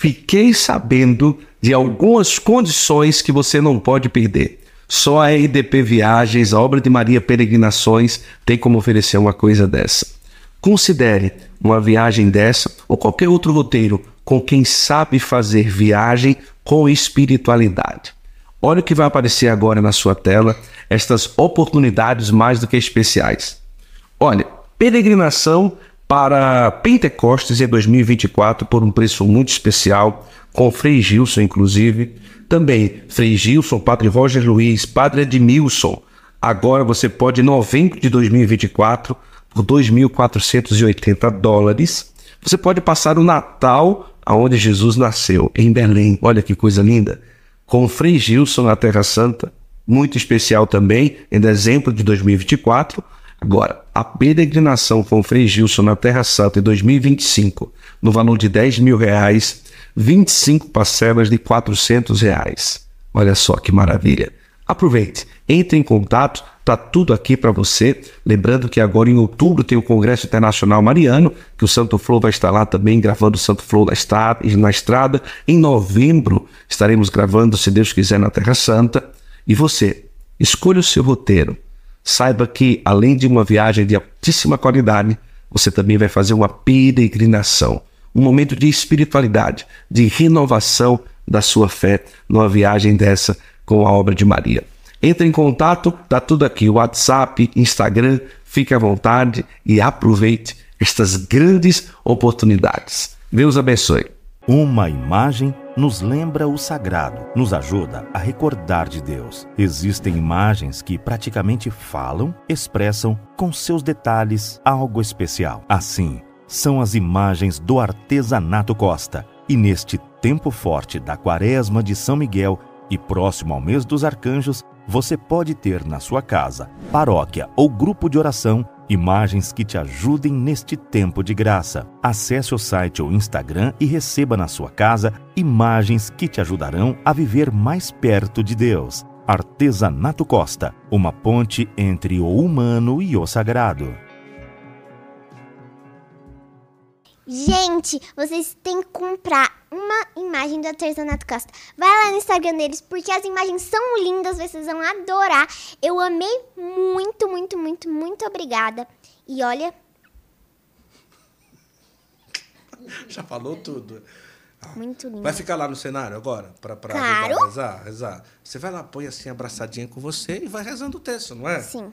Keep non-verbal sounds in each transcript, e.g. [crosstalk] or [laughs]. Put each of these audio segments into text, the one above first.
fiquei sabendo de algumas condições que você não pode perder. Só a RDP Viagens, a obra de Maria Peregrinações, tem como oferecer uma coisa dessa. Considere uma viagem dessa ou qualquer outro roteiro com quem sabe fazer viagem com espiritualidade. Olha o que vai aparecer agora na sua tela, estas oportunidades mais do que especiais. Olha, peregrinação para Pentecostes em 2024 por um preço muito especial, com Frei Gilson, inclusive. Também Frei Gilson, Padre Roger Luiz, Padre Edmilson. Agora você pode, em novembro de 2024, por 2.480 dólares, você pode passar o Natal aonde Jesus nasceu, em Belém. Olha que coisa linda com Frei Gilson na Terra Santa, muito especial também, em dezembro de 2024. Agora, a peregrinação com o Frei Gilson na Terra Santa em 2025, no valor de 10 mil reais, 25 parcelas de 400 reais. Olha só que maravilha. Aproveite, entre em contato, tá tudo aqui para você. Lembrando que agora em outubro tem o Congresso Internacional Mariano, que o Santo Flow vai estar lá também gravando o Santo Flow na estrada, na estrada. Em novembro estaremos gravando, se Deus quiser, na Terra Santa. E você, escolha o seu roteiro. Saiba que, além de uma viagem de altíssima qualidade, você também vai fazer uma peregrinação, um momento de espiritualidade, de renovação da sua fé numa viagem dessa com a obra de Maria. Entre em contato, tá tudo aqui, WhatsApp, Instagram, fique à vontade e aproveite estas grandes oportunidades. Deus abençoe. Uma imagem nos lembra o sagrado, nos ajuda a recordar de Deus. Existem imagens que praticamente falam, expressam com seus detalhes algo especial. Assim, são as imagens do artesanato Costa. E neste tempo forte da Quaresma de São Miguel, e próximo ao mês dos arcanjos, você pode ter na sua casa, paróquia ou grupo de oração imagens que te ajudem neste tempo de graça. Acesse o site ou Instagram e receba na sua casa imagens que te ajudarão a viver mais perto de Deus. Artesanato Costa, uma ponte entre o humano e o sagrado. Gente, vocês têm que comprar uma imagem do Artesanato Costa. Vai lá no Instagram deles, porque as imagens são lindas, vocês vão adorar. Eu amei muito, muito, muito, muito obrigada. E olha. Já falou tudo. Muito lindo. Vai ficar lá no cenário agora? Pra, pra claro. rezar, rezar? Você vai lá, põe assim, abraçadinha com você e vai rezando o texto, não é? Sim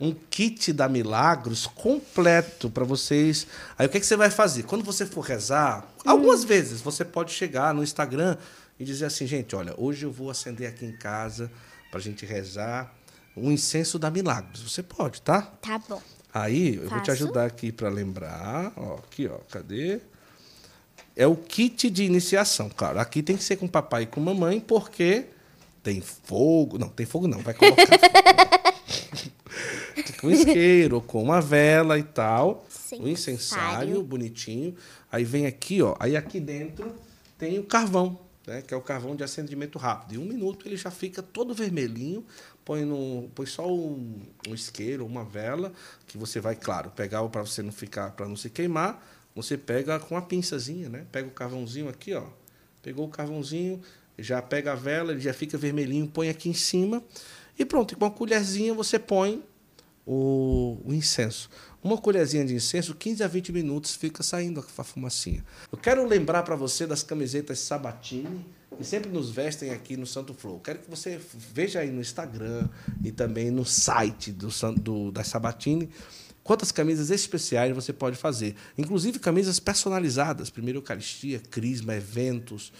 um kit da Milagros completo para vocês. Aí o que, que você vai fazer? Quando você for rezar, hum. algumas vezes você pode chegar no Instagram e dizer assim, gente, olha, hoje eu vou acender aqui em casa para a gente rezar um incenso da Milagros. Você pode, tá? Tá bom. Aí eu Faço. vou te ajudar aqui para lembrar. Ó, aqui, ó, cadê? É o kit de iniciação, claro. Aqui tem que ser com papai e com mamãe, porque tem fogo. Não, tem fogo não, vai colocar [laughs] fogo. Com isqueiro, com uma vela e tal. Sim, um incensário bonitinho. Aí vem aqui, ó. Aí aqui dentro tem o carvão, né? Que é o carvão de acendimento rápido. Em um minuto ele já fica todo vermelhinho. Põe, no, põe só um, um isqueiro, uma vela, que você vai, claro, pegar para você não ficar, para não se queimar. Você pega com a pinçazinha, né? Pega o carvãozinho aqui, ó. Pegou o carvãozinho, já pega a vela, ele já fica vermelhinho, põe aqui em cima. E pronto, com uma colherzinha você põe o, o, incenso. Uma colherzinha de incenso, 15 a 20 minutos, fica saindo a fumacinha. Eu quero lembrar para você das camisetas Sabatini, que sempre nos vestem aqui no Santo Flow. Quero que você veja aí no Instagram e também no site do, do da Sabatini quantas camisas especiais você pode fazer. Inclusive camisas personalizadas, primeiro Eucaristia, Crisma, eventos.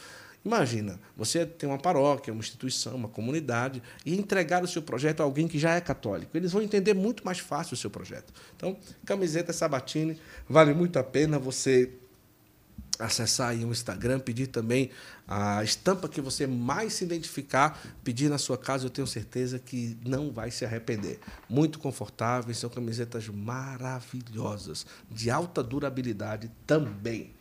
Imagina, você tem uma paróquia, uma instituição, uma comunidade e entregar o seu projeto a alguém que já é católico. Eles vão entender muito mais fácil o seu projeto. Então, camiseta Sabatini, vale muito a pena você acessar aí o Instagram, pedir também a estampa que você mais se identificar, pedir na sua casa, eu tenho certeza que não vai se arrepender. Muito confortáveis, são camisetas maravilhosas, de alta durabilidade também.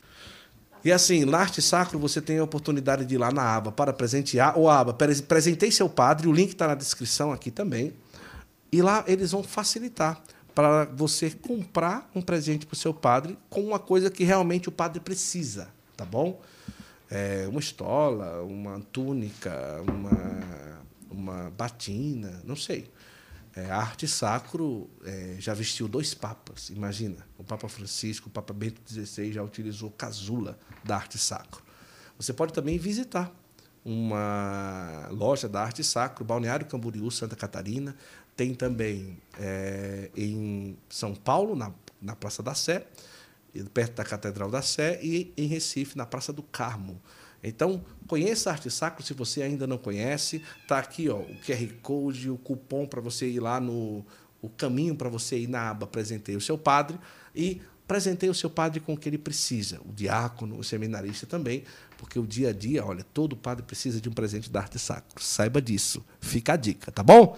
E assim, na Arte Sacro você tem a oportunidade de ir lá na aba para presentear, ou aba Presentei seu padre, o link está na descrição aqui também. E lá eles vão facilitar para você comprar um presente para o seu padre com uma coisa que realmente o padre precisa, tá bom? é, uma estola, uma túnica, uma, uma batina, não sei. É, a arte sacro é, já vestiu dois papas, imagina. O Papa Francisco, o Papa Bento XVI já utilizou casula da arte sacro. Você pode também visitar uma loja da arte sacro, Balneário Camboriú, Santa Catarina. Tem também é, em São Paulo, na, na Praça da Sé, perto da Catedral da Sé, e em Recife, na Praça do Carmo. Então, conheça a Arte Sacro se você ainda não conhece. Está aqui ó, o QR Code, o cupom para você ir lá no. O caminho para você ir na aba Apresentei o seu padre e presentei o seu padre com o que ele precisa, o diácono, o seminarista também, porque o dia a dia, olha, todo padre precisa de um presente da arte sacro. Saiba disso. Fica a dica, tá bom?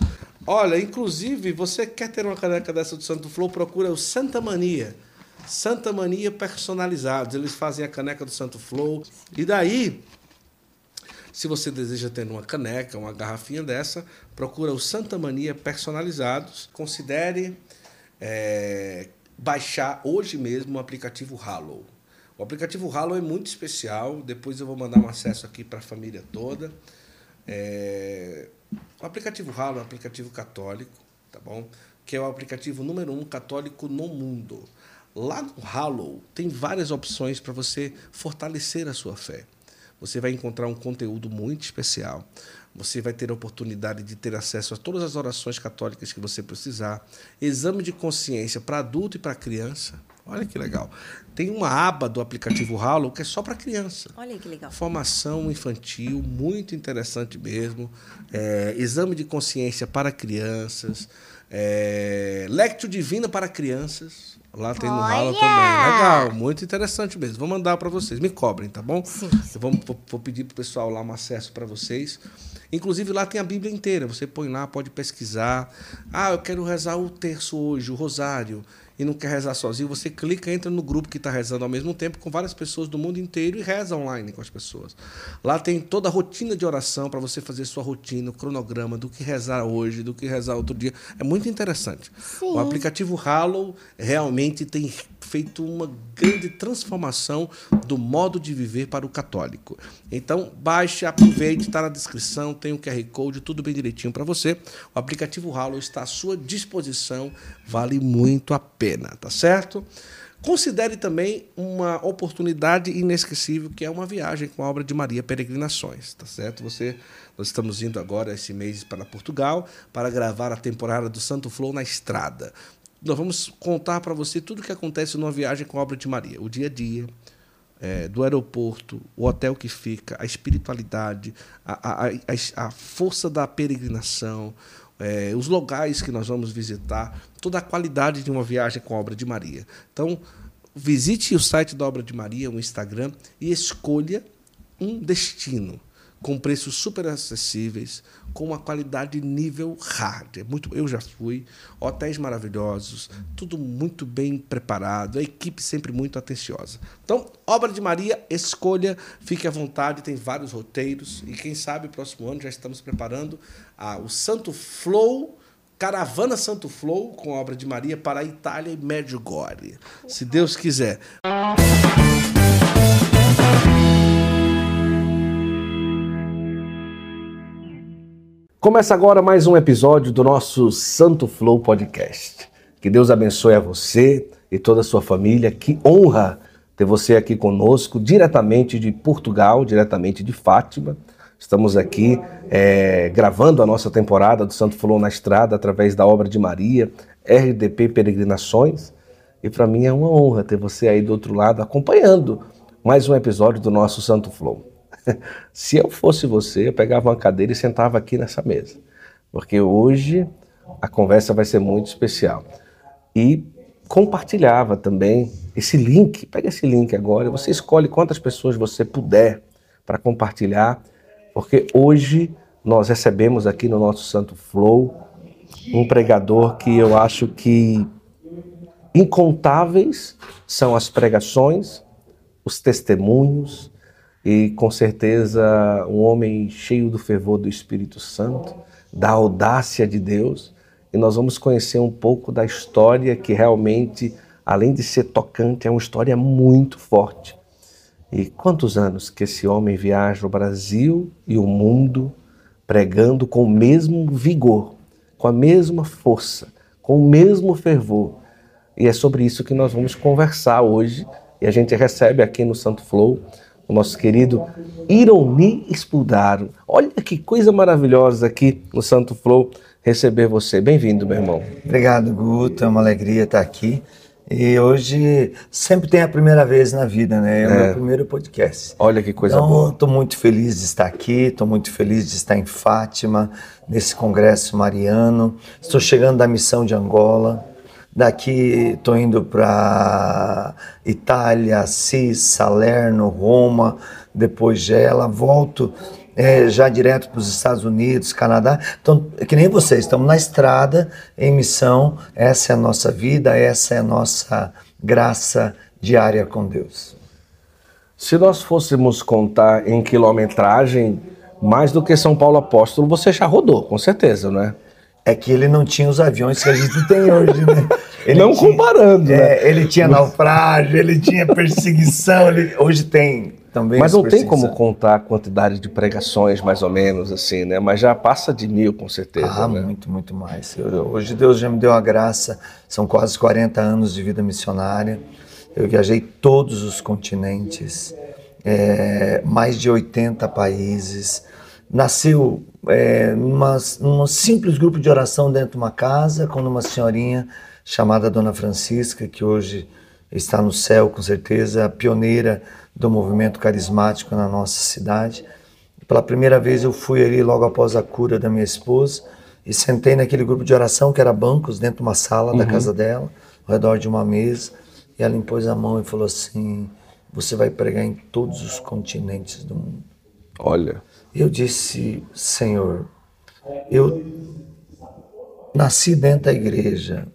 Olha, inclusive, você quer ter uma caneca dessa do Santo Flow, procura o Santa Mania. Santa Mania personalizados. Eles fazem a caneca do Santo Flow. E daí, se você deseja ter uma caneca, uma garrafinha dessa, procura o Santa Mania personalizados. Considere é, baixar hoje mesmo o aplicativo Halo. O aplicativo Halo é muito especial. Depois eu vou mandar um acesso aqui para a família toda. É, o aplicativo Halo é um aplicativo católico, tá bom? Que é o aplicativo número um católico no mundo. Lá no Halo tem várias opções para você fortalecer a sua fé. Você vai encontrar um conteúdo muito especial. Você vai ter a oportunidade de ter acesso a todas as orações católicas que você precisar. Exame de consciência para adulto e para criança. Olha que legal. Tem uma aba do aplicativo Halo que é só para criança. Olha que legal. Formação infantil, muito interessante mesmo. É, exame de consciência para crianças. É, Lectio Divina para crianças. Lá tem no Rala também. Legal, muito interessante mesmo. Vou mandar para vocês. Me cobrem, tá bom? Sim. Eu vou, vou pedir pro pessoal lá um acesso para vocês. Inclusive lá tem a Bíblia inteira. Você põe lá, pode pesquisar. Ah, eu quero rezar o terço hoje, o rosário e não quer rezar sozinho, você clica, entra no grupo que está rezando ao mesmo tempo com várias pessoas do mundo inteiro e reza online com as pessoas. Lá tem toda a rotina de oração para você fazer sua rotina, o cronograma do que rezar hoje, do que rezar outro dia. É muito interessante. Sim. O aplicativo Halo realmente tem feito uma grande transformação do modo de viver para o católico. Então, baixe, aproveite, está na descrição, tem o um QR Code, tudo bem direitinho para você. O aplicativo Halo está à sua disposição, vale muito a pena, tá certo? Considere também uma oportunidade inesquecível, que é uma viagem com a obra de Maria Peregrinações, tá certo? Você, nós estamos indo agora esse mês para Portugal para gravar a temporada do Santo Flow na estrada nós vamos contar para você tudo o que acontece numa viagem com a obra de Maria, o dia a dia, é, do aeroporto, o hotel que fica, a espiritualidade, a, a, a, a força da peregrinação, é, os locais que nós vamos visitar, toda a qualidade de uma viagem com a obra de Maria. Então, visite o site da obra de Maria, o Instagram, e escolha um destino com preços super acessíveis, com uma qualidade nível hard. É muito, eu já fui, hotéis maravilhosos, tudo muito bem preparado, a equipe sempre muito atenciosa. Então, Obra de Maria, escolha, fique à vontade, tem vários roteiros e quem sabe próximo ano já estamos preparando ah, o Santo Flow Caravana Santo Flow com a obra de Maria para a Itália e Medjugorje, se Deus quiser. Começa agora mais um episódio do nosso Santo Flow Podcast. Que Deus abençoe a você e toda a sua família. Que honra ter você aqui conosco, diretamente de Portugal, diretamente de Fátima. Estamos aqui é, gravando a nossa temporada do Santo Flow na Estrada através da obra de Maria, RDP Peregrinações. E para mim é uma honra ter você aí do outro lado acompanhando mais um episódio do nosso Santo Flow. [laughs] Se eu fosse você, eu pegava uma cadeira e sentava aqui nessa mesa. Porque hoje a conversa vai ser muito especial. E compartilhava também esse link. Pega esse link agora, você escolhe quantas pessoas você puder para compartilhar, porque hoje nós recebemos aqui no nosso Santo Flow um pregador que eu acho que incontáveis são as pregações, os testemunhos, e com certeza um homem cheio do fervor do Espírito Santo, da audácia de Deus, e nós vamos conhecer um pouco da história que realmente, além de ser tocante, é uma história muito forte. E quantos anos que esse homem viaja o Brasil e o mundo pregando com o mesmo vigor, com a mesma força, com o mesmo fervor. E é sobre isso que nós vamos conversar hoje. E a gente recebe aqui no Santo Flow o nosso querido Ironi Espudaro. Olha que coisa maravilhosa aqui no Santo Flow receber você. Bem-vindo, meu irmão. Obrigado, Guto. É uma alegria estar aqui. E hoje sempre tem a primeira vez na vida, né? É o é. meu primeiro podcast. Olha que coisa então, boa. Estou muito feliz de estar aqui, estou muito feliz de estar em Fátima, nesse congresso mariano. Estou chegando da missão de Angola. Daqui estou indo para Itália, Assis, Salerno, Roma, depois Gela. Volto é, já direto para os Estados Unidos, Canadá. Então, que nem vocês, estamos na estrada, em missão. Essa é a nossa vida, essa é a nossa graça diária com Deus. Se nós fôssemos contar em quilometragem, mais do que São Paulo Apóstolo, você já rodou, com certeza, né? É que ele não tinha os aviões que a gente [laughs] tem hoje, né? Ele não tinha, comparando, é, né? Ele tinha naufrágio, ele tinha perseguição, ele, [laughs] hoje tem também. Mas não tem como contar a quantidade de pregações, mais ou menos, assim, né? Mas já passa de mil, com certeza. Ah, né? muito, muito mais. Eu, hoje Deus já me deu a graça, são quase 40 anos de vida missionária. Eu viajei todos os continentes, é, mais de 80 países. Nasceu é, numa, num simples grupo de oração dentro de uma casa, com uma senhorinha chamada Dona Francisca, que hoje está no céu, com certeza, pioneira do movimento carismático na nossa cidade. Pela primeira vez eu fui ali logo após a cura da minha esposa e sentei naquele grupo de oração que era bancos dentro de uma sala uhum. da casa dela, ao redor de uma mesa, e ela impôs a mão e falou assim: "Você vai pregar em todos os continentes do mundo". Olha. Eu disse: "Senhor, eu nasci dentro da igreja,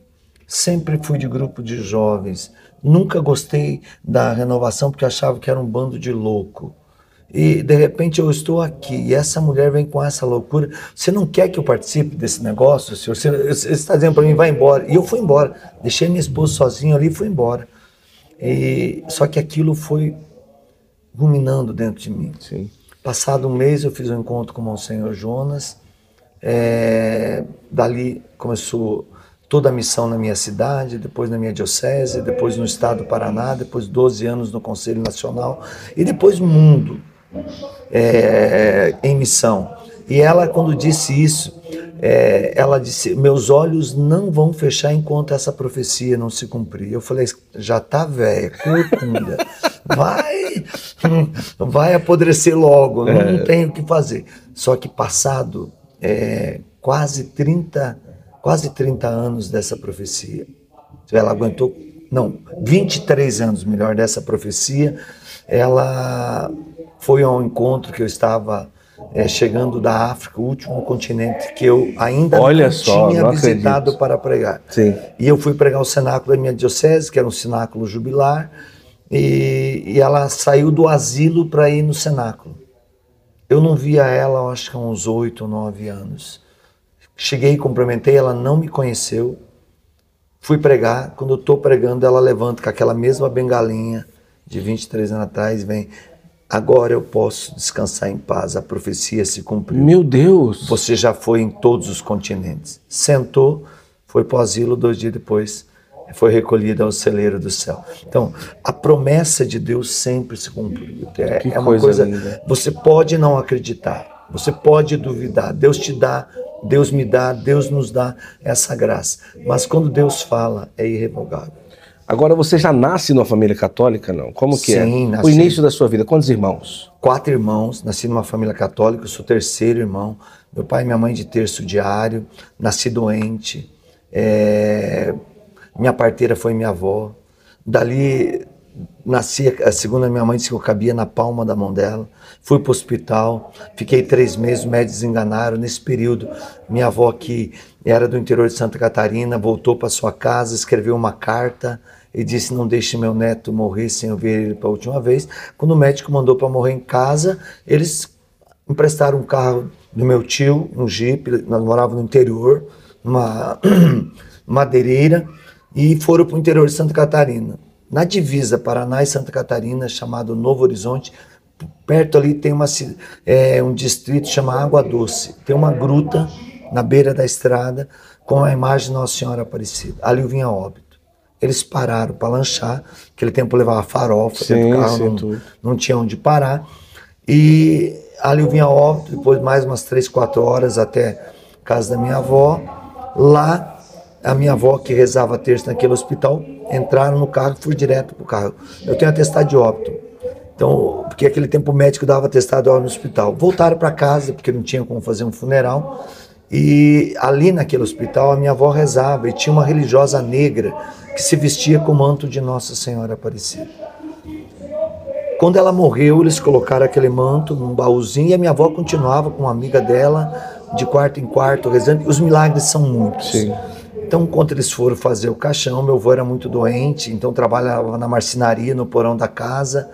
sempre fui de grupo de jovens, Nunca gostei da renovação porque achava que era um bando de louco. E de repente eu estou aqui e essa mulher vem com essa loucura. Você não quer que eu participe desse negócio, senhor? Você, você está dizendo para mim, vai embora. E eu fui embora. Deixei minha esposa sozinha ali e fui embora. E, só que aquilo foi ruminando dentro de mim. Sim. Passado um mês eu fiz um encontro com o Monsenhor Jonas. É, dali começou toda a missão na minha cidade, depois na minha diocese, depois no estado do Paraná, depois 12 anos no Conselho Nacional e depois mundo é, em missão. E ela, quando disse isso, é, ela disse: Meus olhos não vão fechar enquanto essa profecia não se cumprir. Eu falei: Já tá velha, corcunda, vai, vai apodrecer logo, não, não é. tem o que fazer. Só que passado é, quase 30 quase 30 anos dessa profecia. Ela aguentou, não, 23 anos, melhor, dessa profecia. Ela foi ao encontro que eu estava é, chegando da África, o último continente que eu ainda Olha não só, tinha não visitado acredito. para pregar. Sim. E eu fui pregar o cenáculo da minha diocese, que era um cenáculo jubilar, e, e ela saiu do asilo para ir no cenáculo. Eu não via ela, acho que há uns oito ou nove anos. Cheguei, cumprimentei, ela não me conheceu. Fui pregar. Quando eu estou pregando, ela levanta com aquela mesma bengalinha de 23 anos atrás e vem. Agora eu posso descansar em paz. A profecia se cumpriu. Meu Deus! Você já foi em todos os continentes. Sentou, foi para o asilo. Dois dias depois, foi recolhida ao celeiro do céu. Então, a promessa de Deus sempre se cumpriu. É, que é uma coisa, coisa. Você pode não acreditar. Você pode duvidar. Deus te dá Deus me dá, Deus nos dá essa graça. Mas quando Deus fala, é irrevogável. Agora você já nasce numa família católica, não? Como que é? Sim, é? Nasci... O início da sua vida, quantos irmãos? Quatro irmãos, nasci numa família católica, sou terceiro irmão. Meu pai e minha mãe de terço diário, nasci doente. É... Minha parteira foi minha avó. Dali nasci, a segunda minha mãe disse que eu cabia na palma da mão dela. Fui para o hospital, fiquei três meses, médicos enganaram. Nesse período, minha avó, que era do interior de Santa Catarina, voltou para sua casa, escreveu uma carta e disse: Não deixe meu neto morrer sem eu ver ele pela última vez. Quando o médico mandou para morrer em casa, eles emprestaram um carro do meu tio, um Jeep, nós morávamos no interior, numa [clears throat] madeireira, e foram para o interior de Santa Catarina na divisa Paraná e Santa Catarina, chamado Novo Horizonte. Perto ali tem uma, é, um distrito chamado Água Doce. Tem uma gruta na beira da estrada com a imagem de Nossa Senhora Aparecida. Ali eu vinha óbito. Eles pararam para lanchar, aquele tempo levava farofa sim, dentro do carro, não, não, tinha onde parar. E ali eu vinha óbito, depois mais umas três, quatro horas até casa da minha avó. Lá, a minha avó, que rezava terça naquele hospital, entraram no carro e fui direto para o carro. Eu tenho atestado de óbito. Então, porque aquele tempo o médico dava atestado de óbito no hospital. Voltaram para casa, porque não tinha como fazer um funeral. E ali naquele hospital a minha avó rezava e tinha uma religiosa negra que se vestia com o manto de Nossa Senhora Aparecida. Quando ela morreu, eles colocaram aquele manto num baúzinho e a minha avó continuava com uma amiga dela, de quarto em quarto, rezando. Os milagres são muitos. Sim. Então, quando eles foram fazer o caixão, meu avô era muito doente, então trabalhava na marcenaria, no porão da casa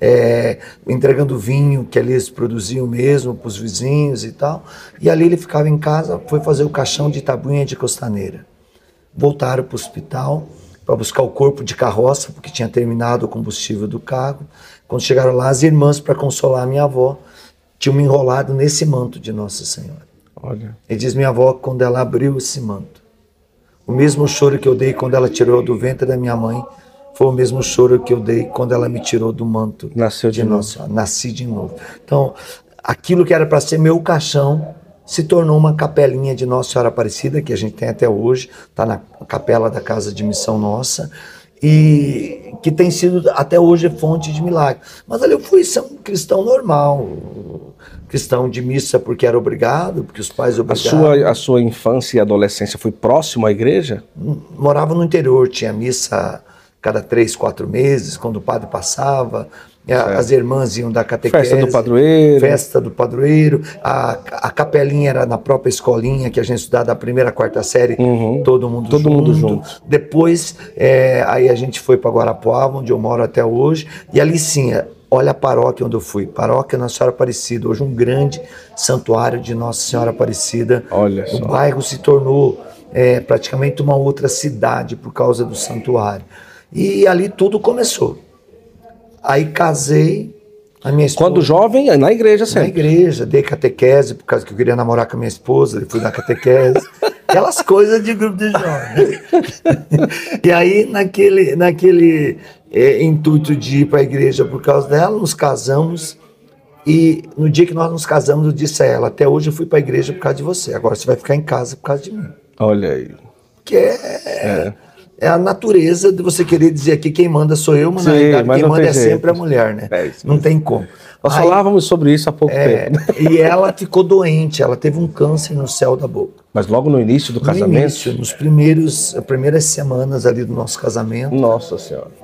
é, entregando vinho que ali eles produziam mesmo para os vizinhos e tal. E ali ele ficava em casa, foi fazer o caixão de tabuinha de costaneira. Voltaram para o hospital para buscar o corpo de carroça, porque tinha terminado o combustível do carro. Quando chegaram lá, as irmãs, para consolar a minha avó, tinham me enrolado nesse manto de Nossa Senhora. Olha. E diz minha avó quando ela abriu esse manto. O mesmo choro que eu dei quando ela tirou do ventre da minha mãe, foi o mesmo choro que eu dei quando ela me tirou do manto. Nasceu de, de novo. Nossa, nasci de novo. Então, aquilo que era para ser meu caixão se tornou uma capelinha de Nossa Senhora Aparecida, que a gente tem até hoje, está na capela da Casa de Missão Nossa, e que tem sido até hoje fonte de milagre. Mas ali eu fui ser um cristão normal, cristão de missa porque era obrigado, porque os pais obrigavam. A sua, a sua infância e adolescência foi próximo à igreja? Morava no interior, tinha missa cada três, quatro meses, quando o padre passava. Certo. As irmãs iam da catequese. Festa do padroeiro. Festa do padroeiro. A, a capelinha era na própria escolinha que a gente estudava da primeira à quarta série, uhum. todo mundo todo junto. Mundo junto. Depois, é, aí a gente foi para Guarapuava, onde eu moro até hoje. E ali sim, olha a paróquia onde eu fui. Paróquia Nossa Senhora Aparecida. Hoje um grande santuário de Nossa Senhora Aparecida. Olha o só. bairro se tornou é, praticamente uma outra cidade por causa do santuário. E ali tudo começou. Aí casei, a minha esposa. Quando jovem, na igreja sempre. Na igreja, dei catequese, por causa que eu queria namorar com a minha esposa, fui dar catequese. [laughs] Aquelas coisas de grupo de jovens. [laughs] e aí, naquele, naquele é, intuito de ir para a igreja por causa dela, nos casamos. E no dia que nós nos casamos, eu disse a ela: Até hoje eu fui para a igreja por causa de você, agora você vai ficar em casa por causa de mim. Olha aí. Que é. é é a natureza de você querer dizer aqui quem manda sou eu, mas Sim, na verdade quem manda é jeito. sempre a mulher, né? É não tem como. Nós Aí, falávamos sobre isso há pouco é, tempo. E ela ficou doente, ela teve um câncer no céu da boca. Mas logo no início do no casamento? Início, nos primeiros, primeiras semanas ali do nosso casamento. Nossa Senhora.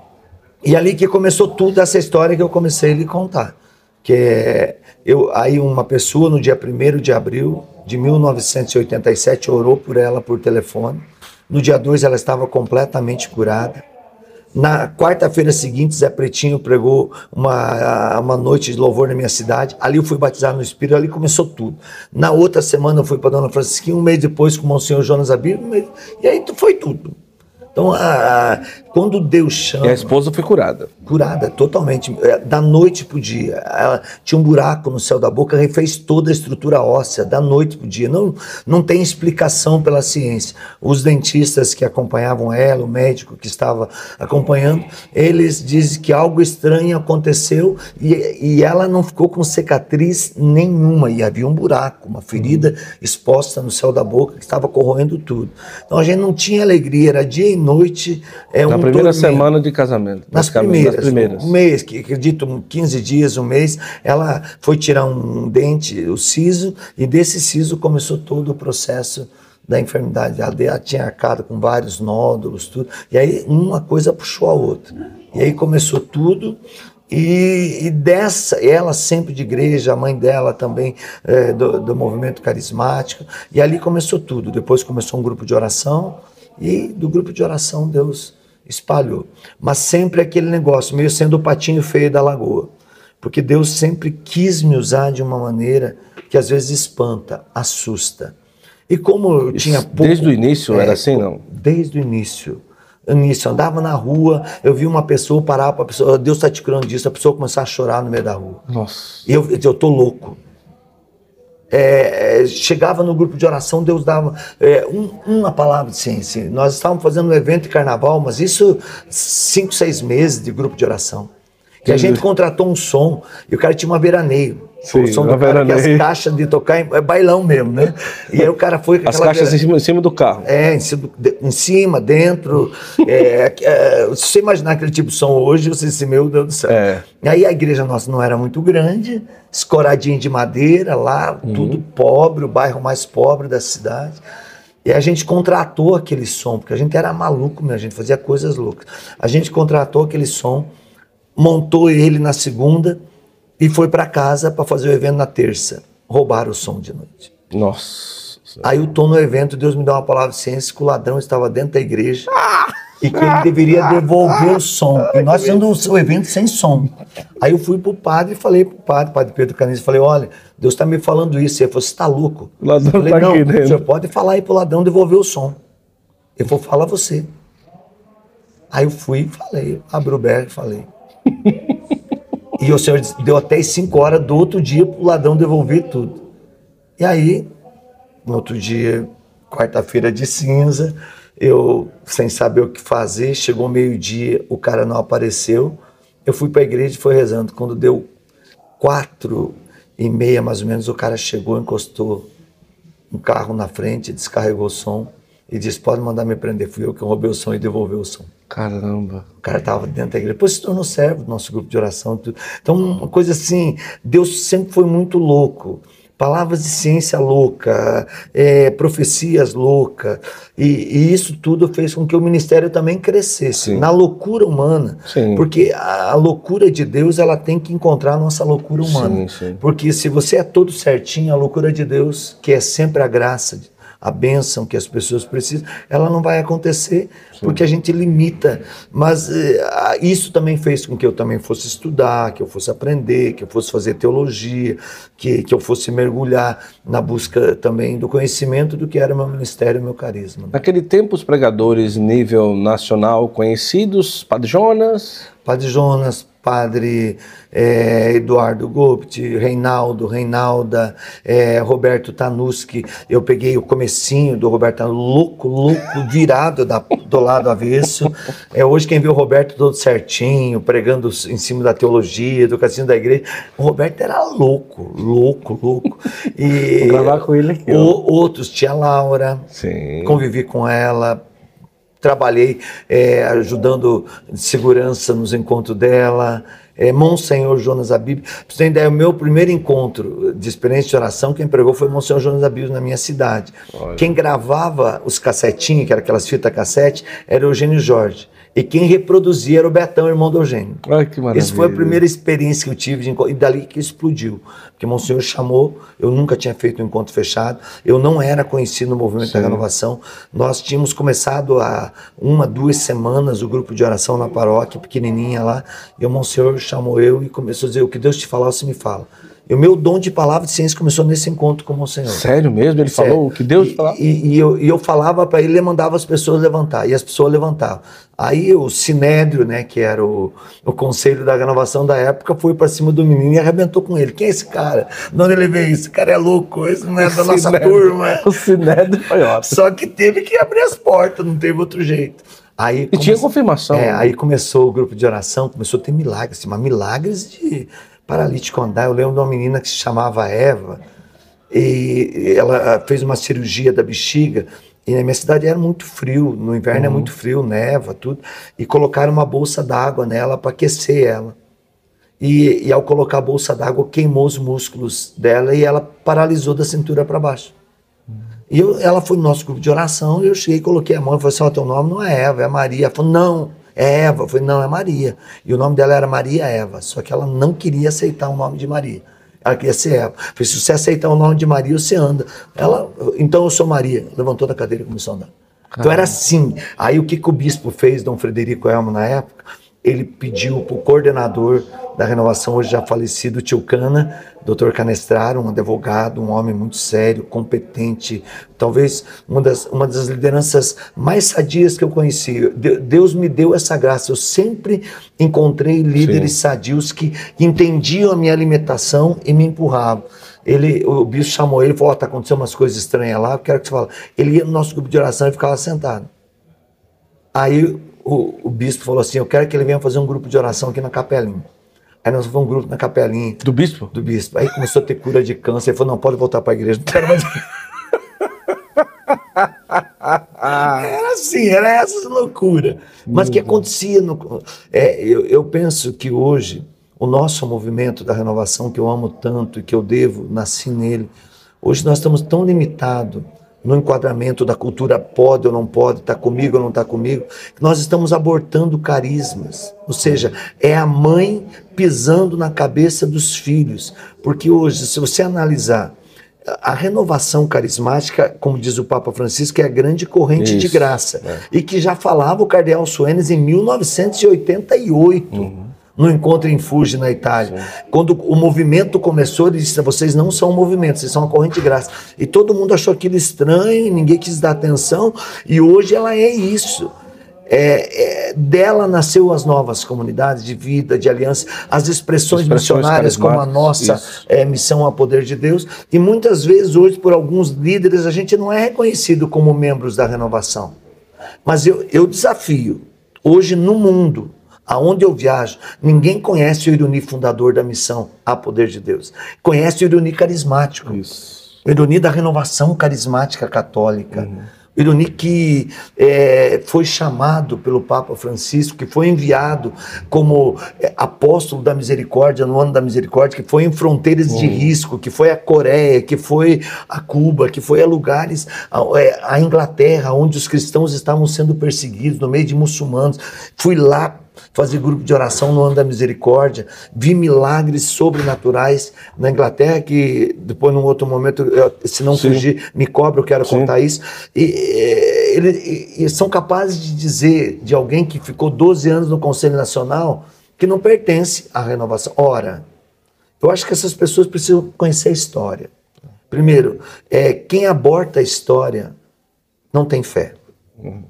E ali que começou tudo essa história que eu comecei a lhe contar. Que é, eu, aí uma pessoa no dia 1 de abril de 1987 orou por ela por telefone no dia 2 ela estava completamente curada. Na quarta-feira seguinte, Zé Pretinho pregou uma, uma noite de louvor na minha cidade. Ali eu fui batizado no Espírito, ali começou tudo. Na outra semana eu fui para Dona Francisquinha, um mês depois com o Monsenhor Jonas Abir, e aí foi tudo. Então, a, a, quando Deus chama. E a esposa foi curada. Curada, totalmente. É, da noite para o dia. Ela tinha um buraco no céu da boca, refez toda a estrutura óssea, da noite para o dia. Não, não tem explicação pela ciência. Os dentistas que acompanhavam ela, o médico que estava acompanhando, eles dizem que algo estranho aconteceu e, e ela não ficou com cicatriz nenhuma. E havia um buraco, uma ferida exposta no céu da boca que estava corroendo tudo. Então a gente não tinha alegria, era dia e noite. É, Na um primeira semana de casamento. Nas primeiras, nas primeiras. Um mês, que acredito 15 dias, um mês, ela foi tirar um dente, o siso, e desse siso começou todo o processo da enfermidade. Ela tinha arcado com vários nódulos, tudo. E aí uma coisa puxou a outra. E aí começou tudo. E, e, dessa, ela sempre de igreja, a mãe dela também é, do, do, movimento carismático, e ali começou tudo. Depois começou um grupo de oração, e do grupo de oração Deus espalhou. Mas sempre aquele negócio, meio sendo o patinho feio da lagoa. Porque Deus sempre quis me usar de uma maneira que às vezes espanta, assusta. E como eu tinha pouco, Desde o início é, era assim, não? Desde o início. Eu andava na rua, eu vi uma pessoa parar para pessoa, Deus está te curando disso, a pessoa começar a chorar no meio da rua. Nossa. E eu, eu tô louco. É, é, chegava no grupo de oração, Deus dava é, um, uma palavra de ciência. Nós estávamos fazendo um evento de carnaval, mas isso cinco, seis meses de grupo de oração. E a gente contratou um som, e o cara tinha uma veraneio. Sim, o som uma do cara, que as caixas de tocar é bailão mesmo, né? E aí o cara foi com As caixas em cima, em cima do carro. é, em cima, de- em cima, dentro. É, é, se você imaginar aquele tipo de som hoje, você disse, meu Deus do céu. É. Aí a igreja nossa não era muito grande, escoradinha de madeira lá, tudo pobre, o bairro mais pobre da cidade. E a gente contratou aquele som, porque a gente era maluco, mesmo, a gente fazia coisas loucas. A gente contratou aquele som, montou ele na segunda e foi para casa para fazer o evento na terça. Roubaram o som de noite. Nossa. Aí eu tô no evento, Deus me dá uma palavra de ciência que o ladrão estava dentro da igreja e que ele deveria devolver o som. E nós fizemos o evento sem som. Aí eu fui pro padre e falei pro padre, padre Pedro Canizo, falei, olha, Deus está me falando isso. Ele falou, você está louco? O ladrão eu falei, tá não, aqui dentro." o senhor pode falar aí pro ladrão devolver o som. Ele falou, fala você. Aí eu fui e falei, abri o berro e falei. E o senhor deu até as 5 horas do outro dia pro ladrão devolver tudo. E aí, no outro dia, quarta-feira de cinza, eu, sem saber o que fazer, chegou meio-dia, o cara não apareceu. Eu fui para a igreja e fui rezando. Quando deu quatro e meia, mais ou menos, o cara chegou, encostou um carro na frente, descarregou o som e disse: Pode mandar me prender. Fui eu que roubei o som e devolvi o som. Caramba. O cara estava dentro da igreja. Depois se tornou servo do nosso grupo de oração. Tudo. Então, uma coisa assim, Deus sempre foi muito louco. Palavras de ciência louca, é, profecias louca. E, e isso tudo fez com que o ministério também crescesse Sim. na loucura humana. Sim. Porque a, a loucura de Deus, ela tem que encontrar a nossa loucura humana. Sim, sim. Porque se você é todo certinho, a loucura de Deus, que é sempre a graça, a bênção que as pessoas precisam, ela não vai acontecer porque a gente limita. Mas eh, isso também fez com que eu também fosse estudar, que eu fosse aprender, que eu fosse fazer teologia, que, que eu fosse mergulhar na busca também do conhecimento do que era meu ministério meu carisma. Naquele tempo, os pregadores nível nacional conhecidos, Padre Jonas, Padre Jonas, Padre eh, Eduardo Gopt, Reinaldo, Reinalda, eh, Roberto Tanuski. Eu peguei o comecinho do Roberto louco, louco, [laughs] virado da- do lado avesso. É, hoje quem vê o Roberto todo certinho, pregando em cima da teologia, do casinho da igreja, o Roberto era louco, louco, louco. E Vou gravar com ele aqui, o- outros, tia Laura, Sim. convivi com ela, trabalhei é, ajudando segurança nos encontros dela. É, Monsenhor Jonas Abib. Pra você ter ideia, o meu primeiro encontro de experiência de oração, quem pregou foi Monsenhor Jonas Abib na minha cidade. Quem gravava os cassetinhos, que eram aquelas fitas cassete, era o Eugênio Jorge. E quem reproduzia era o Betão, irmão do Eugênio. Olha que maravilha. Essa foi a primeira experiência que eu tive de e dali que explodiu. Porque Monsenhor chamou, eu nunca tinha feito um encontro fechado, eu não era conhecido no movimento da renovação. Nós tínhamos começado há uma, duas semanas o grupo de oração na paróquia, pequenininha lá, e o Monsenhor chamou eu e começou a dizer: O que Deus te falar, você me fala. E o meu dom de palavra de ciência começou nesse encontro com o Monsenhor. Sério mesmo? Ele Sério. falou o que Deus e, falou? E, e eu, e eu falava para ele, ele mandava as pessoas levantar, e as pessoas levantavam. Aí o Sinédrio, né, que era o, o conselho da renovação da época, foi para cima do menino e arrebentou com ele. Quem é esse cara? De onde ele veio? Esse cara é louco, esse não é da nossa Sinédrio. turma. O Sinédrio foi ótimo. Só que teve que abrir as portas, não teve outro jeito. Aí E tinha confirmação. É, aí começou o grupo de oração, começou a ter milagres, assim, mas milagres de paralítico andar. Eu lembro de uma menina que se chamava Eva, e ela fez uma cirurgia da bexiga, e na minha cidade era muito frio, no inverno é muito frio, neva, tudo, e colocaram uma bolsa d'água nela para aquecer ela. E, e ao colocar a bolsa d'água, queimou os músculos dela e ela paralisou da cintura para baixo. E eu- ela foi no nosso grupo de oração, e eu cheguei, coloquei a mão e falei assim: ó, teu nome não é Eva, é Maria. Ela falou: não, é Eva. Eu falei: não, é Maria. E o nome dela era Maria Eva, só que ela não queria aceitar o nome de Maria. Ela queria ser Eva. Eu falei: se você aceitar o nome de Maria, você anda. Ela, então eu sou Maria. Levantou da cadeira e começou a andar. Então era assim. Aí o que, que o bispo fez, Dom Frederico Elmo, na época? Ele pediu para o coordenador da renovação, hoje já falecido, Tio Cana, Dr. Canestraro, um advogado, um homem muito sério, competente, talvez uma das, uma das lideranças mais sadias que eu conheci. Deus me deu essa graça. Eu sempre encontrei líderes Sim. sadios que entendiam a minha alimentação e me empurravam. Ele, o bispo chamou ele e falou: oh, tá acontecendo umas coisas estranhas lá, eu quero que você fale. Ele ia no nosso grupo de oração e ficava sentado. Aí o, o bispo falou assim: Eu quero que ele venha fazer um grupo de oração aqui na capelinha. Aí nós fomos um grupo na capelinha. Do bispo? Do bispo. Aí começou a ter cura de câncer. Ele falou: Não, pode voltar para a igreja, não quero mais. [laughs] era assim, era essa loucura. Mas o que acontecia? No, é, eu, eu penso que hoje o nosso movimento da renovação, que eu amo tanto e que eu devo, nasci nele, hoje nós estamos tão limitados no enquadramento da cultura pode ou não pode, está comigo ou não está comigo, nós estamos abortando carismas. Ou seja, é a mãe pisando na cabeça dos filhos. Porque hoje, se você analisar, a renovação carismática, como diz o Papa Francisco, é a grande corrente Isso, de graça. É. E que já falava o Cardeal Suenes em 1988. Uhum no encontro em Fuji, na Itália. Sim. Quando o movimento começou, ele disse: vocês não são um movimento, vocês são uma corrente de graça. E todo mundo achou aquilo estranho, ninguém quis dar atenção, e hoje ela é isso. É, é, dela nasceu as novas comunidades de vida, de aliança, as expressões, expressões missionárias como a nossa é, missão ao poder de Deus. E muitas vezes hoje por alguns líderes a gente não é reconhecido como membros da renovação. Mas eu, eu desafio hoje no mundo Aonde eu viajo, ninguém conhece o Iruni fundador da missão A Poder de Deus. Conhece o Iruni carismático. Isso. O Iruni da renovação carismática católica. Uhum. O Iruni que é, foi chamado pelo Papa Francisco, que foi enviado como é, apóstolo da misericórdia no ano da misericórdia, que foi em fronteiras uhum. de risco, que foi a Coreia, que foi a Cuba, que foi a lugares, a, é, a Inglaterra, onde os cristãos estavam sendo perseguidos, no meio de muçulmanos. Fui lá fazer grupo de oração no ano da misericórdia, vi milagres sobrenaturais na Inglaterra, que depois, num outro momento, eu, se não Sim. fugir, me cobra, eu quero Sim. contar isso. E, e, eles e são capazes de dizer de alguém que ficou 12 anos no Conselho Nacional que não pertence à renovação. Ora, eu acho que essas pessoas precisam conhecer a história. Primeiro, é, quem aborta a história não tem fé. Uhum.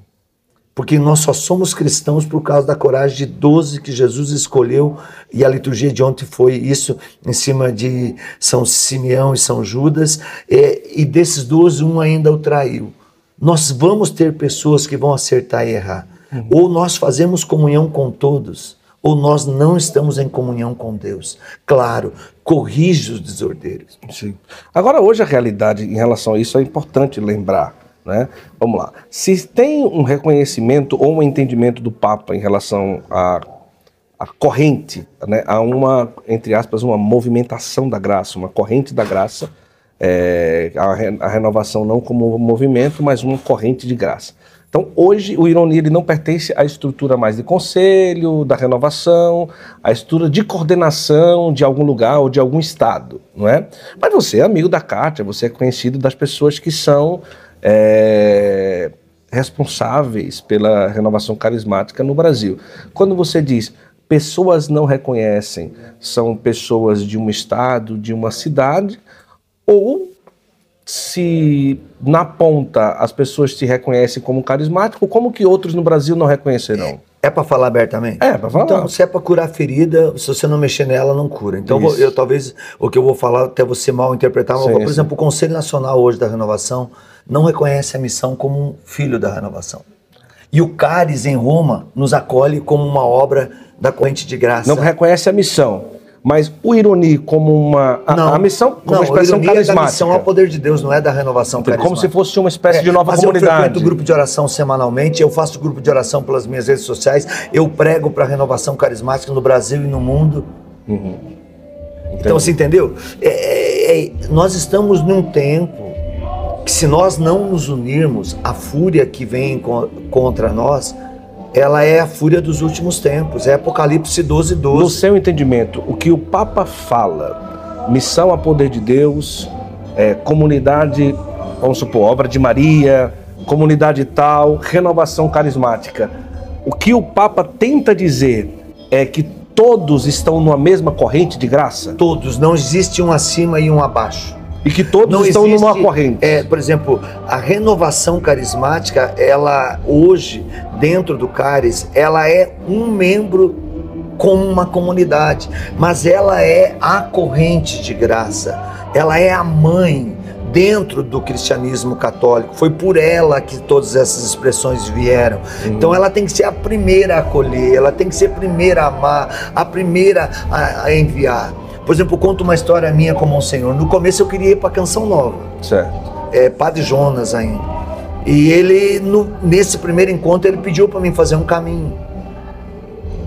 Porque nós só somos cristãos por causa da coragem de 12 que Jesus escolheu, e a liturgia de ontem foi isso, em cima de São Simeão e São Judas, e, e desses 12, um ainda o traiu. Nós vamos ter pessoas que vão acertar e errar. Uhum. Ou nós fazemos comunhão com todos, ou nós não estamos em comunhão com Deus. Claro, corrige os desordeiros. Sim. Agora, hoje, a realidade em relação a isso é importante lembrar né? Vamos lá. Se tem um reconhecimento ou um entendimento do Papa em relação à, à corrente, né? a uma, entre aspas, uma movimentação da graça, uma corrente da graça, é, a, re, a, renovação não como um movimento, mas uma corrente de graça. Então, hoje, o Ironia ele não pertence à estrutura mais de conselho, da renovação, à estrutura de coordenação de algum lugar ou de algum estado, não é? Mas você é amigo da Cátia, você é conhecido das pessoas que são é, responsáveis pela renovação carismática no Brasil. Quando você diz pessoas não reconhecem, são pessoas de um estado, de uma cidade, ou se na ponta as pessoas te reconhecem como carismático, como que outros no Brasil não reconhecerão? É para falar abertamente? É, para falar. Então, se é para curar ferida, se você não mexer nela, não cura. Então, eu, eu talvez o que eu vou falar até você mal interpretar, sim, por exemplo, o Conselho Nacional hoje da Renovação não reconhece a missão como um filho da renovação. E o Caris, em Roma, nos acolhe como uma obra da corrente de graça. Não reconhece a missão, mas o Ironi como uma. A, não, a missão como não, uma expressão a carismática. É da missão ao poder de Deus, não é da renovação Entendi, Como se fosse uma espécie é, de nova mas comunidade. Eu frequento grupo de oração semanalmente, eu faço grupo de oração pelas minhas redes sociais, eu prego para a renovação carismática no Brasil e no mundo. Uhum. Então, você entendeu? É, é, é nós estamos num tempo que se nós não nos unirmos, a fúria que vem contra nós, ela é a fúria dos últimos tempos, é Apocalipse 12, 12. No seu entendimento, o que o Papa fala, missão a poder de Deus, é, comunidade, vamos supor, obra de Maria, comunidade tal, renovação carismática. O que o Papa tenta dizer é que todos estão numa mesma corrente de graça? Todos, não existe um acima e um abaixo. E que todos Não estão existe, numa corrente. É, por exemplo, a renovação carismática, ela hoje, dentro do CARES, ela é um membro com uma comunidade, mas ela é a corrente de graça, ela é a mãe dentro do cristianismo católico. Foi por ela que todas essas expressões vieram. Então ela tem que ser a primeira a acolher, ela tem que ser a primeira a amar, a primeira a, a enviar. Por exemplo, eu conto uma história minha como um senhor. No começo eu queria ir para Canção Nova Certo. é, Padre Jonas ainda. E ele, no- nesse primeiro encontro, ele pediu para mim fazer um caminho.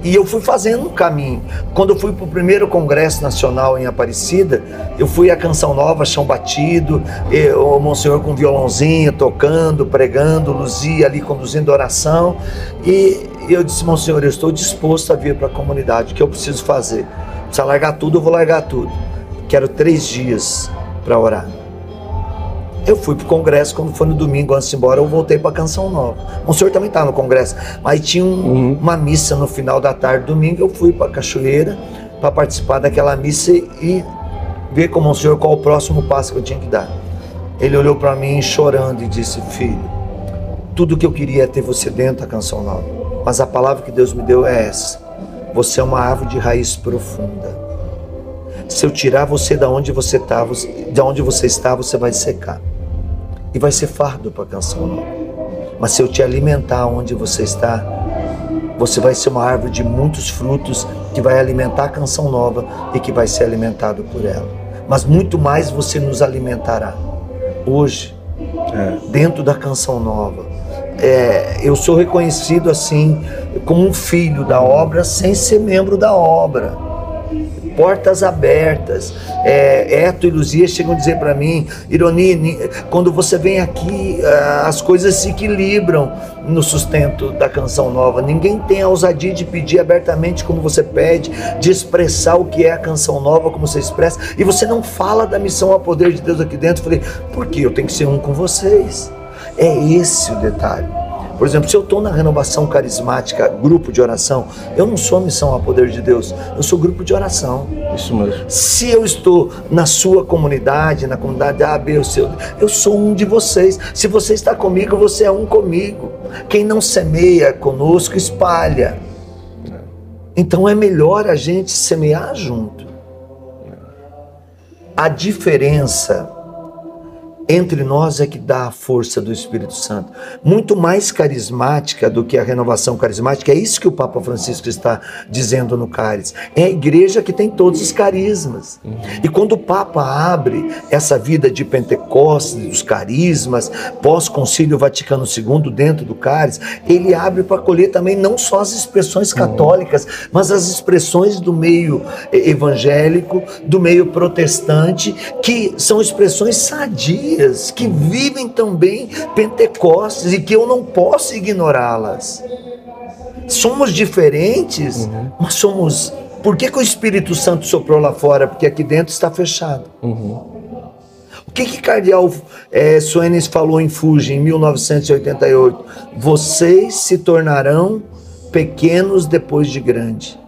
E eu fui fazendo um caminho. Quando eu fui para o primeiro Congresso Nacional em Aparecida, eu fui à Canção Nova, Chão Batido, e o Monsenhor com violãozinho, tocando, pregando, Luzia ali conduzindo oração. E eu disse, Monsenhor, eu estou disposto a vir para a comunidade. O que eu preciso fazer? Precisa largar tudo, eu vou largar tudo. Quero três dias para orar. Eu fui pro congresso, quando foi no domingo, antes de ir embora, eu voltei pra Canção Nova. O senhor também estava no congresso. Aí tinha um- uma missa no final da tarde, domingo, eu fui pra Cachoeira para participar daquela missa e ver com o senhor qual o próximo passo que eu tinha que dar. Ele olhou para mim chorando e disse: Filho, tudo que eu queria é ter você dentro da Canção Nova. Mas a palavra que Deus me deu é essa: Você é uma árvore de raiz profunda. Se eu tirar você da onde você está, de onde você está, você vai secar e vai ser fardo para a canção nova. Mas se eu te alimentar onde você está, você vai ser uma árvore de muitos frutos que vai alimentar a canção nova e que vai ser alimentado por ela. Mas muito mais você nos alimentará. Hoje, dentro da canção nova, é, eu sou reconhecido assim como um filho da obra sem ser membro da obra portas abertas. É, Eto e Luzia chegam a dizer para mim, Ironi, quando você vem aqui, ah, as coisas se equilibram no sustento da canção nova. Ninguém tem a ousadia de pedir abertamente como você pede, de expressar o que é a canção nova como você expressa, e você não fala da missão ao poder de Deus aqui dentro. Eu falei, por quê? Eu tenho que ser um com vocês. É esse o detalhe. Por exemplo, se eu estou na renovação carismática, grupo de oração, eu não sou missão ao poder de Deus, eu sou grupo de oração. Isso mesmo. Se eu estou na sua comunidade, na comunidade A, B ou C, eu sou um de vocês. Se você está comigo, você é um comigo. Quem não semeia conosco, espalha. Então é melhor a gente semear junto. A diferença entre nós é que dá a força do Espírito Santo. Muito mais carismática do que a renovação carismática. É isso que o Papa Francisco está dizendo no Cálice. É a igreja que tem todos os carismas. E quando o Papa abre essa vida de Pentecostes, dos carismas, pós-concílio Vaticano II dentro do Cálice, ele abre para colher também não só as expressões católicas, mas as expressões do meio eh, evangélico, do meio protestante, que são expressões sadias, que vivem também Pentecostes e que eu não posso ignorá-las. Somos diferentes, mas somos. Por que, que o Espírito Santo soprou lá fora? Porque aqui dentro está fechado. O que que Cardeal é, Soenes falou em Fuji em 1988? Vocês se tornarão pequenos depois de grande,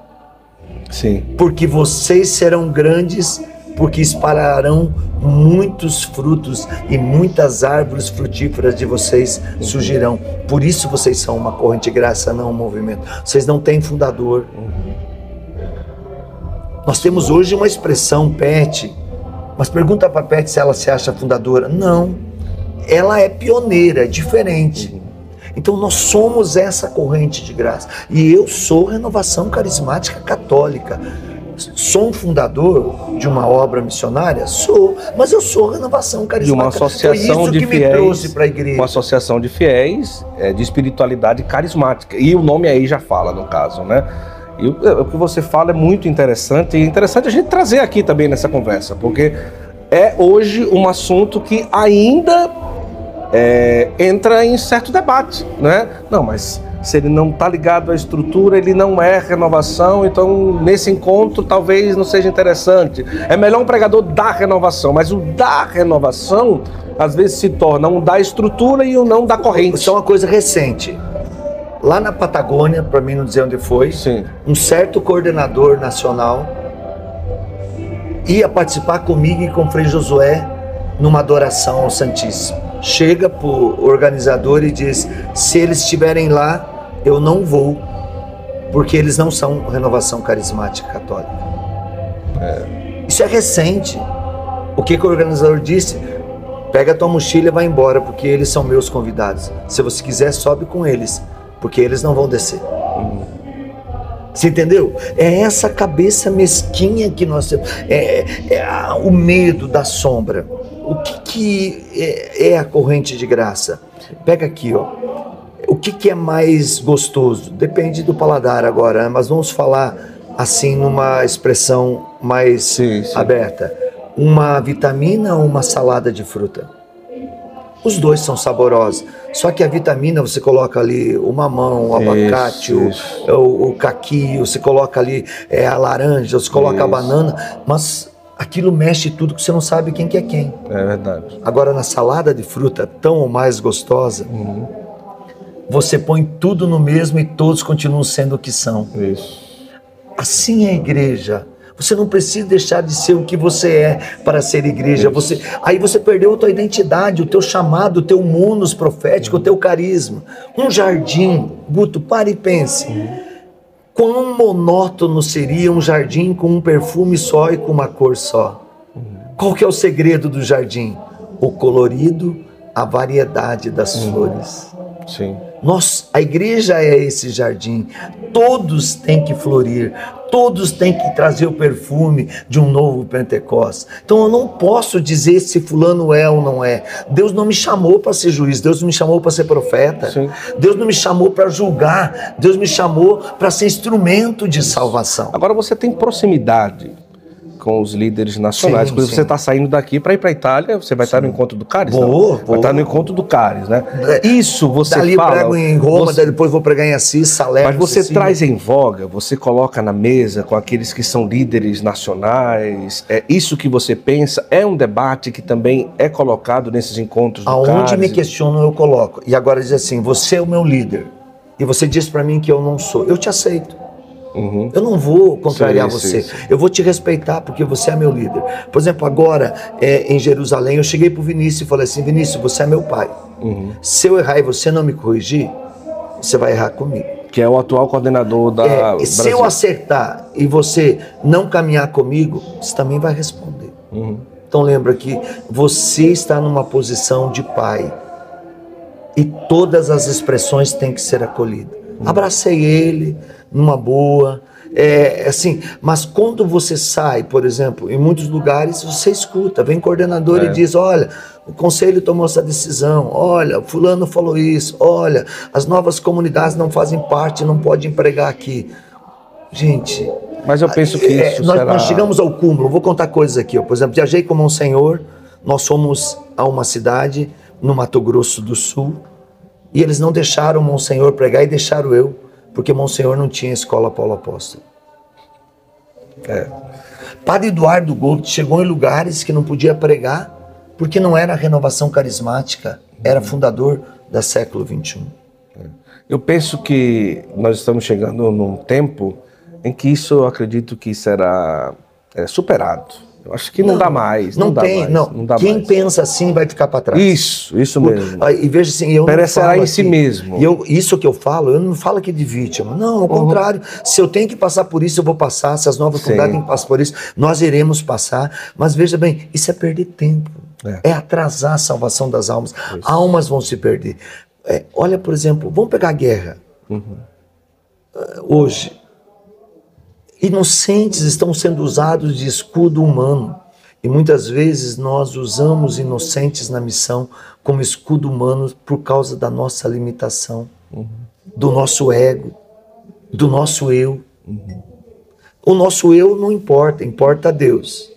Sim. porque vocês serão grandes, porque espalharão muitos frutos e muitas árvores frutíferas de vocês surgirão. Por isso vocês são uma corrente de graça, não um movimento. Vocês não têm fundador. Nós temos hoje uma expressão pet, mas pergunta para Pet se ela se acha fundadora. Não. Ela é pioneira, é diferente. Então nós somos essa corrente de graça. E eu sou renovação carismática católica. Sou um fundador de uma obra missionária? Sou, mas eu sou renovação De carismática. uma associação Foi isso de que fiéis. me trouxe para a igreja. Uma associação de fiéis é, de espiritualidade carismática. E o nome aí já fala, no caso, né? E o, o que você fala é muito interessante. E é interessante a gente trazer aqui também nessa conversa, porque é hoje um assunto que ainda é, entra em certo debate, né? Não, mas se ele não está ligado à estrutura, ele não é renovação, então nesse encontro talvez não seja interessante. É melhor um pregador da renovação, mas o da renovação às vezes se torna um da estrutura e o não da corrente. Isso é uma coisa recente. lá na Patagônia, para mim não dizer onde foi, Sim. um certo coordenador nacional ia participar comigo e com o Frei Josué numa adoração ao Santíssimo. Chega pro organizador e diz: se eles estiverem lá, eu não vou, porque eles não são renovação carismática católica. Isso é recente. O que, que o organizador disse? Pega a tua mochila e vai embora, porque eles são meus convidados. Se você quiser, sobe com eles, porque eles não vão descer. Você entendeu? É essa cabeça mesquinha que nós temos. É, é a- o medo da sombra. O que, que é, é a corrente de graça? Pega aqui, ó. O que, que é mais gostoso? Depende do paladar agora, né? mas vamos falar assim numa expressão mais Sim, sim. aberta. Uma vitamina ou uma salada de fruta? Os dois são saborosos. Só que a vitamina você coloca ali o mamão, o Isso, abacate, o, isso. o, o caqui, você coloca ali é, a laranja, você coloca a Isso. banana, mas aquilo mexe tudo que você não sabe quem que é quem. É verdade. Agora na salada de fruta tão ou mais gostosa, Uhum. Você põe tudo no mesmo e todos continuam sendo o que são. Isso. Assim é a igreja. Você não precisa deixar de ser o que você é para ser igreja. Você, aí você perdeu a tua identidade, o teu chamado, o teu munus profético, o teu carisma. Um jardim, Guto, pare e pense. Quão monótono seria um jardim com um perfume só e com uma cor só? Qual que é o segredo do jardim? O colorido, a variedade das flores. Sim. Nós, a igreja é esse jardim. Todos têm que florir, todos têm que trazer o perfume de um novo Pentecostes. Então eu não posso dizer se fulano é ou não é. Deus não me chamou para ser juiz, Deus não me chamou para ser profeta. Sim. Deus não me chamou para julgar, Deus me chamou para ser instrumento de salvação. Agora você tem proximidade com os líderes nacionais. Sim, sim. você está saindo daqui para ir para a Itália, você vai estar no encontro do Caris? Vou, não? vou. Vai estar no encontro do Caris, né? É, Isso você Dali eu fala. prego em Roma, você- depois vou pregar em Assis, Salerno, Mas você traz em voga, você coloca na mesa com aqueles que são líderes nacionais. É isso que você pensa? É um debate que também é colocado nesses encontros do Aonde Caris? me questionam, eu coloco. E agora diz assim: você é o meu líder. E você diz para mim que eu não sou. Eu te aceito. Uhum. Eu não vou contrariar Sim, você. sim, sim. Eu vou te respeitar porque você é meu líder. Por exemplo, agora é, em Jerusalém, eu cheguei pro Vinícius e falei assim: Vinícius, você é meu pai. Uhum. Se eu errar e você não me corrigir, você vai errar comigo. Que é o atual coordenador da É, se eu acertar e você não caminhar comigo, você também vai responder. Uhum. Então lembra que você está numa posição de pai e todas as expressões têm que ser acolhidas. Abracei ele numa boa, é, assim, mas quando você sai, por exemplo, em muitos lugares você escuta, vem coordenador e diz, olha, o conselho tomou essa decisão, olha, fulano falou isso, olha, as novas comunidades não fazem parte, não pode empregar aqui. Gente, Mas eu penso que é, isso nós, será... nós chegamos ao cúmulo. Vou contar coisas aqui. Ó. Por exemplo, viajei com Monsenhor. Nós fomos a uma cidade no Mato Grosso do Sul e eles não deixaram Monsenhor pregar e deixaram eu, porque Monsenhor não tinha escola Paulo Apóstolo. É. Padre Eduardo Gold chegou em lugares que não podia pregar porque não era renovação carismática, era fundador da século XXI. Eu penso que nós estamos chegando num tempo em que isso eu acredito que será é, superado. Eu acho que não, dá mais. Não, Não, dá tem, mais, não. dá Quem mais. pensa assim vai ficar para trás. Isso, isso mesmo. E veja assim, eu não Perecerá em si aqui- mesmo. E eu, isso que eu falo, eu não falo aqui de vítima. Não, Uhum. ao contrário. Se eu tenho que passar por isso, eu vou passar. Se as novas comunidades têm que passar por isso, nós iremos passar. Mas veja bem, isso é perder tempo. É. É, atrasar a salvação das almas. Almas vão se perder. É, olha, por exemplo, vamos pegar a guerra. Uhum. Ah, Hoje, inocentes estão sendo usados de escudo humano. E muitas vezes nós usamos inocentes na missão como escudo humano por causa da nossa limitação, do nosso ego, do nosso eu. O nosso eu não importa, importa Deus.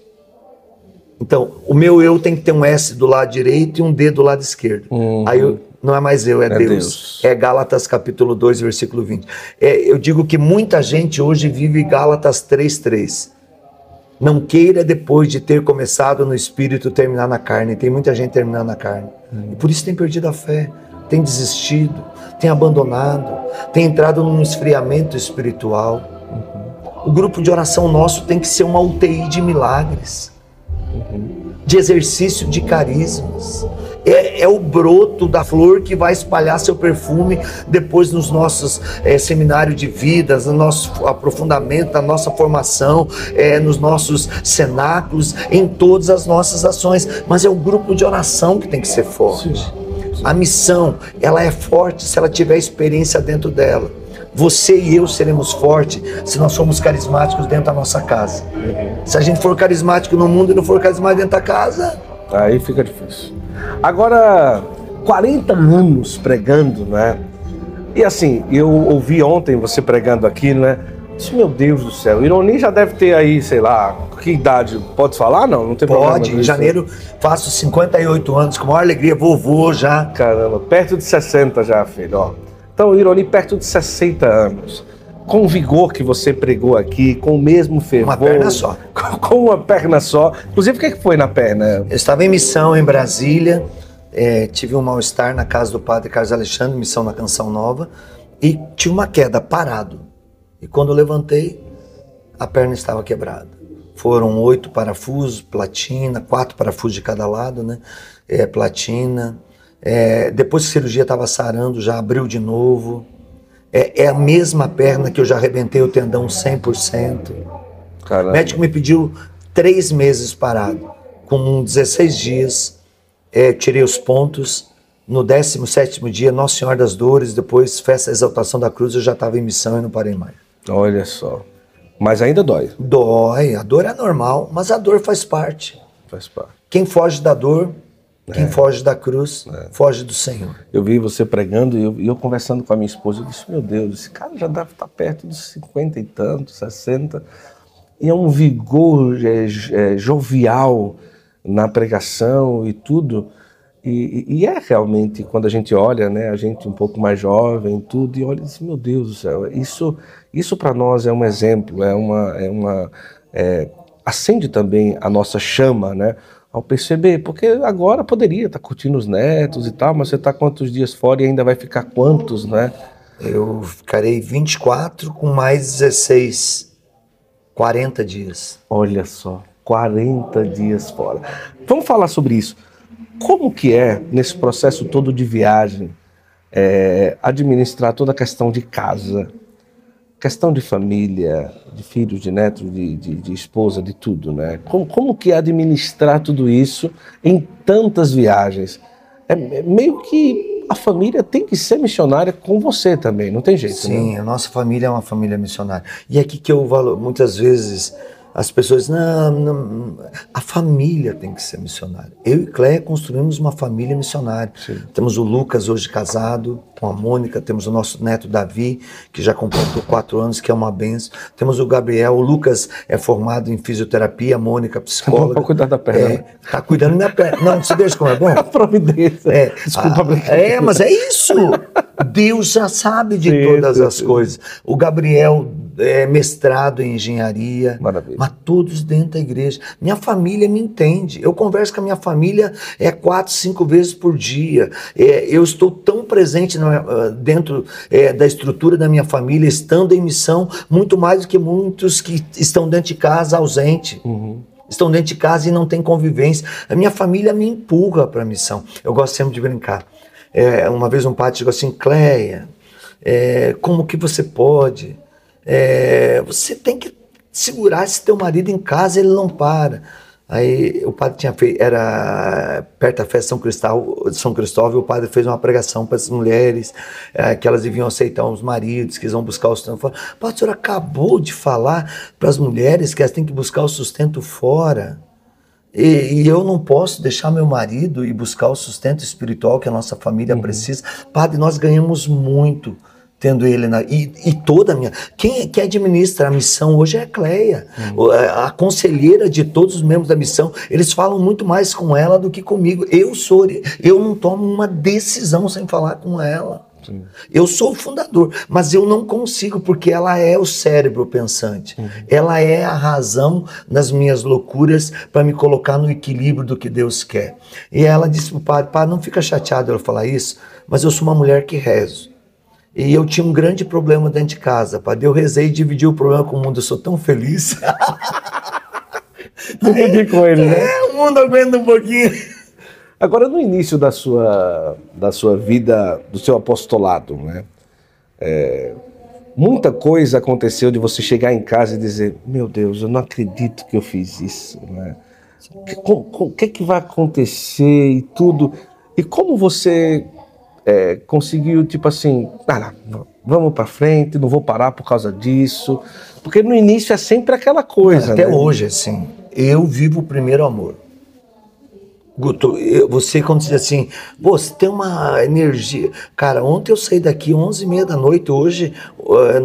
Então, o meu eu tem que ter um S do lado direito e um D do lado esquerdo. Aí eu- não é mais eu, é, É Deus. Deus. É Gálatas capítulo 2, versículo 20. É, eu digo que muita gente hoje vive Gálatas 3:3. Não queira depois de ter começado no espírito terminar na carne. Tem muita gente terminando na carne. E por isso tem perdido a fé. tem desistido, tem abandonado, tem entrado num esfriamento espiritual. O grupo de oração nosso tem que ser uma UTI de milagres, de exercício de carismas. É, é, o broto da flor que vai espalhar seu perfume depois nos nossos é, seminários de vidas, no nosso aprofundamento, na nossa formação, é, nos nossos cenáculos, em todas as nossas ações. Mas é o grupo de oração que tem que ser forte. Sim. A missão, ela é forte se ela tiver experiência dentro dela. Você e eu seremos fortes se nós formos carismáticos dentro da nossa casa. Uhum. Se a gente for carismático no mundo e não for carismático dentro da casa. Aí fica difícil. Agora, 40 anos pregando, né? E assim, eu ouvi ontem você pregando aqui, né? Disse, meu Deus do céu, Ironi já deve ter aí, sei lá, que idade? Pode falar? Não, não tem Pode, problema. Pode, em janeiro faço 58 anos, com maior alegria, vovô já. Caramba, perto de 60 já, filho, ó. Então, Ironi, perto de 60 anos. Com o vigor que você pregou aqui, com o mesmo fervor. Uma perna só. Com uma perna só. Inclusive, o que, é que foi na perna? Eu estava em missão em Brasília, é, tive um mal-estar na casa do padre Carlos Alexandre, missão na Canção Nova, e tive uma queda, parado. E quando eu levantei, a perna estava quebrada. Foram oito parafusos, platina, quatro parafusos de cada lado, né? É, platina, é, depois que a cirurgia estava sarando, já abriu de novo. É, é, a mesma perna que eu já arrebentei o tendão 100%. Caramba. O médico me pediu três meses parado. Com 16 dias, é, tirei os pontos. No 17 dia, Nossa Senhora das Dores, depois festa da exaltação da cruz, eu já estava em missão e não parei mais. Olha só. Mas ainda dói. Dói, a dor é normal, mas a dor faz parte. Faz parte. Quem foge da dor quem é. foge da cruz, é. foge do Senhor. Eu vi você pregando e eu, eu, conversando com a minha esposa, eu disse, meu Deus, esse cara já deve estar perto dos 50 e tantos, 60, e é um vigor é, é, jovial na pregação e tudo. E, e, é realmente, quando a gente olha, né, a gente um pouco mais jovem, tudo, e olha e diz, meu Deus do céu, isso, isso para nós é um exemplo, é uma, é uma é, acende também a nossa chama, né? Ao perceber, porque agora poderia estar tá curtindo os netos e tal, mas você está quantos dias fora e ainda vai ficar quantos, né? Eu ficarei 24 com mais 16, 40 dias. Olha só, 40 dias fora. Vamos falar sobre isso. Como que é, nesse processo todo de viagem, é, administrar toda a questão de casa, questão de família, de filhos, de netos, de, de, de, esposa, de tudo, né? Como, como que é administrar tudo isso em tantas viagens? É meio que a família tem que ser missionária com você também, não tem jeito, Sim, né? a nossa família é uma família missionária. E é aqui que eu valor, muitas vezes as pessoas, não, não, a família tem que ser missionária. Eu e Cléia construímos uma família missionária. Sim. Temos o Lucas hoje casado com a Mônica, temos o nosso neto Davi, que já completou quatro anos, que é uma benção. Temos o Gabriel, o Lucas é formado em fisioterapia, a Mônica, psicóloga. Para cuidar da perna. É, tá cuidando da minha perna. Não, você deixa como é bom? [laughs] Providência. É, Desculpa, ah, é, mas é isso. Deus já sabe de sim, todas as coisas. O Gabriel é, mestrado em engenharia, Maravilha. mas todos dentro da igreja. Minha família me entende. Eu converso com a minha família é quatro, cinco vezes por dia. É, eu estou tão presente na, ah, dentro é, da estrutura da minha família, estando em missão, muito mais do que muitos que estão dentro de casa ausente. Uhum estão dentro de casa e não tem convivência. A minha família me empurra para a missão. Eu gosto sempre de brincar. É, uma vez um padre chegou assim, Cleia, é, como que você pode é, você tem que segurar esse teu marido em casa, ele não para. Aí o padre tinha feito, era perto da festa São Cristóvão, São Cristóvão, o padre fez uma pregação para as mulheres, é, que elas deviam aceitar os maridos, que eles vão buscar o sustento fora. O pastor acabou de falar para as mulheres que elas têm que buscar o sustento fora. E, e, eu não posso deixar meu marido ir buscar o sustento espiritual que a nossa família uhum. precisa. Padre, nós ganhamos muito tendo ele na. E, e, toda a minha. Quem, que administra a missão hoje é a Cleia, hum. a, conselheira de todos os membros da missão. Eles falam muito mais com ela do que comigo. Eu sou. Eu não tomo uma decisão sem falar com ela. Sim. Eu sou o fundador, mas eu não consigo, porque ela é o cérebro pensante. Uhum. Ela é a razão nas minhas loucuras para me colocar no equilíbrio do que Deus quer. E ela disse para o padre: Padre, não fica chateado ela falar isso, mas eu sou uma mulher que rezo. E eu tinha um grande problema dentro de casa, padre. Eu rezei e dividi o problema com o mundo. Eu sou tão feliz. [laughs] Dividi com ele, né? É, o mundo aguenta um pouquinho. Agora, no início da sua, da sua vida, do seu apostolado, né? É, muita coisa aconteceu de você chegar em casa e dizer: Meu Deus, eu não acredito que eu fiz isso. Né? O que, que vai acontecer e tudo. E como você é, conseguiu, tipo assim, ah, não, vamos para frente, não vou parar por causa disso. Porque no início é sempre aquela coisa. Até né? hoje, assim, eu vivo o primeiro amor. Guto, você quando diz assim, pô, você tem uma energia. Cara, ontem eu saí daqui 11 e meia da noite, hoje,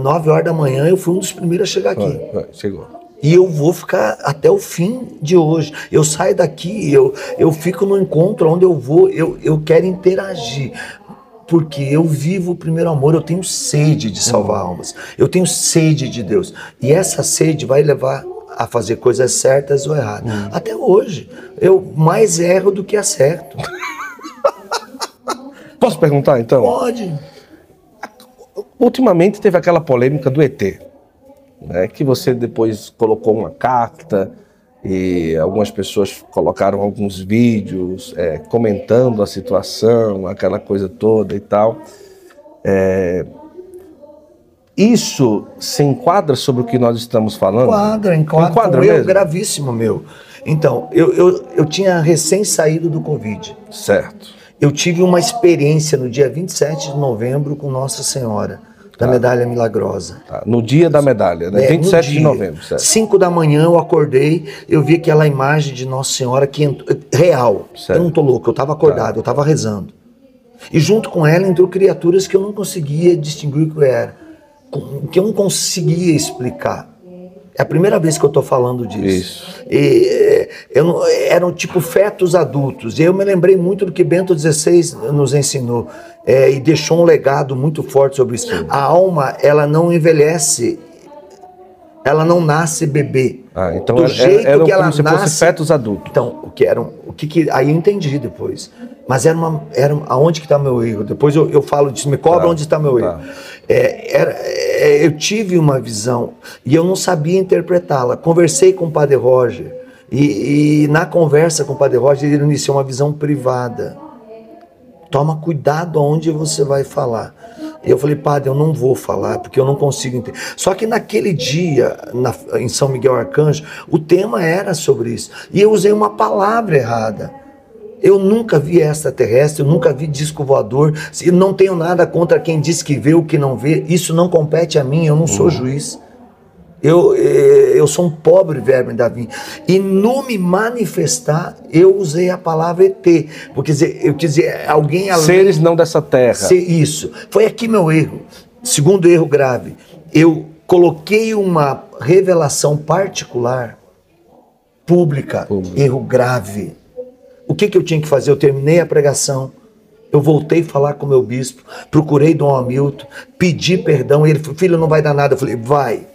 9 horas da manhã, eu fui um dos primeiros a chegar aqui. chegou. E eu vou ficar até o fim de hoje. Eu saio daqui, eu, eu fico no encontro onde eu vou, eu, eu quero interagir. Porque eu vivo o primeiro amor, eu tenho sede de salvar almas. Eu tenho sede de Deus. E essa sede vai levar a fazer coisas certas ou erradas. Hum. Até hoje, eu mais erro do que acerto. [laughs] Posso perguntar então? Pode. Ultimamente teve aquela polêmica do ET, né, que você depois colocou uma carta e algumas pessoas colocaram alguns vídeos é, comentando a situação, aquela coisa toda e tal. É, isso se enquadra sobre o que nós estamos falando? Enquadra, enquadra. enquadra erro gravíssimo meu. Então, eu, eu, eu tinha recém saído do Covid. Certo. Eu tive uma experiência no dia 27 de novembro com Nossa Senhora, da tá. Medalha Milagrosa. Tá. No dia da medalha, né? É, 27 de novembro, certo. 5 da manhã eu acordei, eu vi aquela imagem de Nossa Senhora que real. Certo. Eu não tô louco, eu estava acordado, tá. eu estava rezando. E junto com ela entrou criaturas que eu não conseguia distinguir o que era que eu não conseguia explicar. É a primeira vez que eu estou falando disso. Isso. E, é, eu eram tipo fetos adultos. E eu me lembrei muito do que Bento XVI nos ensinou. É, e deixou um legado muito forte sobre isso. Sim. A alma, ela não envelhece. Ela não nasce bebê. Ah, então do era, jeito era, que ela como se nasce, fosse fetos adultos. Então, o que eram, o que, que aí eu entendi depois. Mas era uma, era aonde que está meu erro? Depois eu, eu falo disso, me cobra tá, onde está meu tá. erro. É, era, é, eu tive uma visão e eu não sabia interpretá-la. Conversei com o Padre Roger e, e, na conversa com o Padre Roger ele iniciou uma visão privada. Toma cuidado aonde você vai falar. E eu falei, Padre, eu não vou falar porque eu não consigo entender. Só que naquele dia, na, em São Miguel Arcanjo, o tema era sobre isso. E eu usei uma palavra errada. Eu nunca vi extraterrestre, eu nunca vi disco voador. E não tenho nada contra quem diz que vê o que não vê. Isso não compete a mim, eu não sou uhum. juiz. Eu, eh, eu sou um pobre verme da vinha. E no me manifestar, eu usei a palavra ET. Porque dizer, eu quis dizer, alguém além. Seres não dessa terra. Ser isso. Foi aqui meu erro. Segundo erro grave. Eu coloquei uma revelação particular, pública, Público. erro grave. O que, que eu tinha que fazer? Eu terminei a pregação, eu voltei a falar com o meu bispo, procurei Dom Hamilton, pedi perdão, ele falou, filho, não vai dar nada. Eu falei, vai.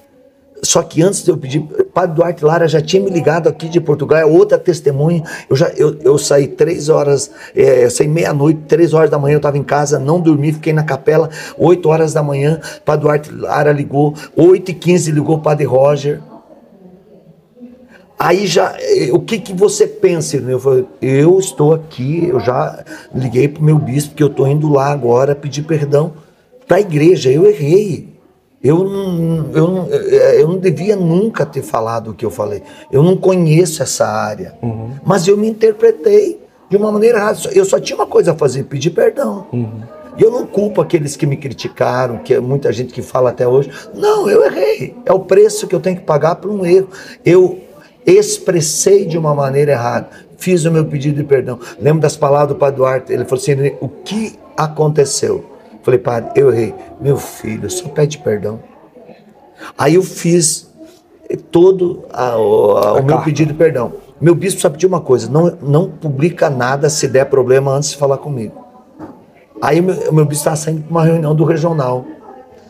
Só que antes de eu pedir, Padre Duarte Lara já tinha me ligado aqui de Portugal, é outra testemunha. Eu já eu, eu saí três horas, é, eu saí meia-noite, três horas da manhã, eu estava em casa, não dormi, fiquei na capela, oito horas da manhã, Padre Duarte Lara ligou, oito e quinze ligou o Padre Roger. Aí já, eh, o que, que você pensa? Eu, falei, eu estou aqui, eu já liguei para o meu bispo, que eu estou indo lá agora pedir perdão para a igreja. Eu errei. Eu não, eu, não, eu não devia nunca ter falado o que eu falei. Eu não conheço essa área. Uhum. Mas eu me interpretei de uma maneira errada. Eu só tinha uma coisa a fazer, pedir perdão. Uhum. E eu não culpo aqueles que me criticaram, que é muita gente que fala até hoje. Não, eu errei. É o preço que eu tenho que pagar por um erro. Eu expressei de uma maneira errada, fiz o meu pedido de perdão. Lembro das palavras do Padre Duarte, ele falou assim: o que aconteceu? Falei, Padre, eu errei. Meu filho, só pede perdão. Aí eu fiz todo a, a, o meu pedido de perdão. Meu bispo só pediu uma coisa: não, não publica nada se der problema antes de falar comigo. Aí o meu, meu bispo estava saindo para uma reunião do regional.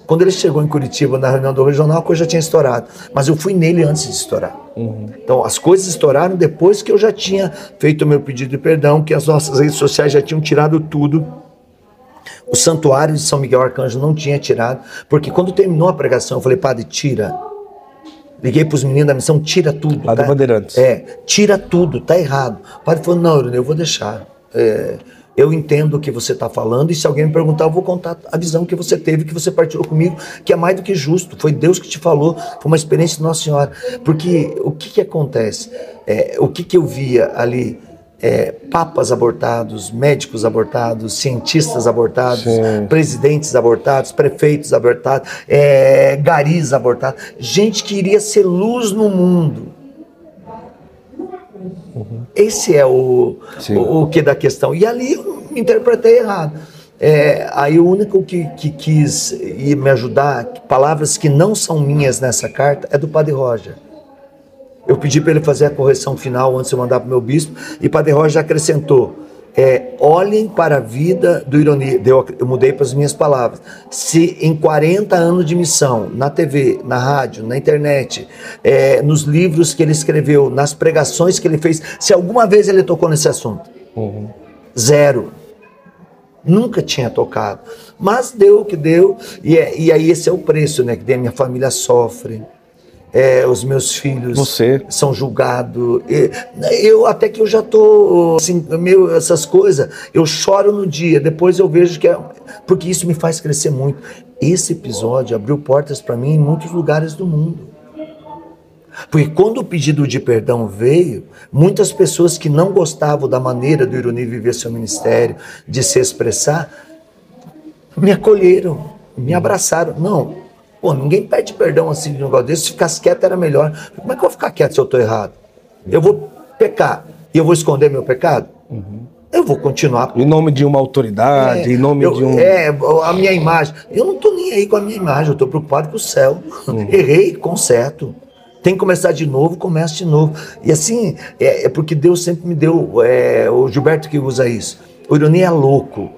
Quando ele chegou em Curitiba na reunião do regional, a coisa já tinha estourado. Mas eu fui nele antes de estourar. Uhum. Então as coisas estouraram depois que eu já tinha feito o meu pedido de perdão, que as nossas redes sociais já tinham tirado tudo. O santuário de São Miguel Arcanjo não tinha tirado, porque quando terminou a pregação, eu falei, padre, tira. Liguei para os meninos da missão, tira tudo. Lá tá? do Bandeirantes. É, tira tudo, tá errado. O padre falou, não, eu vou deixar. É, eu entendo o que você está falando, e se alguém me perguntar, eu vou contar a visão que você teve, que você partilhou comigo, que é mais do que justo. Foi Deus que te falou, foi uma experiência de Nossa Senhora. Porque o que, que acontece? É, o que, que eu via ali? É, papas abortados, médicos abortados, cientistas abortados, Sim. presidentes abortados, prefeitos abortados, é, garis abortados, gente que iria ser luz no mundo Uhum. Esse é o, o, o, que da questão. E ali eu interpretei errado. É, aí o único que, que quis me ajudar, palavras que não são minhas nessa carta, é do Padre Roger. Eu pedi para ele fazer a correção final antes de eu mandar para o meu bispo, e o Padre Roger acrescentou: é, olhem para a vida do Ironia. Eu, eu mudei para as minhas palavras. Se em 40 anos de missão, na TV, na rádio, na internet, é, nos livros que ele escreveu, nas pregações que ele fez, se alguma vez ele tocou nesse assunto, uhum. zero. Nunca tinha tocado. Mas deu o que deu, e, é, e aí esse é o preço né, que a minha família sofre é, os meus filhos Você. são julgados. Eu até que eu já tô assim, meu, essas coisas, eu choro no dia, depois eu vejo que é porque isso me faz crescer muito. Esse episódio abriu portas para mim em muitos lugares do mundo. Porque quando o pedido de perdão veio, muitas pessoas que não gostavam da maneira do Ironi viver seu ministério, de se expressar, me acolheram, me abraçaram. Não, Pô, ninguém pede perdão assim de um negócio desse. Se ficasse quieto era melhor. Como é que eu vou ficar quieto se eu estou errado? Eu vou pecar e eu vou esconder meu pecado? Uhum. Eu vou continuar. Em nome de uma autoridade, é, em nome eu, de um. É, a minha imagem. Eu não estou nem aí com a minha imagem, eu estou preocupado com o céu. Uhum. [laughs] Errei, conserto. Tem que começar de novo, começa de novo. E assim, é, é porque Deus sempre me deu. É, o Gilberto que usa isso. O ironia é louco.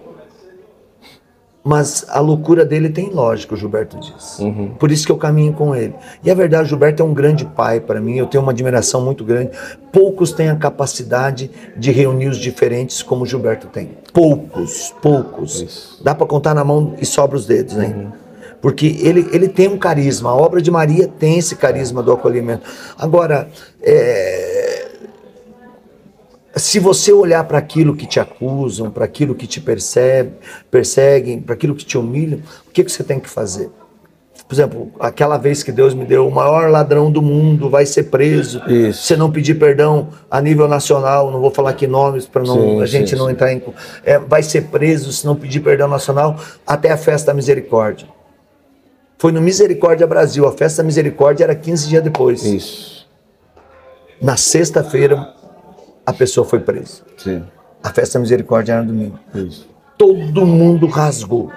Mas a loucura dele tem lógica, o Gilberto diz. Uhum. Por isso que eu caminho com ele. E a verdade, o Gilberto é um grande pai para mim, eu tenho uma admiração muito grande. Poucos têm a capacidade de reunir os diferentes como o Gilberto tem. Poucos, poucos. Isso. Dá para contar na mão e sobra os dedos ainda. Uhum. Porque ele, ele tem um carisma, a obra de Maria tem esse carisma do acolhimento. Agora, é, se você olhar para aquilo que te acusam, para aquilo que te percebe, perseguem, para aquilo que te humilham, o que, que você tem que fazer? Por exemplo, aquela vez que Deus me deu o maior ladrão do mundo vai ser preso. Isso. Se não pedir perdão a nível nacional, não vou falar aqui nomes para a gente sim, não sim. entrar em. É, vai ser preso se não pedir perdão nacional até a festa da misericórdia. Foi no Misericórdia Brasil. A festa da misericórdia era 15 dias depois. Isso. Na sexta-feira, a pessoa foi presa. Sim. A festa da misericórdia era domingo. Isso. Todo mundo rasgou.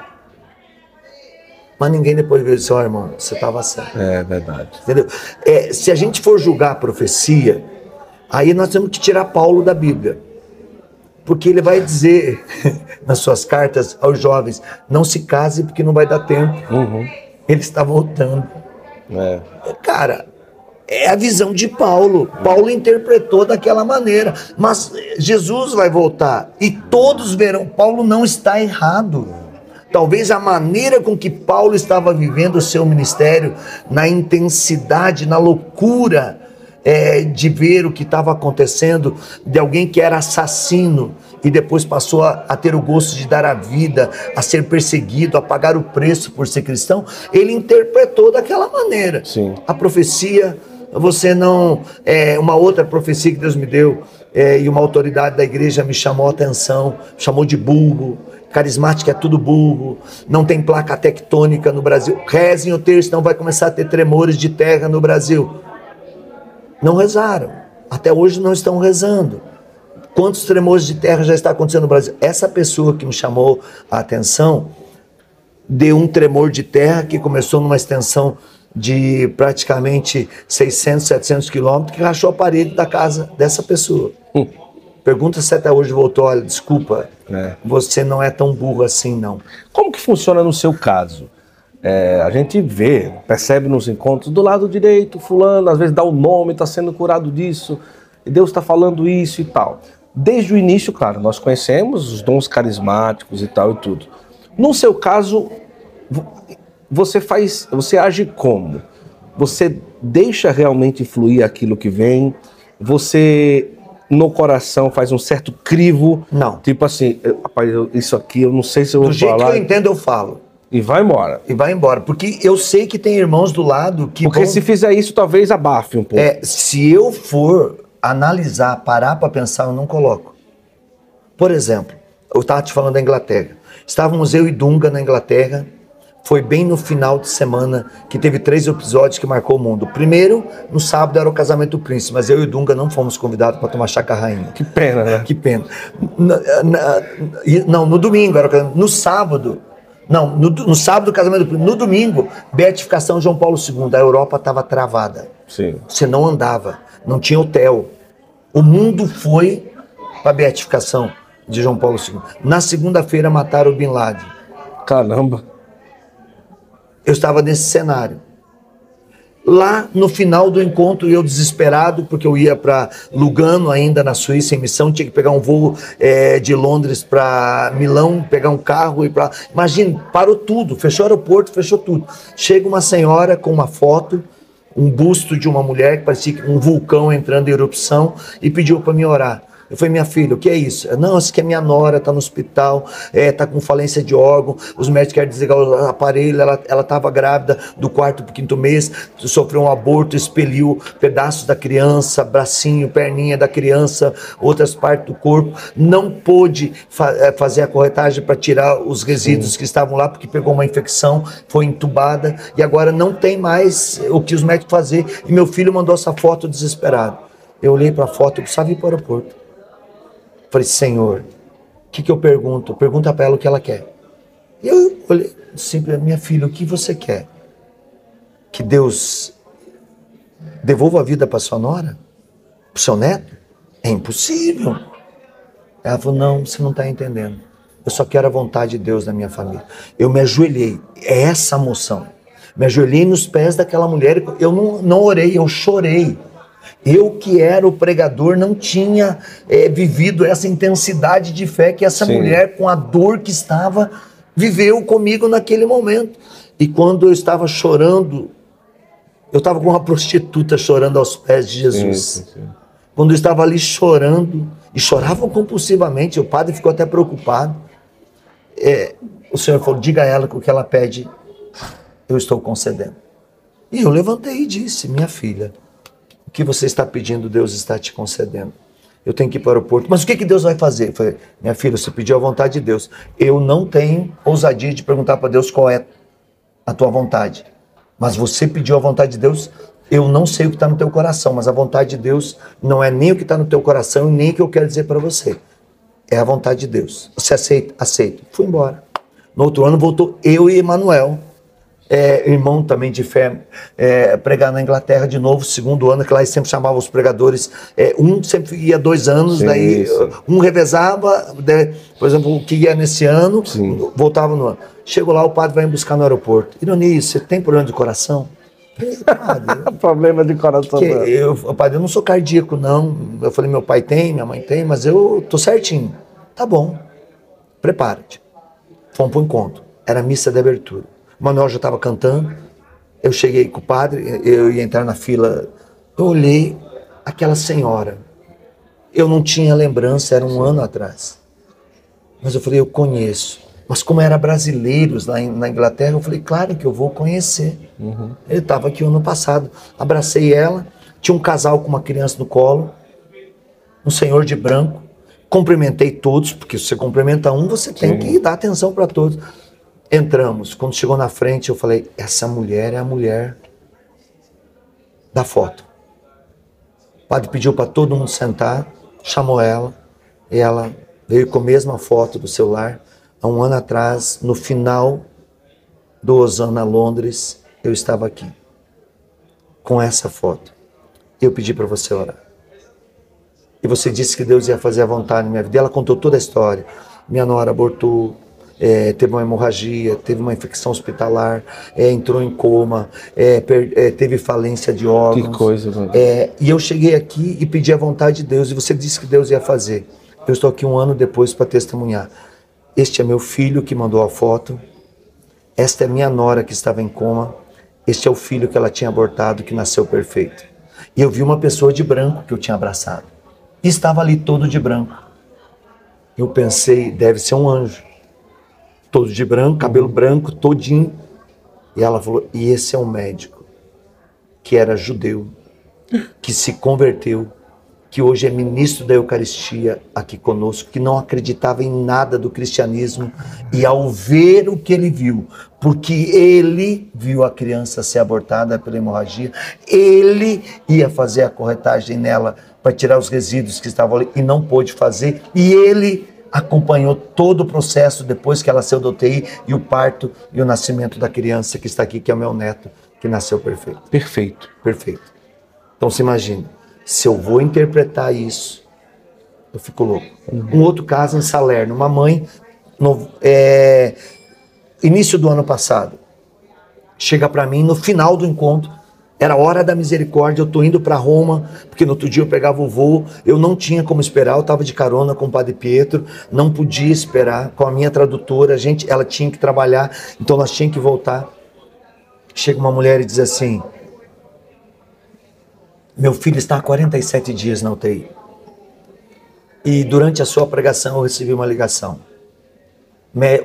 Mas ninguém depois veio e disse, ó oh, irmão, você estava certo. É verdade. Entendeu? É, se a gente for julgar a profecia, aí nós temos que tirar Paulo da Bíblia. Porque ele vai dizer [laughs] nas suas cartas aos jovens, não se case porque não vai dar tempo. Uhum. Ele está voltando. É. Cara, é a visão de Paulo. Paulo interpretou daquela maneira. Mas Jesus vai voltar e todos verão. Paulo não está errado. Talvez a maneira com que Paulo estava vivendo o seu ministério, na intensidade, na loucura é, de ver o que estava acontecendo, de alguém que era assassino e depois passou a, a ter o gosto de dar a vida, a ser perseguido, a pagar o preço por ser cristão, ele interpretou daquela maneira. Sim. A profecia você não. É, uma outra profecia que Deus me deu é, e uma autoridade da igreja me chamou a atenção, chamou de burro. Carismática é tudo burro, não tem placa tectônica no Brasil. Rezem o texto, não vai começar a ter tremores de terra no Brasil. Não rezaram, até hoje não estão rezando. Quantos tremores de terra já está acontecendo no Brasil? Essa pessoa que me chamou a atenção deu um tremor de terra que começou numa extensão de praticamente 600, 700 quilômetros que rachou a parede da casa dessa pessoa. Hum. Pergunta se até hoje voltou, olha, desculpa, É. você não é tão burro assim, não. Como que funciona no seu caso? É, a gente vê, percebe nos encontros, do lado direito, fulano, às vezes dá o nome, está sendo curado disso, e Deus está falando isso e tal. Desde o início, claro, nós conhecemos os dons carismáticos e tal e tudo. No seu caso, você faz, você age como? Você deixa realmente fluir aquilo que vem? Você no coração faz um certo crivo? Não. Tipo assim, rapaz, isso aqui eu não sei se eu vou Do jeito falar. que eu entendo, eu falo. E vai embora. E vai embora. Porque eu sei que tem irmãos do lado que Porque vão... se fizer isso, talvez abafe um pouco. É, se eu for analisar, parar para pensar, eu não coloco. Por exemplo, eu estava te falando da Inglaterra. Estávamos eu e Dunga na Inglaterra. Foi bem no final de semana que teve três episódios que marcou o mundo. O primeiro, no sábado, era o casamento do príncipe, mas eu e Dunga não fomos convidados para tomar chá com a rainha. Que pena, né? Que pena. Na- na- não, no domingo, era o casamento. no sábado. Não, no, no sábado o casamento do príncipe. No domingo, beatificação João Paulo II. A Europa estava travada. Sim. Você não andava, não tinha hotel. O mundo foi para a beatificação de João Paulo II. Na segunda-feira mataram o Bin Laden. Caramba. Eu estava nesse cenário. Lá no final do encontro, eu desesperado, porque eu ia para Lugano, ainda na Suíça, em missão, tinha que pegar um voo eh, de Londres para Milão, pegar um carro e para. Imagina, parou tudo, fechou o aeroporto, fechou tudo. Chega uma senhora com uma foto, um busto de uma mulher que parecia um vulcão entrando em erupção e pediu para me orar. Eu falei, minha filha, o que é isso? Não, isso que é minha nora, tá no hospital, é, tá com falência de órgão, os médicos querem desligar o aparelho, ela, ela tava grávida do quarto pro quinto mês, sofreu um aborto, expeliu pedaços da criança, bracinho, perninha da criança, outras partes do corpo, não pôde fa eh, fazer a corretagem para tirar os resíduos que estavam lá, porque pegou uma infecção, foi entubada, e agora não tem mais o que os médicos fazer, e meu filho mandou essa foto desesperado. Eu olhei para a foto, eu precisava ir para o aeroporto. Falei, Senhor, o que, que eu pergunto? Pergunta para ela o que ela quer. E eu olhei, simples, minha filha, o que você quer? Que Deus devolva a vida para sua nora? Para seu neto? É impossível. Ela falou, não, você não está entendendo. Eu só quero a vontade de Deus na minha família. Eu me ajoelhei. É essa a moção. Me ajoelhei nos pés daquela mulher. Eu não, não orei, eu chorei. Eu que era o pregador não tinha eh, vivido essa intensidade de fé que essa Sim. mulher, com a dor que estava, viveu comigo naquele momento. E quando eu estava chorando, eu estava com uma prostituta chorando aos pés de Jesus. Sim, sim. Quando eu estava ali chorando, e choravam compulsivamente, o padre ficou até preocupado. É, o Senhor falou: diga a ela que o que ela pede, eu estou concedendo. E eu levantei e disse: minha filha, que você está pedindo, Deus está te concedendo. Eu tenho que ir para o aeroporto. Mas o que, que Deus vai fazer? Eu falei, minha filha, você pediu a vontade de Deus. Eu não tenho ousadia de perguntar para Deus qual é a tua vontade. Mas você pediu a vontade de Deus, eu não sei o que está no teu coração, mas a vontade de Deus não é nem o que está no teu coração e nem o que eu quero dizer para você. É a vontade de Deus. Você aceita? Aceito. Fui embora. No outro ano voltou eu e Emanuel, é, irmão também de fé, é, pregar na Inglaterra de novo, segundo ano, que lá eles sempre chamavam os pregadores. é, um sempre ia dois anos, Sim, daí sim. um revezava, por exemplo, o que ia nesse ano, Sim. voltava no ano. Chego lá, o padre vai me buscar no aeroporto. Ironia, você tem problema de coração? Padre, [laughs] Problema de coração. que não. eu, padre, eu não sou cardíaco, não. Eu falei, meu pai tem, minha mãe tem, mas eu tô certinho. Tá bom, prepara-te. Fomos pro encontro. Era missa de abertura. Manuel já estava cantando. Eu cheguei com o padre, eu ia entrar na fila. Eu olhei aquela senhora. Eu não tinha lembrança, era um ano atrás. Mas eu falei, eu conheço. Mas como era brasileiros lá na Inglaterra, eu falei, claro que eu vou conhecer. Ele estava aqui ano passado. Abracei ela, tinha um casal com uma criança no colo, um senhor de branco. Cumprimentei todos, porque se você cumprimenta um, você tem que dar atenção para todos. Entramos. Quando chegou na frente, eu falei: essa mulher é a mulher da foto. O padre pediu para todo mundo sentar, chamou ela, e ela veio com a mesma foto do celular. Há um ano atrás, no final do Osana Londres, eu estava aqui, com essa foto. Eu pedi para você orar. E você disse que Deus ia fazer a vontade na minha vida. Ela contou toda a história. Minha nora abortou, é, teve uma hemorragia, teve uma infecção hospitalar, é, entrou em coma, é, per, é, teve falência de órgãos. Que coisa, mano. É, e eu cheguei aqui e pedi a vontade de Deus, e você disse que Deus ia fazer. Eu estou aqui um ano depois para testemunhar. Este é meu filho que mandou a foto, esta é minha nora que estava em coma, este é o filho que ela tinha abortado, que nasceu perfeito. E eu vi uma pessoa de branco que eu tinha abraçado. E estava ali todo de branco. Eu pensei, deve ser um anjo todo de branco, cabelo branco, todinho. E ela falou: e esse é um médico que era judeu, que se converteu, que hoje é ministro da Eucaristia aqui conosco, que não acreditava em nada do cristianismo, e ao ver o que ele viu, porque ele viu a criança ser abortada pela hemorragia, ele ia fazer a corretagem nela para tirar os resíduos que estavam ali e não pôde fazer, e ele acompanhou todo o processo depois que ela saiu do UTI e o parto e o nascimento da criança que está aqui, que é o meu neto, que nasceu perfeito. Perfeito. Perfeito. Então se imagine, se eu vou interpretar isso, eu fico louco. Um outro caso em Salerno, uma mãe, no, é, início do ano passado, chega para mim no final do encontro, era hora da misericórdia, eu tô indo para Roma, porque no outro dia eu pegava o voo, eu não tinha como esperar, eu estava de carona com o Padre Pietro, não podia esperar com a minha tradutora, a gente, ela tinha que trabalhar, então nós tínhamos que voltar. Chega uma mulher e diz assim: Meu filho está há 47 dias na UTI. E durante a sua pregação eu recebi uma ligação.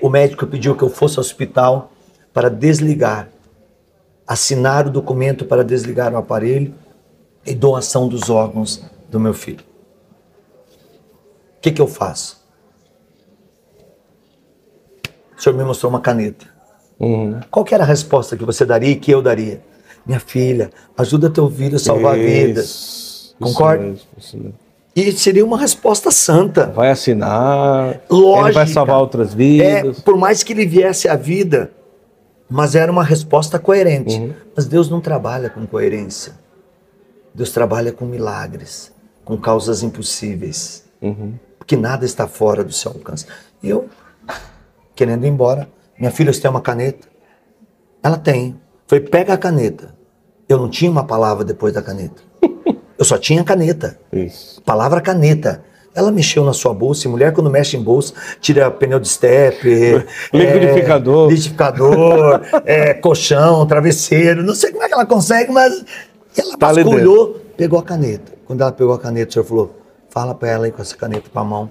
O médico pediu que eu fosse ao hospital para desligar assinar o documento para desligar o aparelho e doação dos órgãos do meu filho. O que, que eu faço? O senhor me mostrou uma caneta. Uhum. Qual era a resposta que você daria e que eu daria? Minha filha, ajuda teu filho a salvar vidas. Concorda? Isso mesmo, isso mesmo. E seria uma resposta santa. Vai assinar, Lógica. ele vai salvar outras vidas. É, por mais que ele viesse à vida, mas era uma resposta coerente. Uhum. Mas Deus não trabalha com coerência. Deus trabalha com milagres, com causas impossíveis. Uhum. Porque nada está fora do seu alcance. E eu, querendo ir embora, minha filha, você tem uma caneta? Ela tem. Foi, pega a caneta. Eu não tinha uma palavra depois da caneta. [laughs] Eu só tinha caneta. Isso. Palavra caneta. Ela mexeu na sua bolsa, e mulher quando mexe em bolsa, tira pneu de step, [laughs] liquidificador, é, liquidificador é, colchão, travesseiro, não sei como é que ela consegue, mas ela tá vasculhou, pegou a caneta. Quando ela pegou a caneta, o senhor falou, fala para ela aí com essa caneta para a mão,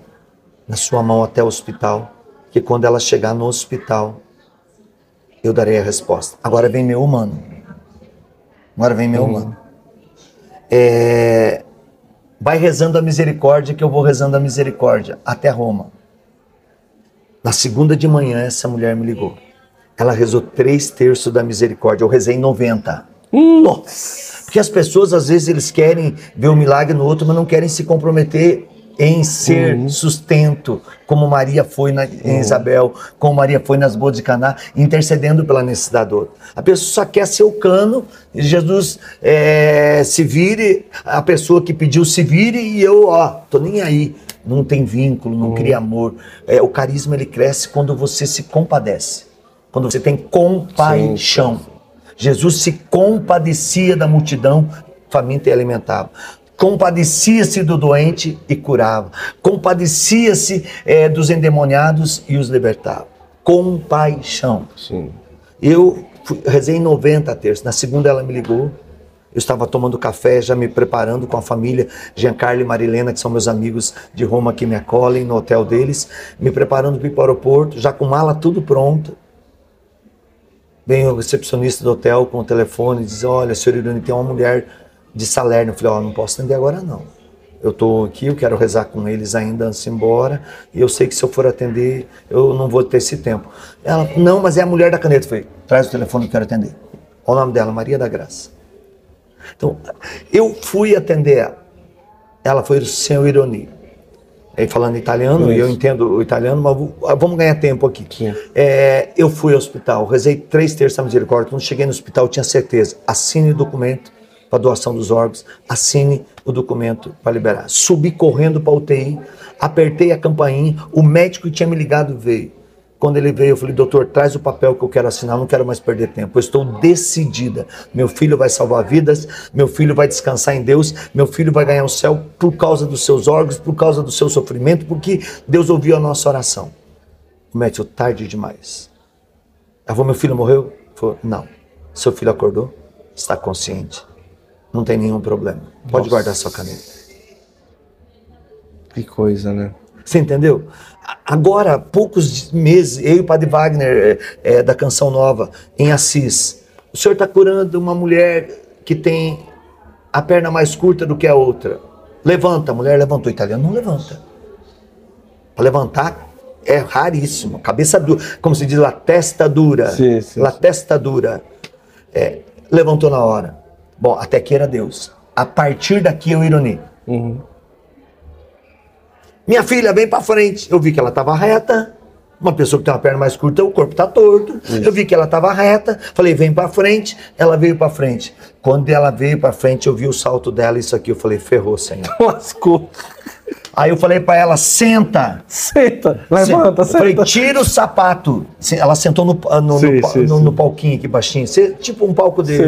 na sua mão até o hospital, que quando ela chegar no hospital, eu darei a resposta. Agora vem meu humano. Agora vem meu uhum. humano. É, Vai rezando a misericórdia que eu vou rezando a misericórdia até Roma. Na segunda de manhã, essa mulher me ligou. Ela rezou três terços da misericórdia. Eu rezei 90. Hum. Nossa! Porque as pessoas, às vezes, eles querem ver o milagre no outro, mas não querem se comprometer em ser uhum. sustento, como Maria foi na, em uhum. Isabel, como Maria foi nas bodas de Caná, intercedendo pela necessidade do outro. A pessoa só quer ser o cano, e Jesus é, se vire, a pessoa que pediu se vire, e eu, ó, tô nem aí. Não tem vínculo, não uhum. cria amor. É, o carisma ele cresce quando você se compadece, quando você tem compaixão. Sim. Jesus se compadecia da multidão faminta e alimentava compadecia-se do doente e curava, compadecia-se é, dos endemoniados e os libertava. Compaixão. Sim. Eu fui, rezei 90 terços, na segunda ela me ligou, eu estava tomando café, já me preparando com a família, Giancarlo e Marilena, que são meus amigos de Roma que me acolhem no hotel deles, me preparando para ir para o aeroporto, já com mala tudo pronto. Vem o recepcionista do hotel com o telefone e diz: Olha, senhor Irune, tem uma mulher de Salerno. Eu falei, ó, oh, não posso atender agora não. Eu estou aqui, eu quero rezar com eles ainda antes de ir embora, e eu sei que se eu for atender, eu não vou ter esse tempo. Ela, não, mas é a mulher da caneta. Eu falei, traz o telefone eu quero atender. Qual o nome dela? Maria da Graça. Então, eu fui atender ela. Ela foi sem ironia. Aí falando italiano, e eu entendo o italiano, mas vamos ganhar tempo aqui. É, eu fui ao hospital, rezei três terços da misericórdia. Quando cheguei no hospital, eu tinha certeza. Assine o documento para doação dos órgãos, assine o documento para liberar. Subi correndo para a UTI, apertei a campainha, o médico que tinha me ligado veio. Quando ele veio, eu falei, doutor, traz o papel que eu quero assinar, não quero mais perder tempo. Eu estou decidida. Meu filho vai salvar vidas, meu filho vai descansar em Deus, meu filho vai ganhar o céu por causa dos seus órgãos, por causa do seu sofrimento, porque Deus ouviu a nossa oração. O médico, tarde demais. Falei, meu filho morreu? Falou, não. Seu filho acordou, está consciente, não tem nenhum problema. Pode Nossa. guardar sua caneta. Que coisa, né? Você entendeu? Agora, poucos meses, eu e o Padre Wagner, é, é, da Canção Nova, em Assis, o senhor está curando uma mulher que tem a perna mais curta do que a outra. Levanta, a mulher levantou. O italiano não levanta. Para levantar é raríssimo. Cabeça dura, como se diz, la testa dura. Sim, sim, la testa dura. É, levantou na hora. Bom, até aqui era Deus. A partir daqui eu ironei. Uhum. Minha filha, vem para frente. Eu vi que ela estava reta. Uma pessoa que tem uma perna mais curta, o corpo tá torto. Isso. Eu vi que ela estava reta. Falei, vem para frente. Ela veio para frente. Quando ela veio para frente, eu vi o salto dela. Isso aqui, eu falei, ferrou, Senhor. [laughs] Lascou. Aí eu falei para ela, senta. Senta, levanta, senta. Falei, tira o sapato. Ela sentou no, no, sim, no, sim, no, sim. no palquinho aqui baixinho. tipo um palco de,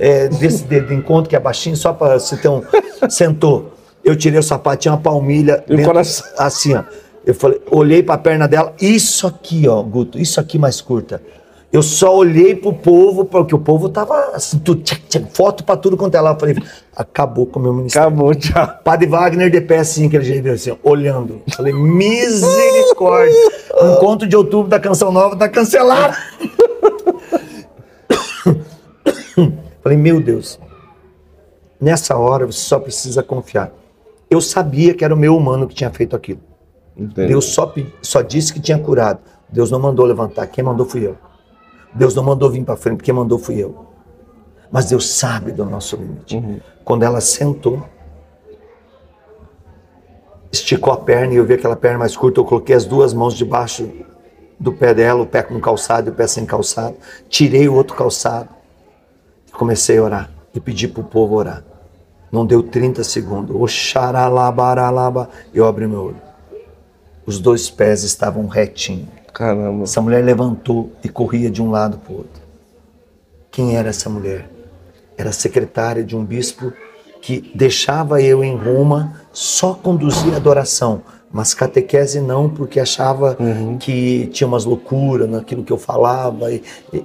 é, desse de, de, encontro que é baixinho, só para você ter um... [laughs] Sentou. Eu tirei o sapato, tinha uma palmilha. E dentro, coração. Assim, ó. Eu falei, olhei para a perna dela, isso aqui, ó, Guto, isso aqui mais curta. Eu só olhei pro povo, porque o povo tava assim, tudo, tchac, tchac, foto pra tudo quanto é lá. Eu falei, acabou com o meu ministério. Acabou, tchau. Padre Wagner de pé assim, aquele jeito assim, olhando. Eu falei, misericórdia. O encontro de outubro da Canção Nova tá cancelado. [coughs] falei, meu Deus. Nessa hora você só precisa confiar. Eu sabia que era o meu humano que tinha feito aquilo. Deus só, só disse que tinha curado. Deus não mandou levantar. Quem mandou fui eu. Deus não mandou vir para frente. Quem mandou fui eu. Mas Deus sabe do nosso limite. Uhum. Quando ela sentou, esticou a perna e eu vi aquela perna mais curta, eu coloquei as duas mãos debaixo do pé dela, o pé com calçado e o pé sem calçado. Tirei o outro calçado e comecei a orar e pedi para o povo orar. Não deu 30 segundos. Oxaralabaralaba. Eu abri meu olho. Os dois pés estavam retinhos. Caramba. Essa mulher levantou e corria de um lado para o outro. Quem era essa mulher? Era secretária de um bispo que deixava eu em Roma só conduzir adoração, mas catequese não, porque achava uhum. que tinha umas loucuras naquilo que eu falava. E, e,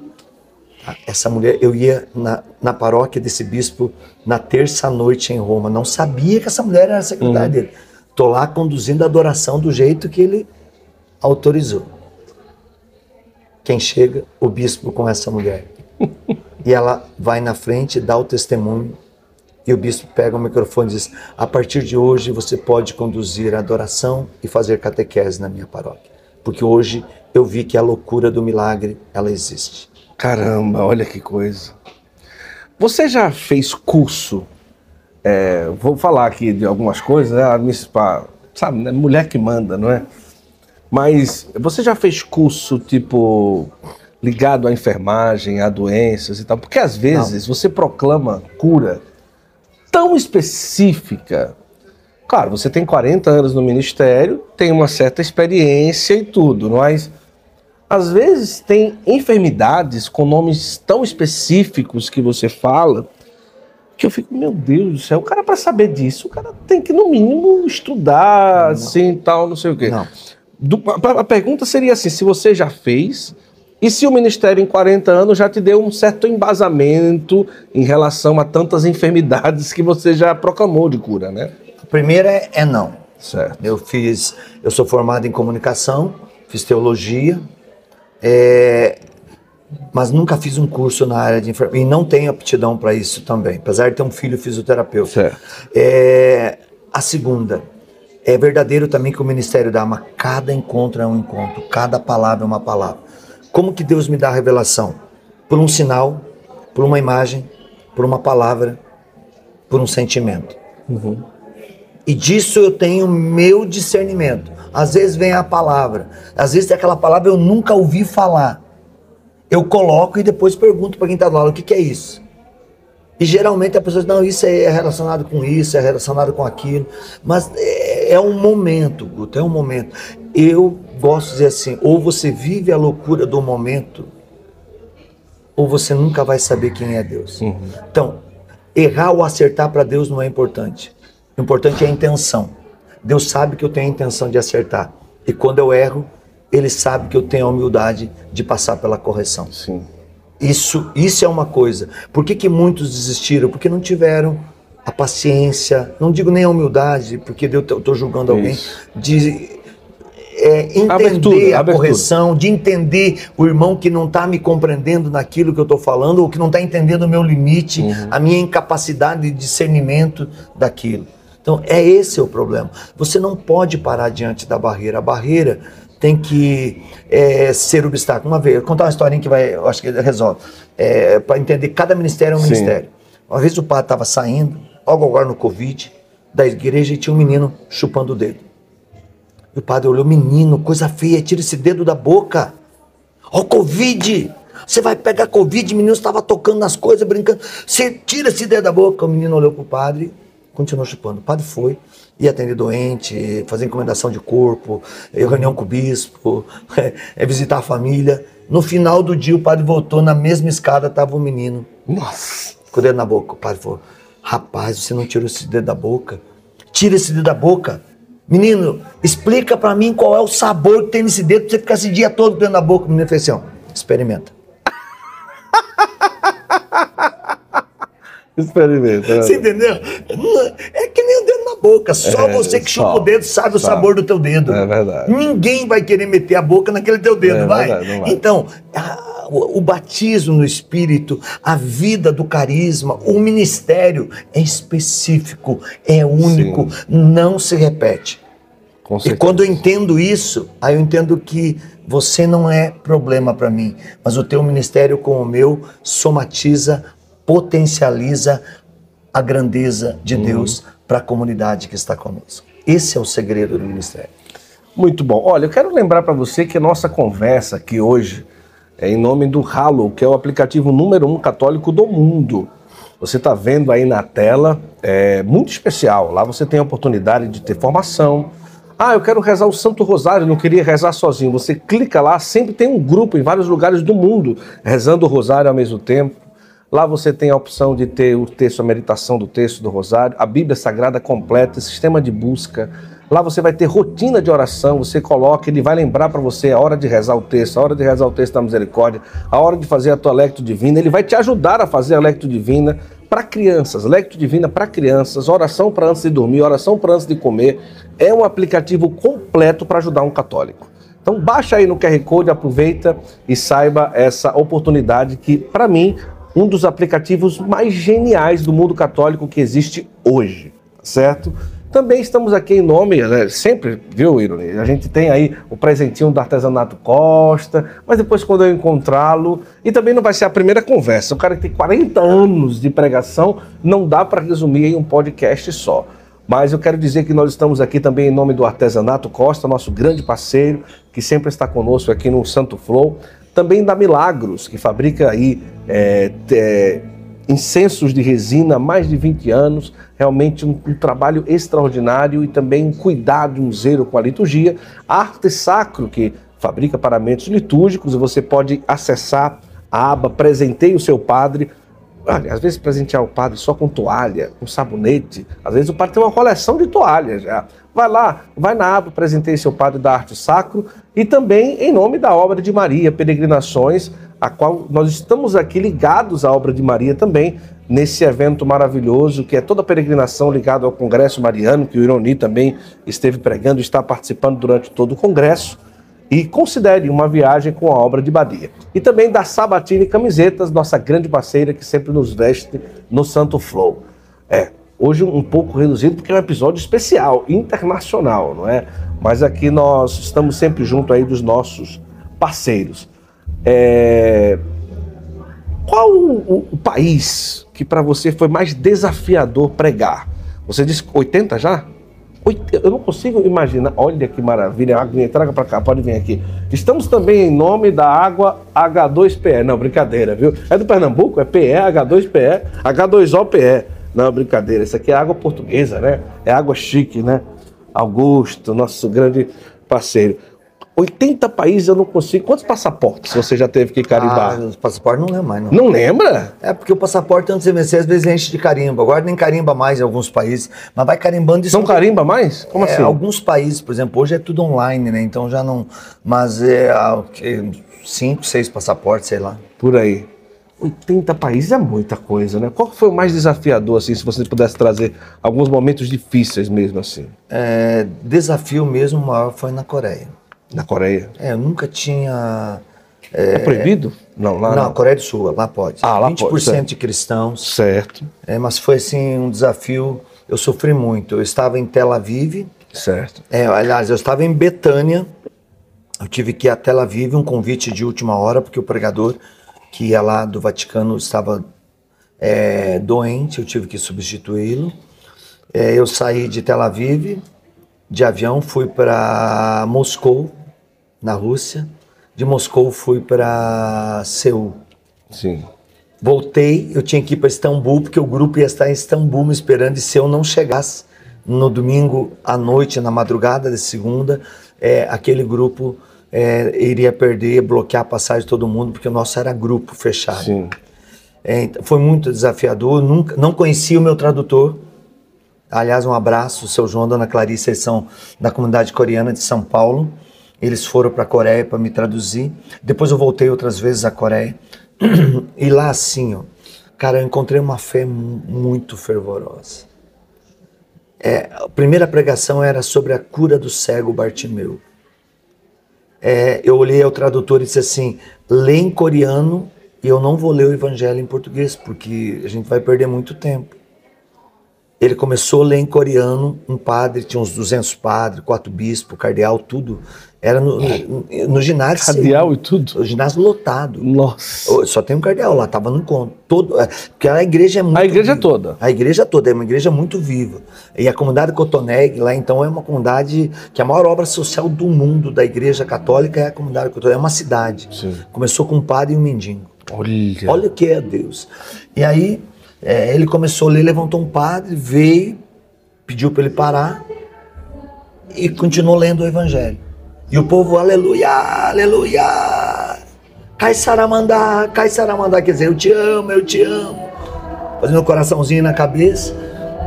essa mulher, eu ia na, na paróquia desse bispo na terça-noite em Roma. Não sabia que essa mulher era secretária uhum. dele. Tô lá conduzindo a adoração do jeito que ele autorizou. Quem chega? O bispo com essa mulher. e ela vai na frente, dá o testemunho. E o bispo pega o microfone e diz: A partir de hoje você pode conduzir a adoração e fazer catequese na minha paróquia. Porque hoje eu vi que a loucura do milagre ela existe. Caramba, olha que coisa. Você já fez curso? É, vou falar aqui de algumas coisas, né? sabe, né? mulher que manda, não é? Mas você já fez curso tipo ligado à enfermagem, a doenças e tal? Porque às vezes não. você proclama cura tão específica. Claro, você tem 40 anos no ministério, tem uma certa experiência e tudo, mas às vezes tem enfermidades com nomes tão específicos que você fala que eu fico, meu Deus do céu, o cara para saber disso, o cara tem que no mínimo estudar, não. assim, tal, não sei o quê. Não. Do, a, a pergunta seria assim, se você já fez e se o Ministério em 40 anos já te deu um certo embasamento em relação a tantas enfermidades que você já proclamou de cura, né? A primeira é, é não. Certo. Eu fiz, eu sou formado em comunicação, fiz teologia, é, mas nunca fiz um curso na área de enfermagem. E não tenho aptidão para isso também, apesar de ter um filho fisioterapeuta. Certo. É, a segunda, é verdadeiro também que o ministério dá, mas cada encontro é um encontro, cada palavra é uma palavra. Como que Deus me dá a revelação? Por um sinal, por uma imagem, por uma palavra, por um sentimento. Uhum. E disso eu tenho meu discernimento. Às vezes vem a palavra, às vezes aquela palavra eu nunca ouvi falar. Eu coloco e depois pergunto para quem está do lado o que, que é isso. E geralmente a pessoa diz, não, isso é relacionado com isso, é relacionado com aquilo. Mas é, é um momento, Guto, é um momento. Eu gosto de dizer assim, ou você vive a loucura do momento, ou você nunca vai saber quem é Deus. Uhum. Então, errar ou acertar para Deus não é importante. O importante é a intenção. Deus sabe que eu tenho a intenção de acertar. E quando eu erro, Ele sabe que eu tenho a humildade de passar pela correção. Sim. Isso, isso é uma coisa. Por que, que muitos desistiram? Porque não tiveram a paciência, não digo nem a humildade, porque eu estou julgando alguém, de é, entender abertura, a abertura. correção, de entender o irmão que não está me compreendendo naquilo que eu estou falando, ou que não está entendendo o meu limite, uhum. a minha incapacidade de discernimento daquilo. Então, é esse o problema. Você não pode parar diante da barreira. A barreira tem que é, ser obstáculo. Uma vez, vou contar uma historinha que vai, eu acho que resolve. É, Para entender, cada ministério é um Sim. ministério. Uma vez o padre estava saindo, logo agora no Covid, da igreja e tinha um menino chupando o dedo. E o padre olhou, menino, coisa feia, tira esse dedo da boca. Ó, Covid! Você vai pegar Covid, o menino estava tocando nas coisas, brincando. Você tira esse dedo da boca. O menino olhou para o padre, continuou chupando. O padre foi, ia atender doente, fazer encomendação de corpo, reunião com o bispo, é, [laughs] visitar a família. No final do dia, o padre voltou, na mesma escada estava o um menino. Nossa! Com o dedo na boca. O padre falou: Rapaz, você não tirou esse dedo da boca? Tira esse dedo da boca. Menino, explica para mim qual é o sabor que tem nesse dedo pra você ficar esse dia todo dentro da boca. O menino fez assim: ó, experimenta. [laughs] Experimenta. Você entendeu? É que nem o dedo na boca. Só é, você que chupa o dedo sabe o sabor do teu dedo. É verdade. Ninguém vai querer meter a boca naquele teu dedo, é vai? Verdade, vai? Então, a, o, o batismo no Espírito, a vida do carisma, o ministério é específico, é único, Sim. não se repete. E quando eu entendo isso, aí eu entendo que você não é problema para mim, mas o teu ministério com o meu somatiza potencializa a grandeza de uhum. Deus para a comunidade que está conosco. Esse é o segredo do ministério. Muito bom. Olha, eu quero lembrar para você que a nossa conversa aqui hoje é em nome do Halo, que é o aplicativo número um católico do mundo. Você está vendo aí na tela, é muito especial. Lá você tem a oportunidade de ter formação. Ah, eu quero rezar o Santo Rosário, não queria rezar sozinho. Você clica lá, sempre tem um grupo em vários lugares do mundo rezando o Rosário ao mesmo tempo. Lá você tem a opção de ter o texto, a meditação do texto do Rosário, a Bíblia Sagrada completa, sistema de busca. Lá você vai ter rotina de oração, você coloca, ele vai lembrar para você a hora de rezar o texto, a hora de rezar o texto da misericórdia, a hora de fazer a tua lecto divina, ele vai te ajudar a fazer a lecto divina para crianças, lecto divina para crianças, oração para antes de dormir, oração para antes de comer. É um aplicativo completo para ajudar um católico. Então baixa aí no QR Code, aproveita e saiba essa oportunidade que para mim um dos aplicativos mais geniais do mundo católico que existe hoje, certo? Também estamos aqui em nome, né, sempre, viu, Irone? A gente tem aí o presentinho do artesanato Costa, mas depois quando eu encontrá-lo, e também não vai ser a primeira conversa. O cara que tem 40 anos de pregação, não dá para resumir em um podcast só. Mas eu quero dizer que nós estamos aqui também em nome do Artesanato Costa, nosso grande parceiro, que sempre está conosco aqui no Santo Flow também da Milagros, que fabrica aí é, é, incensos de resina há mais de 20 anos, realmente um, um, trabalho extraordinário e também um cuidado, um zelo com a liturgia. Arte Sacro, que fabrica paramentos litúrgicos, você pode acessar a aba Presentei o seu Padre. Olha, às vezes presentear o padre só com toalha, com sabonete. Às vezes o padre tem uma coleção de toalhas já. Vai lá, vai na aba, presentei seu padre da arte sacro e também em nome da obra de Maria, Peregrinações, a qual nós estamos aqui ligados à obra de Maria também, nesse evento maravilhoso que é toda a peregrinação ligada ao Congresso Mariano, que o Ironi também esteve pregando está participando durante todo o Congresso. E considere uma viagem com a obra de Badia. E também da Sabatini Camisetas, nossa grande parceira que sempre nos veste no Santo Flow. É, Hoje um pouco reduzido porque é um episódio especial, internacional, não é? Mas aqui nós estamos sempre junto aí dos nossos parceiros. É... Qual o, o país que para você foi mais desafiador pregar? Você disse 80 já? Eu não consigo imaginar. Olha que maravilha. Aguinha, traga para cá, pode vir aqui. Estamos também em nome da água H2PE. Não, brincadeira, viu? É do Pernambuco? É PE, H2PE, H2OPE. Não, brincadeira. Isso aqui é água portuguesa, né? É água chique, né? Augusto, nosso grande parceiro. 80 países eu não consigo. Quantos passaportes você já teve que carimbar? Ah, os passaportes não lembro mais, não. Não lembra? É porque o passaporte antes de vencer às vezes enche de carimbo. Agora nem carimba mais em alguns países, mas vai carimbando de Não carimba mais? Como é, assim? Alguns países, por exemplo, hoje é tudo online, né? Então já não. Mas é ah, cinco, seis passaportes, sei lá. Por aí. 80 países é muita coisa, né? Qual foi o mais desafiador, assim, se você pudesse trazer alguns momentos difíceis mesmo, assim? É, desafio mesmo maior foi na Coreia. Na Coreia? É, eu nunca tinha. É, é proibido? Não, lá não. Coreia do Sul, lá pode. Ah, lá 20% pode, de cristãos. Certo. É, mas foi assim um desafio. Eu sofri muito. Eu estava em Tel Aviv. Certo. É, aliás, eu estava em Betânia. Eu tive que ir a Tel Aviv, um convite de última hora, porque o pregador que ia lá do Vaticano estava é, doente, eu tive que substituí-lo. É, eu saí de Tel Aviv, de avião, fui para Moscou, na Rússia. De Moscou fui para Seul. Sim. Voltei, eu tinha que ir para Istambul, porque o grupo ia estar em Istambul me esperando, e se eu não chegasse no domingo à noite, na madrugada de segunda, é, aquele grupo é, iria perder, bloquear a passagem de todo mundo, porque o nosso era grupo fechado. Sim. É, então, foi muito desafiador, nunca, não conhecia o meu tradutor. Aliás, um abraço, o seu João dona Clarice, eles são da comunidade coreana de São Paulo. Eles foram para a Coreia para me traduzir. Depois eu voltei outras vezes à Coreia. [clears throat] e lá assim, ó, cara, eu encontrei uma fé muito fervorosa. É, a primeira pregação era sobre a cura do cego Bartimeu. É, eu olhei ao tradutor e disse assim: lê em coreano e eu não vou ler o evangelho em português, porque a gente vai perder muito tempo. Ele começou a ler em coreano, um padre, tinha uns 200 padres, quatro bispos, cardeal, tudo. Era no, no, no ginásio. Cardeal e tudo? O ginásio lotado. Nossa. Só tem um cardeal lá, tava no encontro. Todo, é, porque a igreja é muito A igreja viva. toda. A igreja toda, é uma igreja muito viva. E a comunidade Cotoneg lá, então, é uma comunidade que a maior obra social do mundo da igreja católica é a comunidade Cotoneg. É uma cidade. Sim. Começou com um padre e um mendigo. Olha. Olha o que é Deus. E aí, é, ele começou a ler, levantou um padre, veio, pediu para ele parar e continuou lendo o evangelho. E o povo, aleluia, aleluia, cai saramandá, cai saramandá, quer dizer, eu te amo, eu te amo. Fazendo um coraçãozinho na cabeça.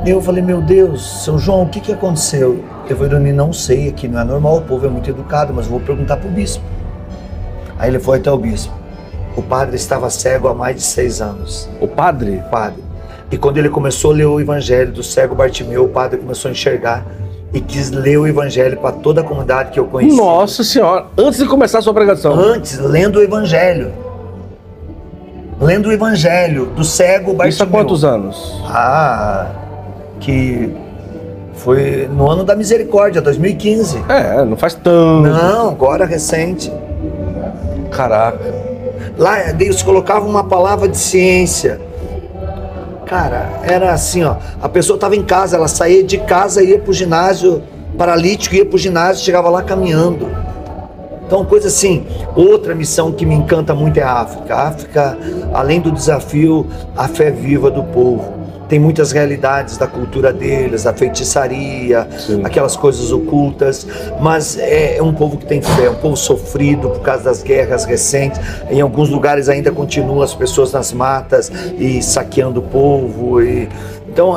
E eu falei, meu Deus, São João, o que, que aconteceu? Eu falei, não sei, aqui não é normal, o povo é muito educado, mas vou perguntar para o bispo. Aí ele foi até o bispo. O padre estava cego há mais de seis anos. O padre? O padre. E quando ele começou a ler o evangelho do cego Bartimeu, o padre começou a enxergar e quis ler o evangelho para toda a comunidade que eu conhecia. Nossa senhora, antes de começar a sua pregação. Antes, lendo o evangelho. Lendo o evangelho do cego Bartimeu. Isso há quantos anos? Ah, que foi no ano da misericórdia, 2015. É, não faz tanto. Não, agora recente. Caraca. Lá Deus colocava uma palavra de ciência. Cara, era assim, ó. A pessoa estava em casa, ela saía de casa, ia pro ginásio, paralítico, ia pro ginásio, chegava lá caminhando. Então, coisa assim. Outra missão que me encanta muito é a África. A África, além do desafio, a fé viva do povo tem muitas realidades da cultura deles, a feitiçaria, Sim. aquelas coisas ocultas, mas é, é um povo que tem fé, um povo sofrido por causa das guerras recentes. Em alguns lugares ainda continuam as pessoas nas matas e saqueando o povo. E... Então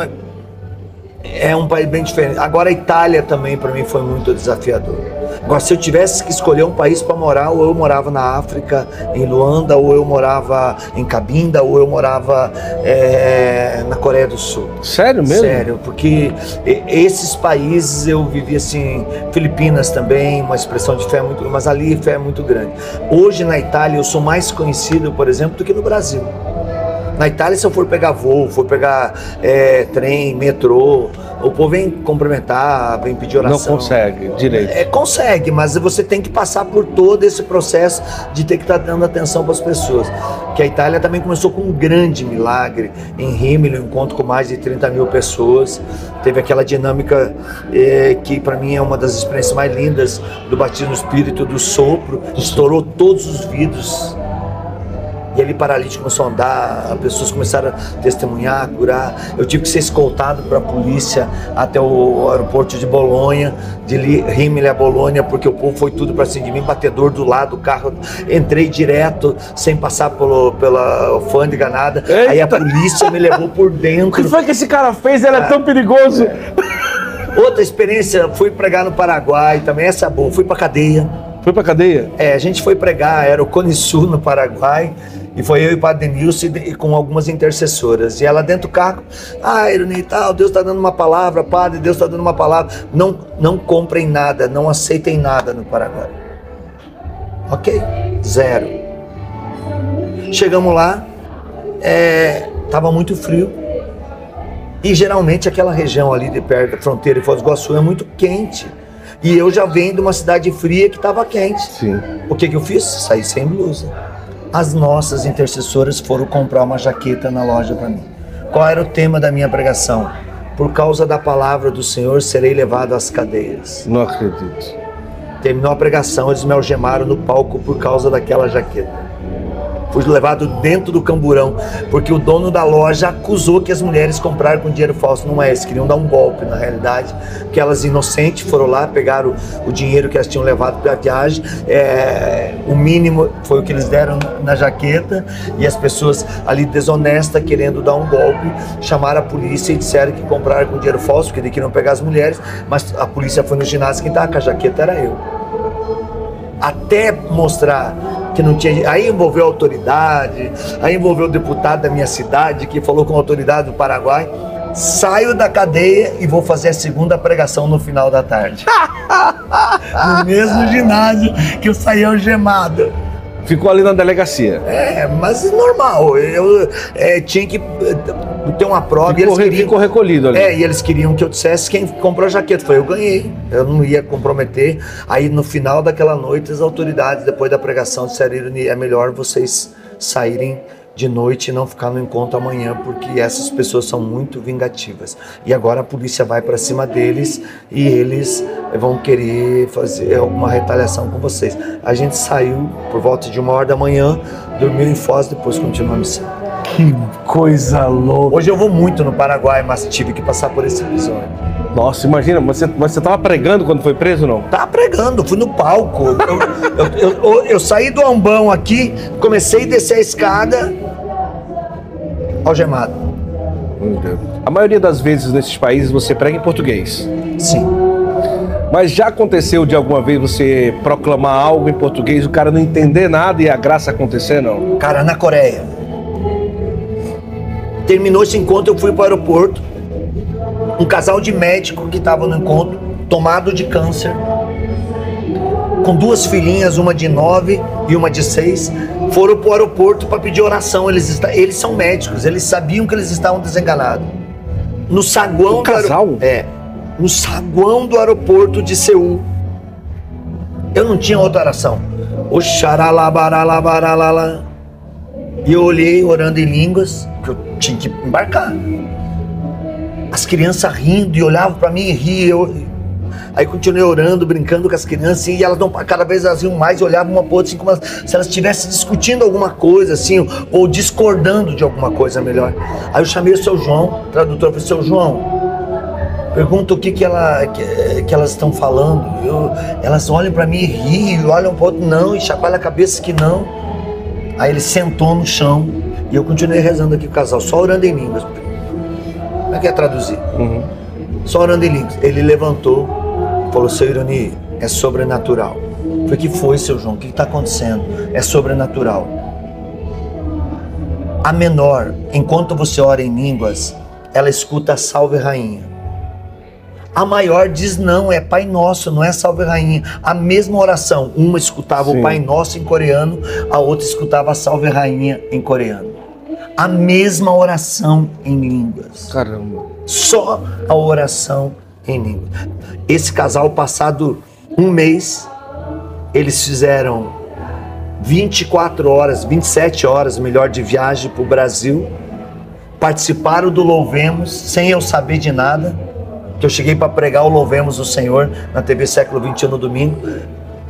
é, um país bem diferente. Agora a Itália também para mim foi muito desafiador. Agora, se eu tivesse que escolher um país para morar, ou eu morava na África, em Luanda, ou eu morava em Cabinda, ou eu morava é, na Coreia do Sul. Sério mesmo? Sério, porque esses países eu vivi assim, Filipinas também, uma expressão de fé muito, mas ali fé é muito grande. Hoje na Itália eu sou mais conhecido, por exemplo, do que no Brasil. Na Itália, se eu for pegar voo, for pegar é, trem, metrô, o povo vem cumprimentar, vem pedir oração. Não consegue direito. É, consegue, mas você tem que passar por todo esse processo de ter que estar tá dando atenção para as pessoas. Que a Itália também começou com um grande milagre. Em Rimini, um encontro com mais de 30 mil pessoas. Teve aquela dinâmica é, que para mim é uma das experiências mais lindas do batismo no Espírito, do sopro. Estourou todos os vidros e ali paralítico começou a andar, as pessoas começaram a testemunhar, curar. Eu tive que ser escoltado para a polícia até o aeroporto de Bolonha, de Rimini a Bolonha, porque o povo foi tudo para cima de mim, batedor do lado do carro. Entrei direto, sem passar pelo, pela alfândega, nada. Eita. Aí a polícia me levou por dentro. O que foi que esse cara fez? Ele é, tão perigoso. É. Outra experiência, fui pregar no Paraguai, também essa é boa. Fui para cadeia. Foi para cadeia? É, a gente foi pregar, era o Cone Sul no Paraguai. E foi eu e o Padre Denilson com algumas intercessoras. E ela dentro do carro, ah, Irene e tal, Deus está dando uma palavra, Padre, Deus está dando uma palavra. Não, não comprem nada, não aceitem nada no Paraguai. Ok? Zero. Chegamos lá, estava é, muito frio. E geralmente aquela região ali de perto da fronteira de Foz do Iguaçu é muito quente. E eu já venho de uma cidade fria que estava quente. Sim. O que, que eu fiz? Saí sem blusa as nossas intercessoras foram comprar uma jaqueta na loja para mim. Qual era o tema da minha pregação? Por causa da palavra do Senhor serei levado às cadeias. Não acredito. Terminou a pregação, eles me algemaram no palco por causa daquela jaqueta. Fui levado dentro do camburão, porque o dono da loja acusou que as mulheres compraram com dinheiro falso. Não é, eles queriam dar um golpe, na realidade, que elas inocentes foram lá, pegaram o dinheiro que elas tinham levado para a viagem, é, o mínimo foi o que eles deram na jaqueta, e as pessoas ali desonestas, querendo dar um golpe, chamaram a polícia e disseram que compraram com dinheiro falso, eles queriam pegar as mulheres, mas a polícia foi no ginásio, quem estava com a jaqueta era eu. Até mostrar que não tinha. Aí envolveu a autoridade, aí envolveu o deputado da minha cidade, que falou com a autoridade do Paraguai. Saio da cadeia e vou fazer a segunda pregação no final da tarde. [laughs] no mesmo ginásio que eu saí algemado. Ficou ali na delegacia. É, mas normal. Eu é, tinha que eh, ter uma prova. Ficou, e eles queriam, ficou recolhido ali. É, e eles queriam que eu dissesse quem comprou a jaqueta. Foi eu ganhei. Eu não ia comprometer. Aí no final daquela noite, as autoridades, depois da pregação, disseram: é melhor vocês saírem de noite e não ficar no encontro amanhã, porque essas pessoas são muito vingativas. E agora a polícia vai para cima deles e eles vão querer fazer alguma retaliação com vocês. A gente saiu por volta de uma hora da manhã, dormiu em Foz, depois continuou a missão. Que coisa louca! Hoje eu vou muito no Paraguai, mas tive que passar por esse episódio. Nossa, imagina, você, você tava pregando quando foi preso não? Tava pregando, fui no palco. eu, eu, eu, eu, saí do ambão aqui, comecei a descer a escada, algemado. A maioria das vezes nesses países você prega em português. Sim. Mas já aconteceu de alguma vez você proclamar algo em português, o cara não entender nada e a graça acontecer, não? Cara, na Coreia. Terminou esse encontro, eu fui para o aeroporto. Um casal de médico que estava no encontro, tomado de câncer, com duas filhinhas, uma de nove e uma de seis, foram para o aeroporto para pedir oração. Eles, eles são médicos, eles sabiam que eles estavam desenganados. No saguão o casal? Do, é, no saguão do aeroporto de Seul. Eu não tinha outra oração. O xaralabaralabaralala. E eu olhei orando em línguas, que eu tinha que embarcar. As crianças rindo e olhavam para mim e riam. Aí continuei orando, brincando com as crianças, e elas não, cada vez elas iam mais, olhavam uma para outra, assim, como se elas estivessem discutindo alguma coisa, assim, ou discordando de alguma coisa melhor. Aí eu chamei o seu João, tradutor, falei, seu João, pergunta o que, que, ela, que, que elas estão falando. Eu, elas olham para mim e riem, olham para outro, não, e chacoalham a cabeça que não. Aí ele sentou no chão e eu continuei rezando aqui o casal, só orando em línguas. Como é que é traduzir? Uhum. Só orando em línguas. Ele levantou, Falou, seu Irani, é sobrenatural. Foi que foi, seu João? O que está acontecendo? É sobrenatural. A menor, enquanto você ora em línguas, ela escuta Salve Rainha. A maior diz não, é Pai Nosso, não é Salve Rainha. A mesma oração, uma escutava Sim. o Pai Nosso em coreano, a outra escutava Salve Rainha em coreano. a mesma oração em línguas. Caramba. Só a oração em línguas. Esse casal, passado um mês, eles fizeram 24 horas, 27 horas, melhor, de viagem para o Brasil. Participaram do Louvemos sem eu saber de nada. Que eu cheguei para pregar o Louvemos do Senhor na TV Século 21 no domingo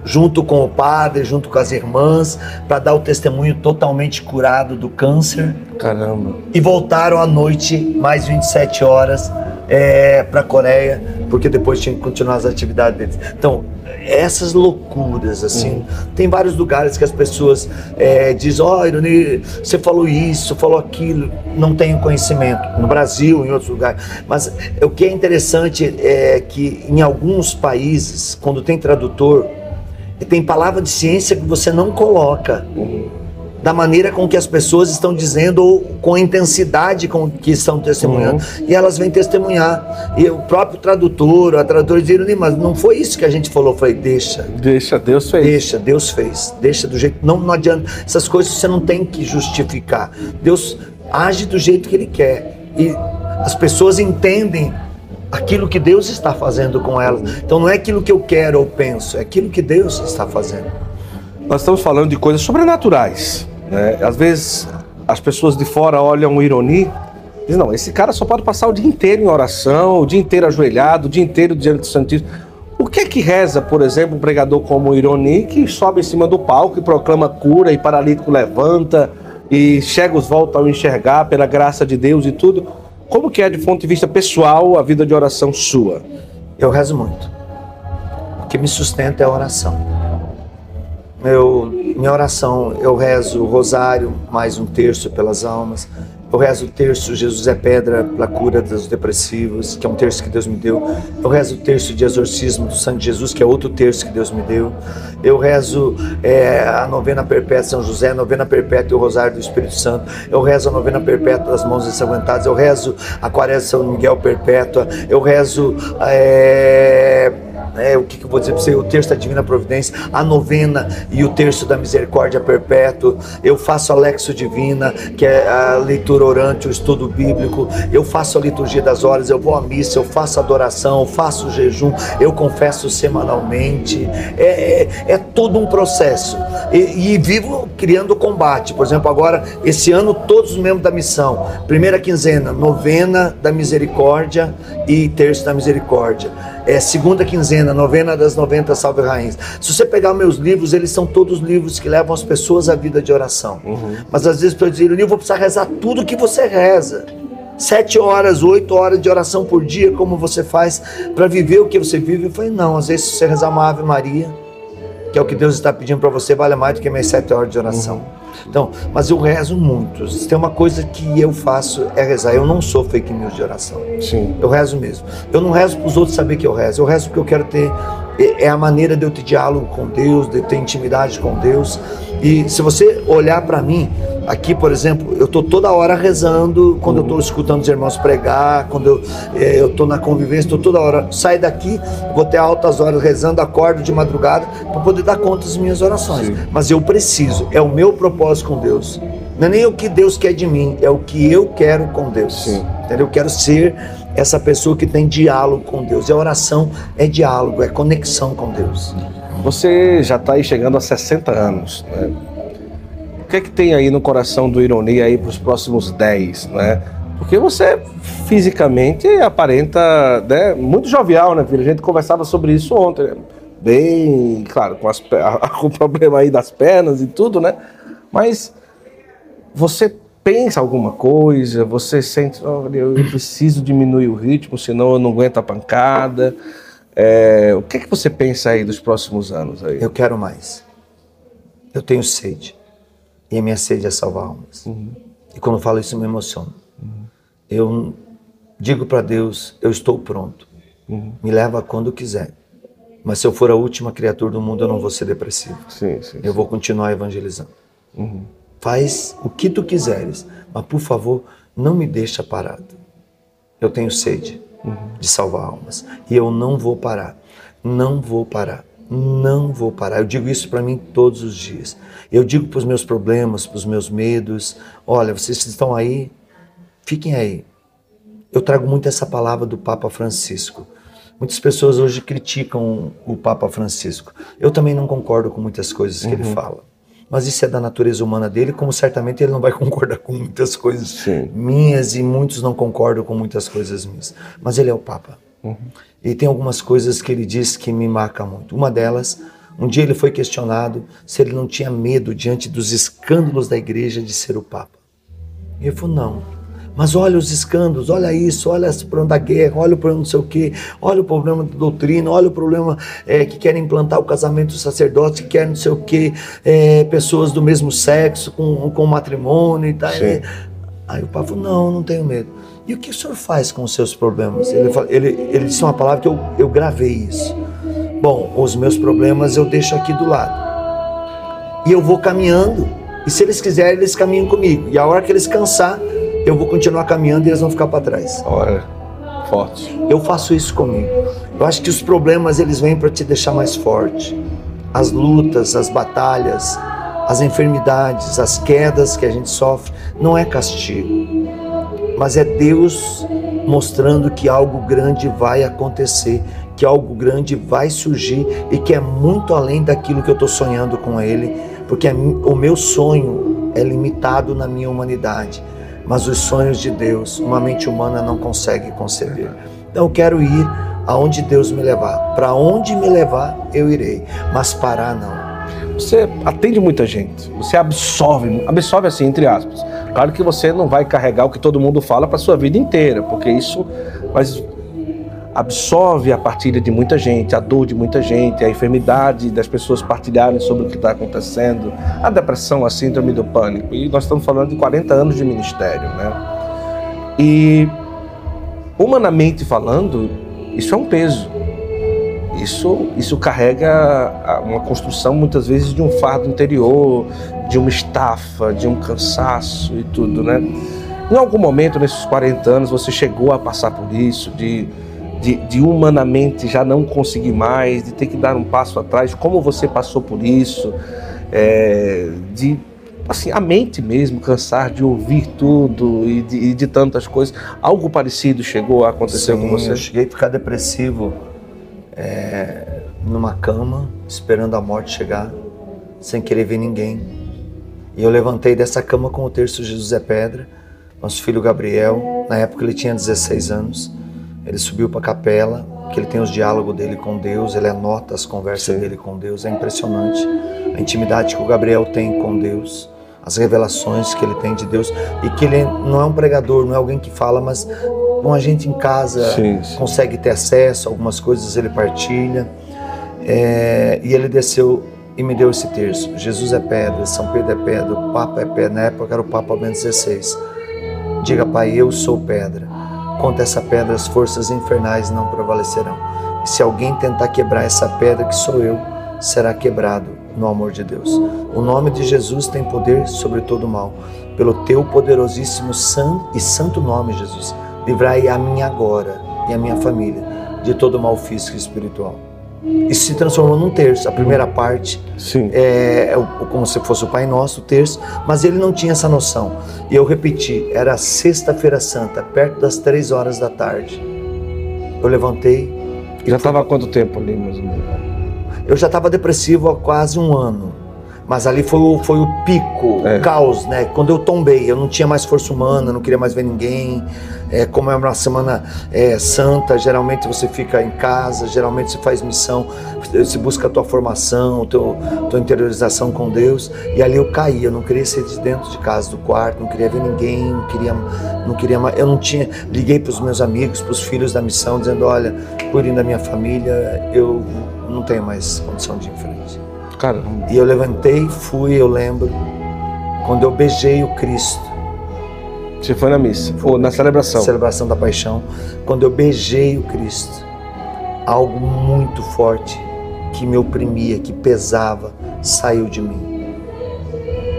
junto com o padre, junto com as irmãs, para dar o testemunho totalmente curado do câncer. Caramba. E voltaram à noite, mais 27 horas, é, para a Coreia, porque depois tinha que continuar as atividades deles. Então, essas loucuras, assim. Uhum. Tem vários lugares que as pessoas é, dizem: Ó, oh, Irone, você falou isso, falou aquilo. Não tenho conhecimento. No Brasil, em outros lugares. Mas o que é interessante é que em alguns países, quando tem tradutor, tem palavra de ciência que você não coloca. Da maneira com que as pessoas estão dizendo ou com a intensidade com que estão testemunhando. Uhum. E elas vêm testemunhar. E o próprio tradutor, a tradutora diziam, mas não foi isso que a gente falou. Eu falei, deixa. Deixa, Deus fez. Deixa, Deus fez. Deixa do jeito. Não, não adianta. Essas coisas você não tem que justificar. Deus age do jeito que Ele quer. E as pessoas entendem aquilo que Deus está fazendo com elas. Então não é aquilo que eu quero ou penso, é aquilo que Deus está fazendo. Nós estamos falando de coisas sobrenaturais. Né? Às vezes as pessoas de fora olham ironia dizem, não, esse cara só pode passar o dia inteiro em oração, o dia inteiro ajoelhado, o dia inteiro diante do Santíssimo. O que é que reza, por exemplo, um pregador como Ironi, que sobe em cima do palco e proclama cura e paralítico levanta e cegos voltam a enxergar pela graça de Deus e tudo? Como que é de ponto de vista pessoal a vida de oração sua? Eu rezo muito. O que me sustenta é a oração. Eu, minha oração, eu rezo o rosário, mais um terço pelas almas. Eu rezo o terço Jesus é pedra para cura dos depressivos, que é um terço que Deus me deu. Eu rezo o terço de exorcismo do sangue de Jesus, que é outro terço que Deus me deu. Eu rezo é, a novena perpétua São José, a novena perpétua e o rosário do Espírito Santo. Eu rezo a novena perpétua das mãos ensanguentadas. Eu rezo a quaresma São Miguel perpétua. Eu rezo é, é, o que, que eu vou dizer para você? O terço da Divina Providência, a novena e o terço da Misericórdia Perpétua. Eu faço a Lexo Divina, que é a leitura orante, o estudo bíblico. Eu faço a liturgia das horas, eu vou à missa, eu faço adoração, eu faço jejum, eu confesso semanalmente. É, é, é todo um processo. E, e vivo criando combate. Por exemplo, agora, esse ano, todos os membros da missão, primeira quinzena, novena da misericórdia e terço da misericórdia é, segunda quinzena, novena das 90 salve rainhas. Se você pegar meus livros, eles são todos livros que levam as pessoas à vida de oração. Uhum. Mas às vezes para dizer, eu vou precisar rezar tudo que você reza. Sete horas, oito horas de oração por dia, como você faz para viver o que você vive? Eu falei, não, às vezes se você rezar uma Ave Maria, que é o que Deus está pedindo para você, vale mais do que minhas sete horas de oração. Uhum. Então, mas eu rezo muito. Se tem uma coisa que eu faço é rezar. Eu não sou fake news de oração. Sim. Eu rezo mesmo. Eu não rezo para os outros saber que eu rezo. Eu rezo porque eu quero ter é, é a maneira de eu ter diálogo com Deus, de eu ter intimidade com Deus. E se você olhar para mim, aqui, por exemplo, eu estou toda hora rezando, quando eu estou escutando os irmãos pregar, quando eu é, estou na convivência, estou toda hora. Saio daqui, vou ter altas horas rezando, acordo de madrugada, para poder dar conta das minhas orações. Sim. Mas eu preciso, é o meu propósito com Deus. Não é nem o que Deus quer de mim, é o que eu quero com Deus. Sim. Entendeu? Eu quero ser essa pessoa que tem diálogo com Deus. E a oração é diálogo, é conexão com Deus. Você já está aí chegando a 60 anos. Né? O que é que tem aí no coração do Ironia aí para os próximos 10, né? Porque você fisicamente aparenta né, muito jovial, né, filho? A gente conversava sobre isso ontem. Né? Bem, claro, com, as, [laughs] com o problema aí das pernas e tudo, né? Mas você pensa alguma coisa, você sente, olha, eu preciso diminuir o ritmo, senão eu não aguento a pancada. É, o que é que você pensa aí dos próximos anos aí? Eu quero mais. Eu tenho sede. E a minha sede é salvar almas. Uhum. E quando eu falo isso, eu me emociono. Uhum. Eu digo para Deus, eu estou pronto. Uhum. Me leva quando quiser. Mas se eu for a última criatura do mundo, eu não vou ser depressivo. Sim, sim, eu sim. vou continuar evangelizando. Uhum. Faz o que tu quiseres, mas por favor, não me deixa parado. Eu tenho sede de salvar almas e eu não vou parar. Não vou parar. Não vou parar. Eu digo isso para mim todos os dias. Eu digo para os meus problemas, para os meus medos: olha, vocês estão aí, fiquem aí. Eu trago muito essa palavra do Papa Francisco. Muitas pessoas hoje criticam o Papa Francisco. Eu também não concordo com muitas coisas que uhum. ele fala. Mas isso é da natureza humana dele, como certamente ele não vai [laughs] concordar com muitas coisas Sim. minhas e muitos não concordam com muitas coisas minhas. Mas ele é o Papa. Uhum. E tem algumas coisas que ele diz que me marcam muito. Uma delas, um dia ele foi questionado se ele não tinha medo diante dos escândalos da igreja de ser o Papa. E ele falou: não. Mas olha os escândalos, olha isso, olha o problema da guerra, olha o problema não sei o quê, olha o problema da doutrina, olha o problema é, que querem implantar o casamento do sacerdote, que querem não sei o quê, é, pessoas do mesmo sexo com, com matrimônio e tal. Aí o Papa falou, não, não tenho medo. E o que o senhor faz com os seus problemas? Ele, ele, ele disse uma palavra que eu, eu gravei isso. Bom, os meus problemas eu deixo aqui do lado. E eu vou caminhando. E se eles quiserem, eles caminham comigo. E a hora que eles cansar, eu vou continuar caminhando e eles vão ficar para trás. Olha, forte. Eu faço isso comigo. Eu acho que os problemas eles vêm para te deixar mais forte. As lutas, as batalhas, as enfermidades, as quedas que a gente sofre, não é castigo, mas é Deus mostrando que algo grande vai acontecer, que algo grande vai surgir e que é muito além daquilo que eu estou sonhando com Ele, porque o meu sonho é limitado na minha humanidade mas os sonhos de Deus, uma mente humana não consegue conceber. Então eu quero ir aonde Deus me levar. Para onde me levar, eu irei, mas parar não. Você atende muita gente, você absorve, absorve assim, entre aspas. Claro que você não vai carregar o que todo mundo fala para sua vida inteira, porque isso, mas absorve a partilha de muita gente, a dor de muita gente, a enfermidade das pessoas partilharem sobre o que está acontecendo, a depressão, a síndrome do pânico. E nós estamos falando de 40 anos de ministério, né? E, humanamente falando, isso é um peso. Isso, isso carrega uma construção, muitas vezes, de um fardo interior, de uma estafa, de um cansaço e tudo, né? Em algum momento, nesses 40 anos, você chegou a passar por isso, de de, de, humanamente já não conseguir mais, de ter que dar um passo atrás, como você passou por isso, é, de assim a mente mesmo cansar de ouvir tudo e de, e de tantas coisas. Algo parecido chegou a acontecer Sim, com você? Eu cheguei a ficar depressivo é, numa cama, esperando a morte chegar, sem querer ver ninguém. E eu levantei dessa cama com o terço de José Pedra, nosso filho Gabriel. Na época ele tinha 16 anos. Ele subiu para a capela, que ele tem os diálogos dele com Deus, ele anota as conversas Sim. dele com Deus. É impressionante a intimidade que o Gabriel tem com Deus, as revelações que ele tem de Deus e que ele não é um pregador, não é alguém que fala, mas com a gente em casa sim, sim. consegue ter acesso a algumas coisas, ele partilha. É, e ele desceu e me deu esse terço. Jesus é pedra, São Pedro é pedra, o Papa é pedra. Na época era o Papa Bento XVI. Diga, Pai, eu sou pedra Contra essa pedra as forças infernais não prevalecerão. E se alguém tentar quebrar essa pedra que sou eu, será quebrado no amor de Deus. O nome de Jesus tem poder sobre todo mal. Pelo teu poderosíssimo e santo nome, Jesus, livrai a mim agora e a minha família de todo mal físico e espiritual. Isso se transformou num terço. A primeira parte Sim. é, é como se fosse o Pai Nosso, o terço, mas ele não tinha essa noção. E eu repeti, era sexta-feira santa, perto das três horas da tarde. Eu levantei. Já estava há quanto tempo ali, mais ou menos? Eu já estava depressivo há quase um ano. Mas ali foi o, foi o pico, é. o caos, né? Quando eu tombei, eu não tinha mais força humana, não queria mais ver ninguém. É, como é uma semana é, santa, geralmente você fica em casa, geralmente você faz missão, você busca a tua formação, a tua, tua interiorização com Deus. E ali eu caí, eu não queria ser de dentro de casa, do quarto, não queria ver ninguém, não queria, não queria mais. Eu não tinha. Liguei para os meus amigos, para os filhos da missão, dizendo: olha, cuidem da minha família, eu não tenho mais condição de ir em frente. Caramba. E eu levantei, fui, eu lembro, quando eu beijei o Cristo. Você foi na missa, foi na celebração. Celebração da paixão. Quando eu beijei o Cristo, algo muito forte que me oprimia, que pesava, saiu de mim.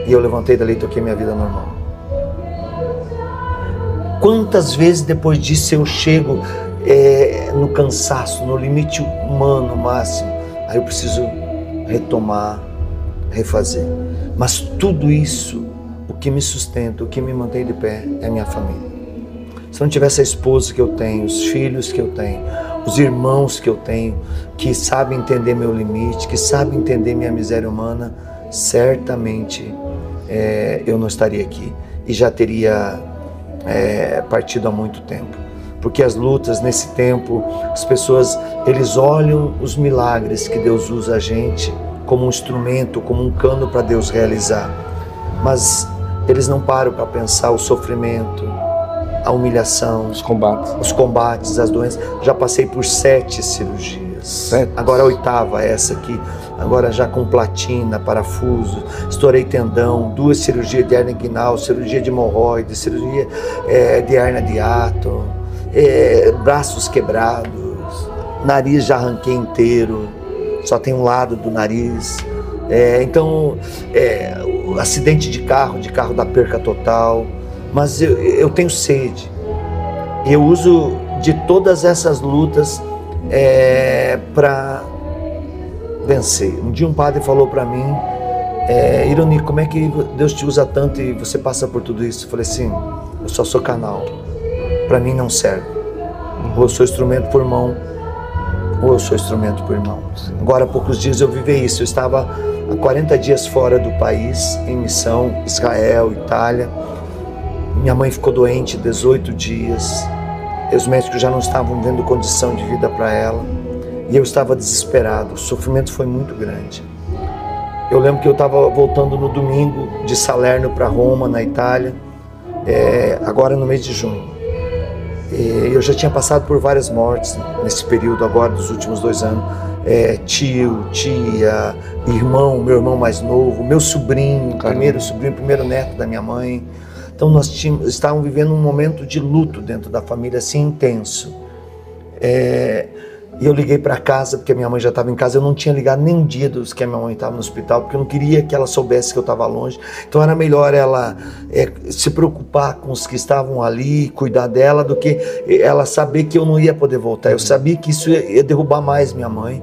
E eu levantei dali e toquei minha vida normal. Quantas vezes depois disso eu chego é, no cansaço, no limite humano máximo, Aí eu preciso retomar, refazer. Mas tudo isso, o que me sustenta, o que me mantém de pé é a minha família. Se não tivesse a esposa que eu tenho, os filhos que eu tenho, os irmãos que eu tenho, que sabem entender meu limite, que sabem entender minha miséria humana, certamente é, eu não estaria aqui e já teria é, partido há muito tempo. Porque as lutas nesse tempo, as pessoas eles olham os milagres que Deus usa a gente como um instrumento, como um cano para Deus realizar, mas eles não param para pensar o sofrimento, a humilhação, os combates, os combates, as doenças. Já passei por sete cirurgias. Sete. Agora a oitava, essa aqui. Agora já com platina, parafuso, estourei tendão, duas cirurgias de hernia inguinal, cirurgia de hemorroide, cirurgia é, de hernia de ato, é, braços quebrados, nariz já arranquei inteiro, só tem um lado do nariz. É, então, é, acidente de carro, de carro da perca total, mas eu, eu tenho sede. Eu uso de todas essas lutas é, para vencer. Um dia um padre falou para mim, é, Ironi, como é que Deus te usa tanto e você passa por tudo isso? Eu falei assim, eu só sou canal. Para mim não serve. Ou eu sou instrumento por mão, ou eu sou instrumento por irmão. Agora há poucos dias eu vivi isso. Eu estava há 40 dias fora do país, em missão, Israel, Itália. Minha mãe ficou doente 18 dias. Os médicos já não estavam vendo condição de vida para ela. E eu estava desesperado. O sofrimento foi muito grande. Eu lembro que eu estava voltando no domingo de Salerno para Roma, na Itália, é, agora no mês de junho. E eu já tinha passado por várias mortes nesse período agora dos últimos dois anos. É, tio, tia, irmão, meu irmão mais novo, meu sobrinho, Caramba. primeiro sobrinho, primeiro neto da minha mãe. Então nós tínhamos, estávamos vivendo um momento de luto dentro da família assim intenso. É, e eu liguei para casa, porque minha mãe já estava em casa. Eu não tinha ligado nem um dia dos que a minha mãe estava no hospital, porque eu não queria que ela soubesse que eu estava longe. Então era melhor ela é, se preocupar com os que estavam ali, cuidar dela, do que ela saber que eu não ia poder voltar. Eu sabia que isso ia, ia derrubar mais minha mãe.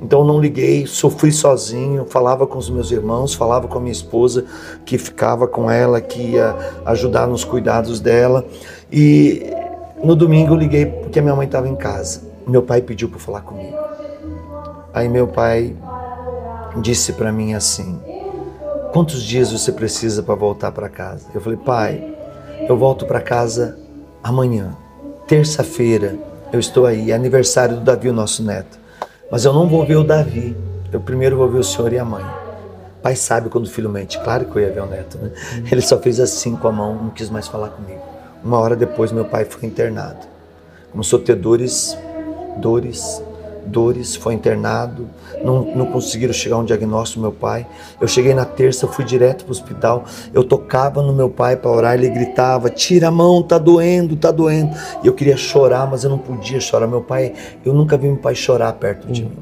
Então não liguei, sofri sozinho, falava com os meus irmãos, falava com a minha esposa que ficava com ela, que ia ajudar nos cuidados dela. E no domingo eu liguei porque a minha mãe estava em casa. Meu pai pediu para falar comigo. Aí meu pai disse para mim assim: "Quantos dias você precisa para voltar para casa?" Eu falei: "Pai, eu volto para casa amanhã. Terça-feira eu estou aí, é aniversário do Davi, o nosso neto. Mas eu não vou ver o Davi. Eu primeiro vou ver o senhor e a mãe. Pai sabe quando o filho mente. Claro que eu ia ver o neto, né? Ele só fez assim com a mão, não quis mais falar comigo. Uma hora depois, meu pai foi internado. A ter dores, dores, foi internado, não, não conseguiram chegar a um diagnóstico meu pai. Eu cheguei na terça, fui direto para o hospital, eu tocava no meu pai para orar, ele gritava, tira a mão, tá doendo, tá doendo. E eu queria chorar, mas eu não podia chorar. Meu pai, eu nunca vi meu pai chorar perto de mim.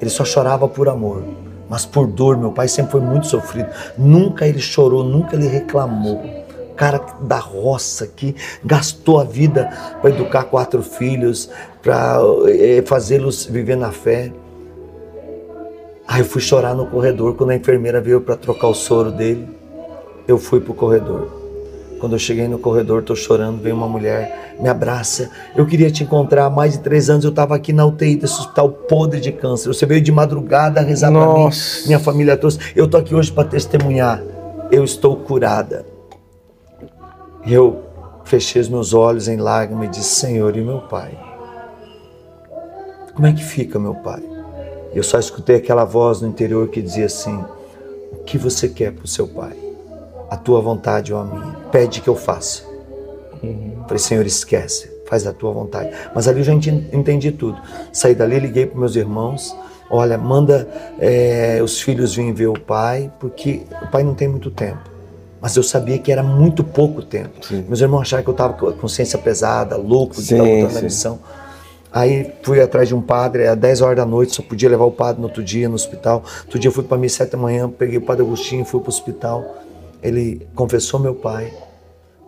Ele só chorava por amor, mas por dor. Meu pai sempre foi muito sofrido. Nunca ele chorou, nunca ele reclamou cara da roça que gastou a vida para educar quatro filhos, para é, fazê-los viver na fé. Aí eu fui chorar no corredor quando a enfermeira veio para trocar o soro dele. Eu fui para o corredor. Quando eu cheguei no corredor, estou chorando, veio uma mulher, me abraça. Eu queria te encontrar. Há mais de três anos eu estava aqui na UTI desse hospital podre de câncer. Você veio de madrugada rezar para mim. Minha família trouxe. Eu estou aqui hoje para testemunhar. Eu estou curada. Eu fechei os meus olhos em lágrimas e disse: Senhor, e meu pai? Como é que fica, meu pai? Eu só escutei aquela voz no interior que dizia assim: O que você quer para o seu pai? A tua vontade ou a minha? Pede que eu faça. Uhum. Falei, Senhor, esquece, faz a tua vontade. Mas ali eu já entendi tudo. Saí dali, liguei para meus irmãos. Olha, manda é, os filhos virem ver o pai, porque o pai não tem muito tempo mas eu sabia que era muito pouco tempo. Sim. Meus irmãos acharam que eu estava com a consciência pesada, louco de estar voltando na missão. Aí fui atrás de um padre, às 10 horas da noite, só podia levar o padre no outro dia no hospital. Outro dia fui para mim, 7 da manhã, peguei o padre Agostinho, fui para o hospital. Ele confessou meu pai,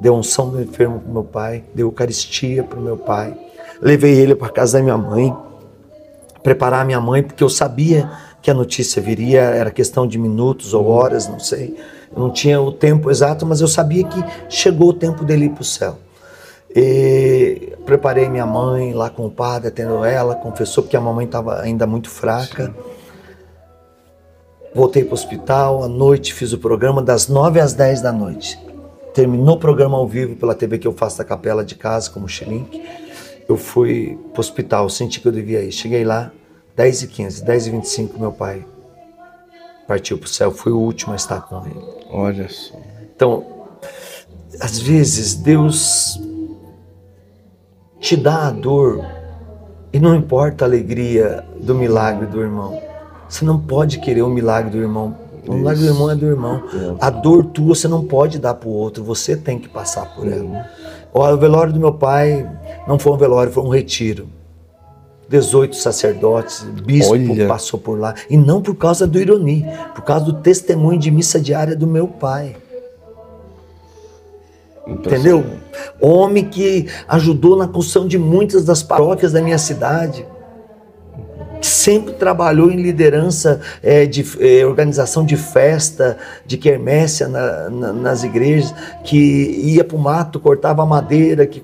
deu unção do enfermo para meu pai, deu eucaristia para o meu pai. Levei ele para casa da minha mãe. preparar minha mãe, porque eu sabia que a notícia viria, era questão de minutos ou horas, não sei. Eu não tinha o tempo exato, mas eu sabia que chegou o tempo dele ir para o céu. E preparei minha mãe lá com o padre, atendendo ela, confessou porque a mamãe estava ainda muito fraca. Sim. Voltei para o hospital, à noite fiz o programa das 9 às 10 da noite. Terminou o programa ao vivo pela TV que eu faço da capela de casa, como Xilink. Eu fui para o hospital, senti que eu devia ir. Cheguei lá, 10 e 15, 10 e 25, meu pai partiu para o céu. Fui o último a estar com ele. Olha só. Então, às vezes, Deus te dá a dor e não importa a alegria do milagre do irmão. Você não pode querer o milagre do irmão. O milagre do irmão é do irmão. A dor tua você não pode dar para o outro, você tem que passar por ela. O velório do meu pai não foi um velório, foi um retiro. 18 sacerdotes, bispo Olha. passou por lá. E não por causa do ironia, por causa do testemunho de missa diária do meu pai. Entendeu? Homem que ajudou na construção de muitas das paróquias da minha cidade sempre trabalhou em liderança é, de é, organização de festa, de quermécia na, na, nas igrejas, que ia para o mato, cortava madeira, que,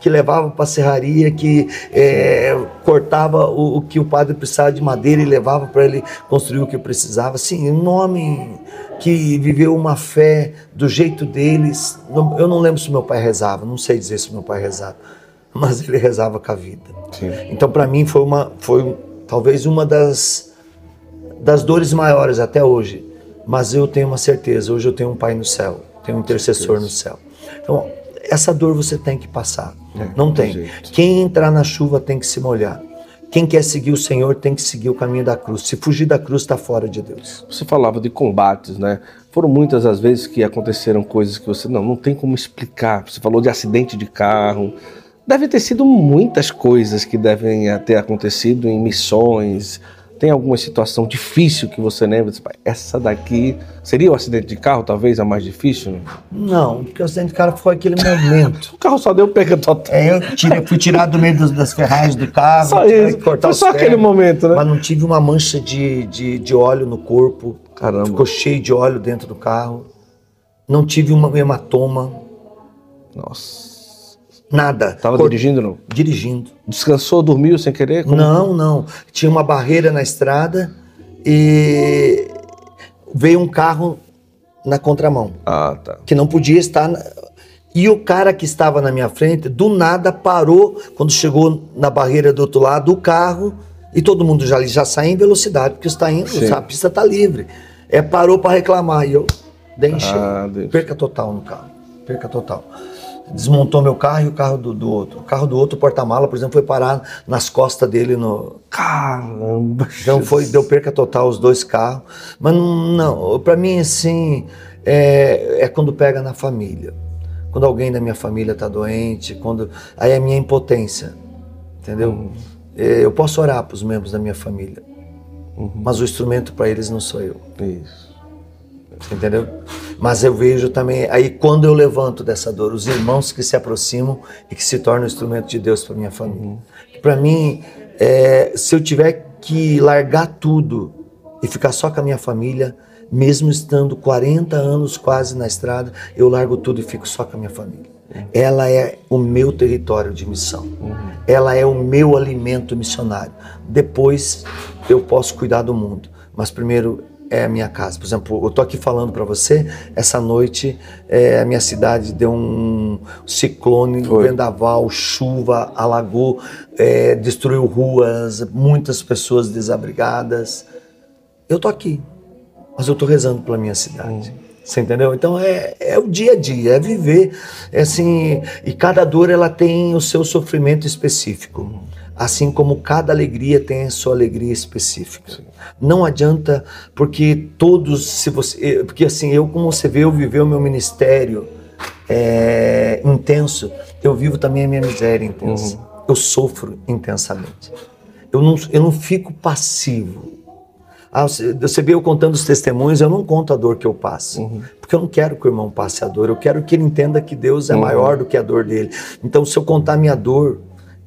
que levava para a serraria, que é, cortava o, o, que o padre precisava de madeira e levava para ele construir o que precisava. Sim, um homem que viveu uma fé do jeito deles. Eu não lembro se meu pai rezava, não sei dizer se meu pai rezava, mas ele rezava com a vida. Sim. Então, para mim, foi uma. Foi, talvez uma das, das dores maiores até hoje. Mas eu tenho uma certeza, hoje eu tenho um Pai no céu, tenho um intercessor no céu. Então, essa dor você tem que passar. É, não tem. Quem entrar na chuva tem que se molhar. Quem quer seguir o Senhor tem que seguir o caminho da cruz. Se fugir da cruz, está fora de Deus. Você falava de combates, né? Foram muitas as vezes que aconteceram coisas que você não, não tem como explicar. Você falou de acidente de carro, Deve ter sido muitas coisas que devem ter acontecido em missões. Tem alguma situação difícil que você lembra? Essa daqui seria o acidente de carro, talvez a mais difícil? Não, porque o acidente de carro foi aquele momento. [laughs] o carro só deu perca total. É, eu fui tirado do meio das ferragens do carro. Só isso. Foi só aquele momento, né? Mas não tive uma mancha de, de, de óleo no corpo. Caramba. Ficou cheio de óleo dentro do carro. Não tive uma hematoma. Nossa. Nada. Estava Cor... dirigindo não? Dirigindo. Descansou, dormiu sem querer? Como... Não, não. Tinha uma barreira na estrada e veio um carro na contramão. Ah, tá. Que não podia estar. Na... E o cara que estava na minha frente, do nada, parou quando chegou na barreira do outro lado do carro e todo mundo já, já sai em velocidade, porque está indo, a pista está livre. É, parou para reclamar e eu dei ah, perca total no carro. Perca total desmontou meu carro e o carro do, do outro. O carro do outro, porta-mala, por exemplo, foi parar nas costas dele no. Caramba! Então foi, deu perca total os dois carros. Mas não, para mim, assim, é, é quando pega na família. Quando alguém da minha família está doente, quando. Aí é a minha impotência. Entendeu? Uhum. É, eu posso orar para os membros da minha família. Uhum. Mas o instrumento para eles não sou eu. Isso entendeu? Mas eu vejo também, aí quando eu levanto dessa dor, os irmãos que se aproximam e que se tornam instrumento de Deus para minha família. Uhum. Para mim, é, se eu tiver que largar tudo e ficar só com a minha família, mesmo estando 40 anos quase na estrada, eu largo tudo e fico só com a minha família. Uhum. Ela é o meu território de missão. Uhum. Ela é o meu alimento missionário. Depois eu posso cuidar do mundo, mas primeiro é a minha casa. Por exemplo, eu estou aqui falando para você, essa noite é, a minha cidade deu um ciclone, um vendaval, chuva, alagou, é, destruiu ruas, muitas pessoas desabrigadas. Eu estou aqui, mas eu estou rezando pela minha cidade. Hum. Você entendeu? Então é, é o dia a dia, é viver. É assim, e cada dor ela tem o seu sofrimento específico. Assim como cada alegria tem a sua alegria específica. Sim. Não adianta, porque todos, se você, porque assim, eu como você vê, eu vivi o meu ministério é, intenso, eu vivo também a minha miséria intensa. Uhum. Eu sofro intensamente. Eu não, eu não fico passivo. Ah, você vê eu contando os testemunhos, eu não conto a dor que eu passo. Uhum. Porque eu não quero que o irmão passe a dor. Eu quero que ele entenda que Deus é uhum. maior do que a dor dele. Então, se eu contar a minha dor,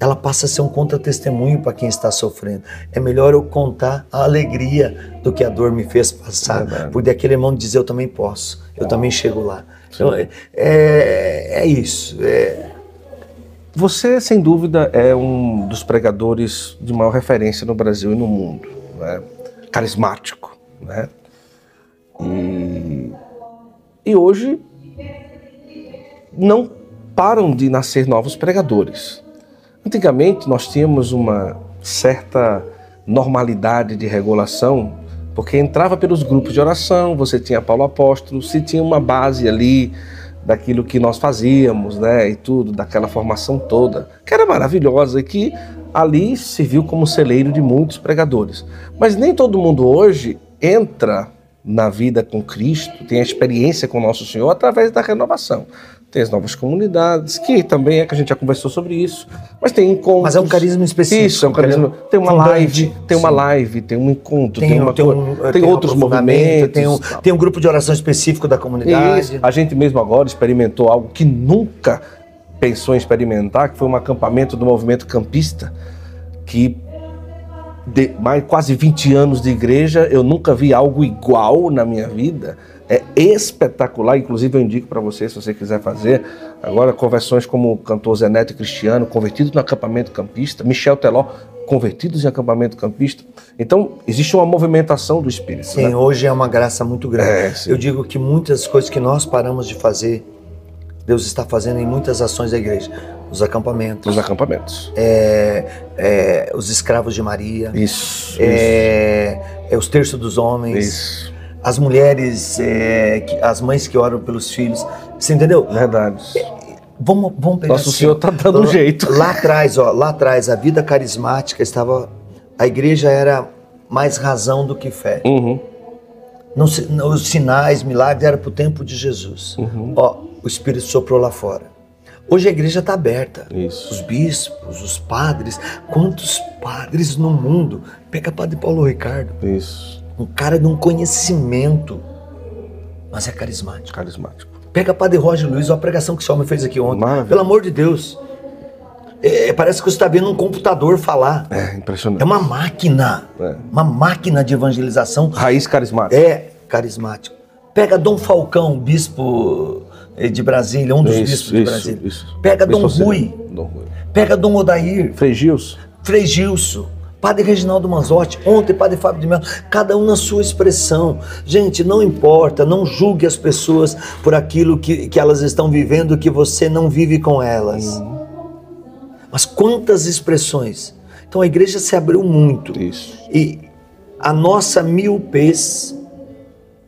ela passa a ser um contra-testemunho para quem está sofrendo. É melhor eu contar a alegria do que a dor me fez passar, Verdade. porque aquele irmão dizer eu também posso, eu também chego lá. Então, é, é, é isso. É, Você, sem dúvida, é um dos pregadores de maior referência no Brasil e no mundo. Né? Carismático. Né? E, e hoje não param de nascer novos pregadores. Antigamente nós tínhamos uma certa normalidade de regulação, porque entrava pelos grupos de oração, você tinha Paulo Apóstolo, se tinha uma base ali daquilo que nós fazíamos, né, e tudo, daquela formação toda, que era maravilhosa e que ali serviu como celeiro de muitos pregadores. Mas nem todo mundo hoje entra na vida com Cristo, tem a experiência com Nosso Senhor através da renovação. Tem as novas comunidades, que também é que a gente já conversou sobre isso, mas tem encontros. Mas é um carisma específico. Isso, é um carisma. Tem uma live, tem uma live, tem um encontro, tem, tem, uma tem, um, tem tem um outros aprofundamento, movimentos. Tem um, tem um grupo de oração específico da comunidade. Isso. A gente mesmo agora experimentou algo que nunca pensou em experimentar, que foi um acampamento do movimento campista, que de mais quase 20 anos de igreja, eu nunca vi algo igual na minha vida. É espetacular, inclusive eu indico para você, se você quiser fazer. Agora, conversões como o cantor Zé Neto e Cristiano, convertidos no acampamento campista, Michel Teló, convertidos em acampamento campista. Então, existe uma movimentação do espírito. Sim, né? hoje é uma graça muito grande. É. Eu digo que muitas coisas que nós paramos de fazer, Deus está fazendo em muitas ações da igreja. Os acampamentos, Nos acampamentos. é, é, os escravos de Maria, Isso. é, é os terços dos homens, Isso. As mulheres, é, que- as mães que oram pelos filhos. Você entendeu? Verdade. Vamos, vamos pegar Nosso assim, Senhor ó. tá dando um lá, jeito. Lá atrás, ó, lá atrás, a vida carismática estava. A igreja era mais razão do que fé. Uhum. Não não, os sinais, milagres eram para o tempo de Jesus. Uhum. Ó, o Espírito soprou lá fora. Hoje a igreja está aberta. Isso. Os bispos, os padres, quantos padres no mundo? Pega Padre Paulo Ricardo, Isso. Um cara de um conhecimento, mas é carismático. Carismático. Pega Padre Roger Luiz, olha a pregação que esse homem fez aqui ontem. Maravilha. Pelo amor de Deus. É, parece que você está vendo um computador falar. É impressionante. É uma máquina. É. Uma máquina de evangelização. Raiz carismática. É carismático. Pega Dom Falcão, bispo eh, de Brasília, um dos bispos Isso, de isso, Brasília. isso. Pega Dom Bispo Rui. Auxiliar. Dom Rui. Pega Dom Odair, Frei Gilson. Frei Gilson, Padre Reginaldo Manzotti, ontem Padre Fábio de Mello, cada um na sua expressão. Gente, não importa, não julgue as pessoas por aquilo que, que elas estão vivendo que você não vive com elas. Mas quantas expressões. Então a igreja se abriu muito. Isso. E a nossa miopez,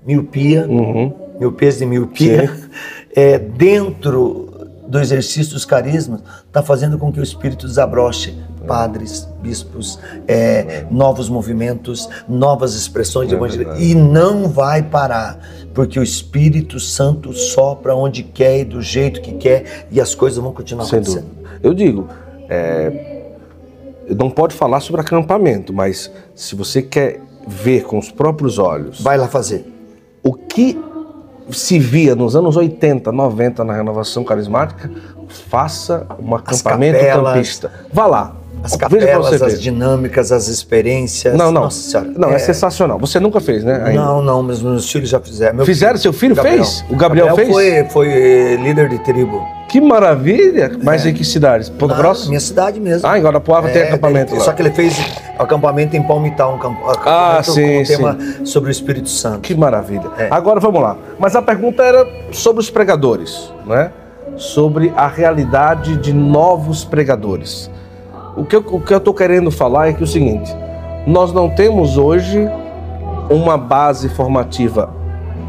miopia, Uhum. miopez de miopia, [laughs] é, dentro do exercício dos carismas, está fazendo com que o Espírito desabroche padres, bispos, é, novos movimentos, novas expressões de É evangelho. verdade. E não vai parar, porque o Espírito Santo sopra onde quer e do jeito que quer, e as coisas vão continuar Sem acontecendo. dúvida. Eu digo, é, não pode falar sobre acampamento, mas se você quer ver com os próprios olhos Vai lá fazer. o que se via nos anos 80, 90 na renovação carismática, faça um acampamento campista. Vá lá. As capelas, as dinâmicas, as experiências. Não, não. Nossa Senhora. Não, é, sensacional. Você nunca fez, né? ainda? Não, não, mas meus filhos já fizeram. Meu Fizeram? Seu filho Gabriel. fez? O Gabriel fez? Foi, foi eh, líder de tribo. Que maravilha! Mas em que cidades? Ponta Na Grossa? Minha cidade mesmo. Ah, em Guarapuava tem É, acampamento ele- lá. Só que ele fez acampamento em Palmital, um camp- acampamento Ah, sim, com um tema sobre o Espírito Santo. Que maravilha. É. Agora vamos lá. Mas a pergunta era sobre os pregadores, né? Sobre a realidade de novos pregadores. O que eu, o que eu tô querendo falar é que é o seguinte: nós não temos hoje uma base formativa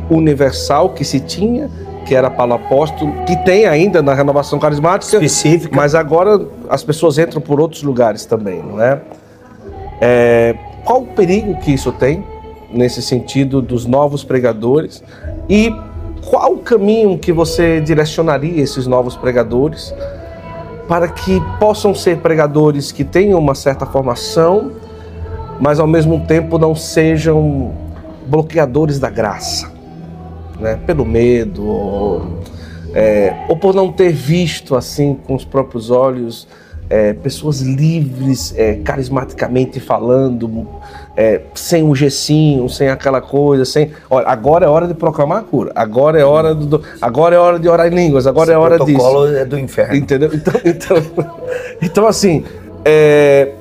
universal que se tinha, que era Paulo Apóstolo, que tem ainda na renovação carismática, Específica. mas agora as pessoas entram por outros lugares também, não é? É, qual o perigo que isso tem nesse sentido dos novos pregadores e qual o caminho que você direcionaria esses novos pregadores para que possam ser pregadores que tenham uma certa formação, mas ao mesmo tempo não sejam bloqueadores da graça, né? Pelo medo ou, é, ou por não ter visto assim com os próprios olhos é, pessoas livres, é, carismaticamente falando, é, sem um gessinho, sem aquela coisa, sem. Olha, agora é hora de proclamar a cura. Agora é hora do, agora é hora de orar em línguas. Agora Esse é hora disso. O protocolo é do inferno. Entendeu? Então, então, [laughs] então assim, é,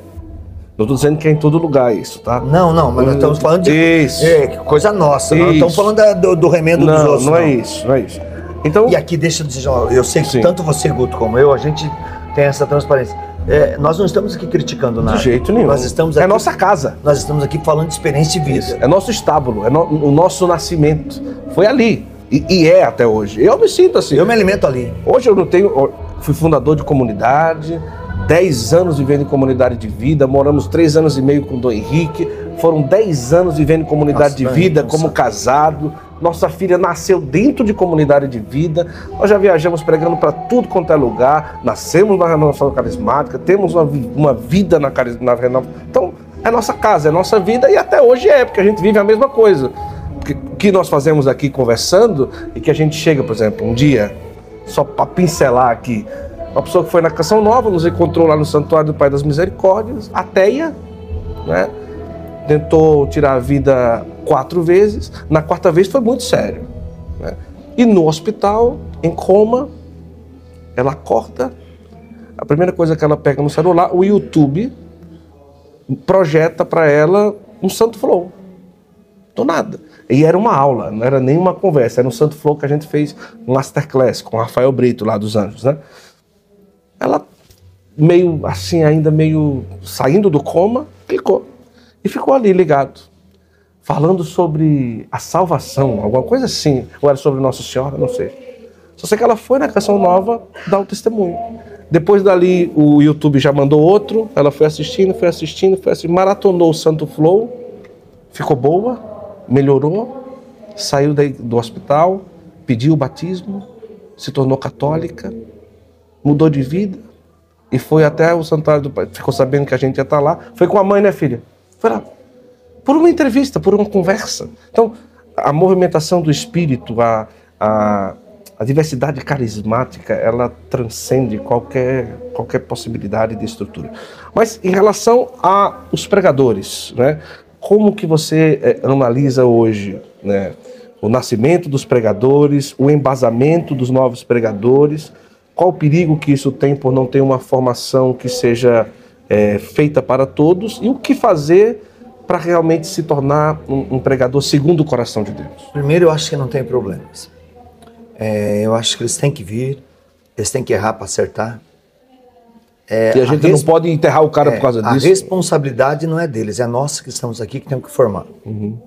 não estou dizendo que é em todo lugar isso, tá? Não, não, mas nós estamos falando de isso. É, coisa nossa. Nós não estamos falando da, do, do, remendo não, dos outros. Não, não é isso, não é isso. Então, e aqui deixa eu dizer, eu sei que Sim. tanto você, Guto, como eu, a gente tem essa transparência. É, nós não estamos aqui criticando nada. De jeito nenhum. Nós estamos aqui, é nossa casa. Nós estamos aqui falando de experiência de vida. É nosso estábulo, é no, o nosso nascimento. Foi ali. E, e, é até hoje. Eu me sinto assim. Eu me alimento ali. Hoje eu não tenho. Fui fundador de comunidade, 10 anos vivendo em comunidade de vida, moramos 3 anos e meio com o Dom Henrique, foram 10 anos vivendo em comunidade Nossa, de vida, como casado. Nossa filha nasceu dentro de comunidade de vida. Nós já viajamos pregando para tudo quanto é lugar. Nascemos na renovação carismática, temos uma, uma vida na, na renovação. Então, é nossa casa, é nossa vida e até hoje é, porque a gente vive a mesma coisa. O que nós fazemos aqui conversando e que a gente chega, por exemplo, um dia, só para pincelar aqui, uma pessoa que foi na Canção Nova nos encontrou lá no Santuário do Pai das Misericórdias, ateia, né? tentou tirar a vida quatro vezes. Na quarta vez foi muito sério. Né? E no hospital, em coma, ela acorda. A primeira coisa que ela pega no celular, o YouTube projeta para ela um Santo Flow. Do nada. E era uma aula, não era nem uma conversa, era um Santo Flow que a gente fez um masterclass com o Rafael Brito lá dos Anjos, né? Ela meio assim, ainda meio saindo do coma, clicou. E ficou ali ligado, falando sobre a salvação, alguma coisa assim, ou era sobre Nossa Senhora, não sei. Só sei que ela foi na Canção Nova dar o testemunho. Depois dali, o YouTube já mandou outro, ela foi assistindo, foi assistindo, foi assistindo, maratonou o Santo Flow, ficou boa, melhorou, saiu do hospital, pediu o batismo, se tornou católica, mudou de vida e foi até o santuário do pai. Ficou sabendo que a gente ia estar lá. Foi com a mãe, né, filha? Por uma entrevista, por uma conversa. Então, a movimentação do espírito, a, a, a diversidade carismática, ela transcende qualquer, qualquer possibilidade de estrutura. Mas em relação aos pregadores, né? como que você é, analisa hoje né? o nascimento dos pregadores, o embasamento dos novos pregadores, qual o perigo que isso tem por não ter uma formação que seja é, feita para todos e o que fazer para realmente se tornar um, um, pregador segundo o coração de Deus? Primeiro, eu acho que não tem problemas. É, eu acho que eles têm que vir, eles têm que errar para acertar. É, e a gente a não pode enterrar o cara é, por causa disso. A responsabilidade não é deles, é nossa que estamos aqui que temos que formar. Uhum.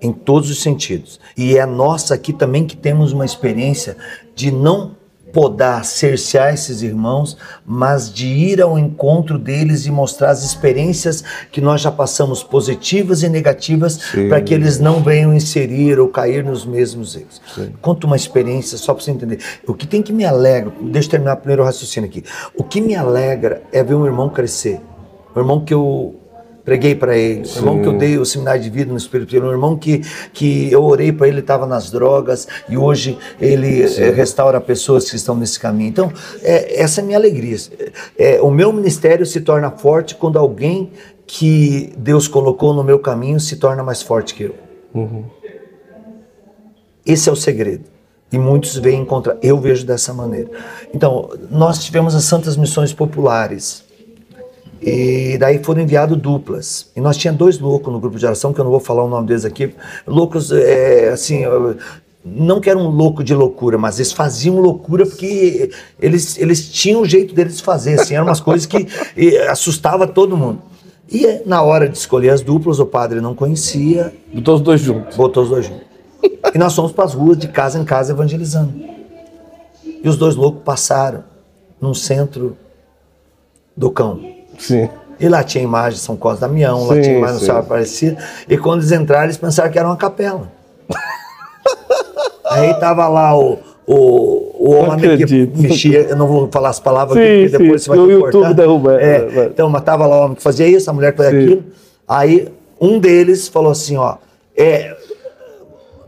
Em todos os sentidos. E é nossa aqui também que temos uma experiência de não podar, cercear esses irmãos, mas de ir ao encontro deles e mostrar as experiências que nós já passamos, positivas e negativas, para que eles não venham inserir ou cair nos mesmos erros. Sim. Conta uma experiência só para você entender. O que tem que me alegra, deixa eu terminar o primeiro raciocínio aqui. O que me alegra é ver um irmão crescer. Um irmão que eu preguei para ele, um irmão que eu dei o seminário de vida no Espírito Santo, um irmão que, que eu orei para ele, estava nas drogas e hoje ele é, restaura pessoas que estão nesse caminho. Então, é, essa é a minha alegria. É, o meu ministério se torna forte quando alguém que Deus colocou no meu caminho se torna mais forte que eu. Uhum. Esse é o segredo. E muitos veem contra. Eu vejo dessa maneira. Então, nós tivemos as Santas Missões Populares e daí foram enviados duplas. E nós tinha dois loucos no grupo de oração, que eu não vou falar o nome deles aqui. Loucos, é, assim, não que eram um louco de loucura, mas eles faziam loucura porque eles, eles tinham o jeito deles de fazer, assim, eram umas coisas que assustava todo mundo. E na hora de escolher as duplas, o padre não conhecia. Botou os dois juntos. Botou os dois juntos. E nós fomos para as ruas, de casa em casa, evangelizando. E os dois loucos passaram num centro do cão. Sim. E lá tinha imagem de São Cosme Damião, lá tinha imagem de Senhora Aparecida. E quando eles entraram, eles pensaram que era uma capela. [laughs] Aí tava lá o, o, o homem que mexia, eu não vou falar as palavras sim, aqui, porque depois sim, você vai YouTube cortar. derruba. É, é, então, mas tava lá o homem que fazia isso, a mulher que fazia sim. aquilo. Aí um deles falou assim, ó, é,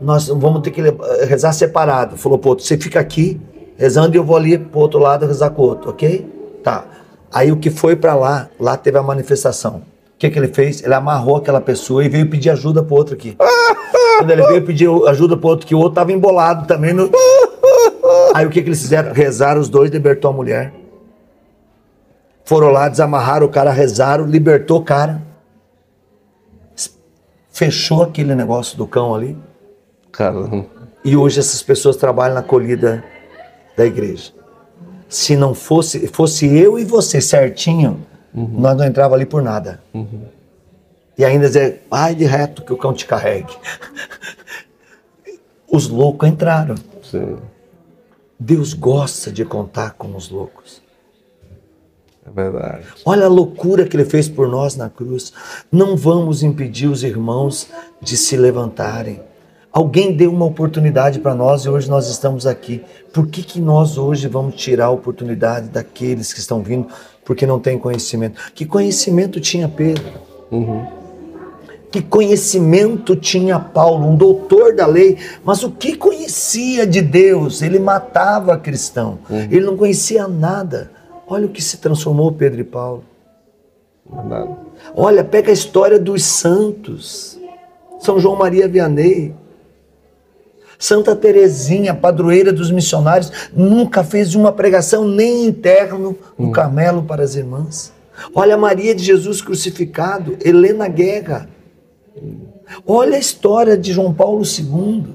nós vamos ter que rezar separado. Falou, pô, você fica aqui rezando e eu vou ali pro outro lado rezar com o outro, ok? Tá. Aí o que foi para lá, lá teve a manifestação. O que, que ele fez? Ele amarrou aquela pessoa e veio pedir ajuda pro outro aqui. [laughs] Quando ele veio pedir ajuda pro outro, que o outro tava embolado também. No... [laughs] Aí o que, que eles fizeram? Rezaram os dois, libertou a mulher. Foram lá, desamarraram o cara, rezaram, libertou o cara. Fechou aquele negócio do cão ali. Caramba. E hoje essas pessoas trabalham na acolhida da igreja. Se não fosse, fosse eu e você certinho, uhum. nós não entrava ali por nada. Uhum. E ainda dizer, vai de reto que o cão te carregue. [laughs] Os loucos entraram. Sim. Deus gosta de contar com os loucos. É verdade. Olha a loucura que ele fez por nós na cruz. Não vamos impedir os irmãos de se levantarem. Alguém deu uma oportunidade para nós e hoje nós estamos aqui. Por que, que nós hoje vamos tirar a oportunidade daqueles que estão vindo porque não têm conhecimento? Que conhecimento tinha Pedro? Uhum. Que conhecimento tinha Paulo, um doutor da lei, mas o que conhecia de Deus? Ele matava cristão, uhum. ele não conhecia nada. Olha o que se transformou Pedro e Paulo. Nada. Olha, pega a história dos santos. São João Maria Vianney. Santa Teresinha, padroeira dos missionários, nunca fez uma pregação nem interno no hum. Carmelo para as irmãs. Olha Maria de Jesus crucificado, Helena Guerra. Olha a história de João Paulo II.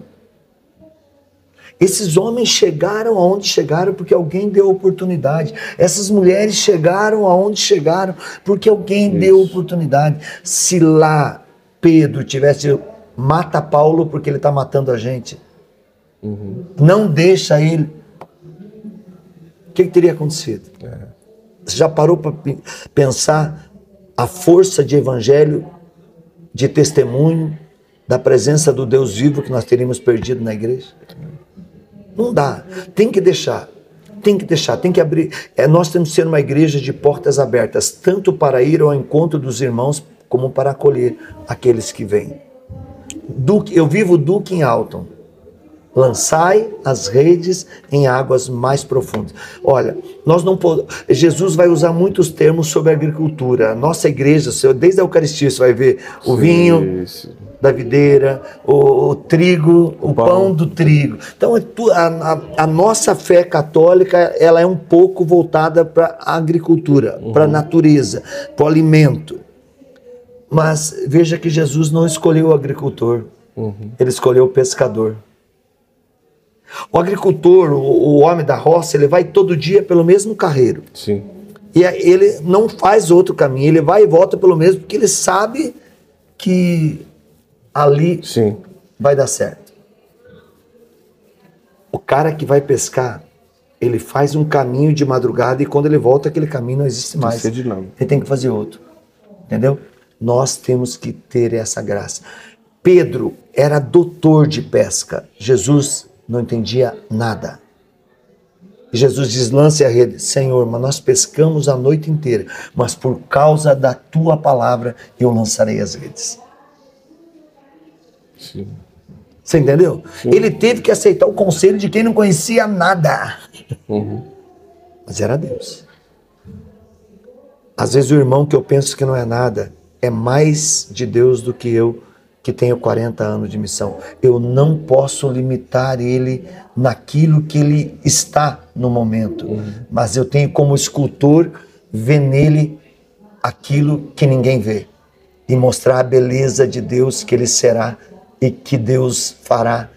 Esses homens chegaram aonde chegaram porque alguém deu oportunidade. Essas mulheres chegaram aonde chegaram porque alguém Isso. deu oportunidade. Se lá Pedro tivesse mata Paulo porque ele está matando a gente, Uhum. Não deixa ele. O que, que teria acontecido? É. Você já parou para pensar a força de evangelho, de testemunho, da presença do Deus vivo que nós teríamos perdido na igreja? Não dá. Tem que deixar. Tem que deixar, tem que abrir. É, nós temos que ser uma igreja de portas abertas, tanto para ir ao encontro dos irmãos, como para acolher aqueles que vêm. Duke, eu vivo Duke em Alton lançai as redes em águas mais profundas. Olha, nós não podemos. Jesus vai usar muitos termos sobre agricultura. Nossa igreja, desde a Eucaristia, você vai ver o sim, vinho sim. da videira, o, o trigo, o, o pão. pão. do trigo. Então, é a, a, a, nossa fé católica ela é um pouco voltada para a agricultura, uhum. para a natureza, para o alimento. Mas veja que Jesus não escolheu o agricultor, uhum. ele escolheu o pescador. O agricultor, o, o homem da roça, ele vai todo dia pelo mesmo carreiro. Sim. E ele não faz outro caminho, ele vai e volta pelo mesmo, porque ele sabe que ali Sim. vai dar certo. O cara que vai pescar, ele faz um caminho de madrugada e quando ele volta, aquele caminho não existe mais. Ele tem que fazer outro. Entendeu? Nós temos que ter essa graça. Pedro era doutor de pesca. Jesus não entendia nada. Jesus diz: lance a rede. Senhor, mas nós pescamos a noite inteira, mas por causa da tua palavra eu lançarei as redes. Sim. Você entendeu? Sim. Ele teve que aceitar o conselho de quem não conhecia nada. Uhum. Mas era Deus. Às vezes o irmão que eu penso que não é nada é mais de Deus do que eu que tenho 40 anos de missão. Eu não posso limitar ele naquilo que ele está no momento, uhum. mas eu tenho como escultor ver nele aquilo que ninguém vê e mostrar a beleza de Deus que ele será e que Deus fará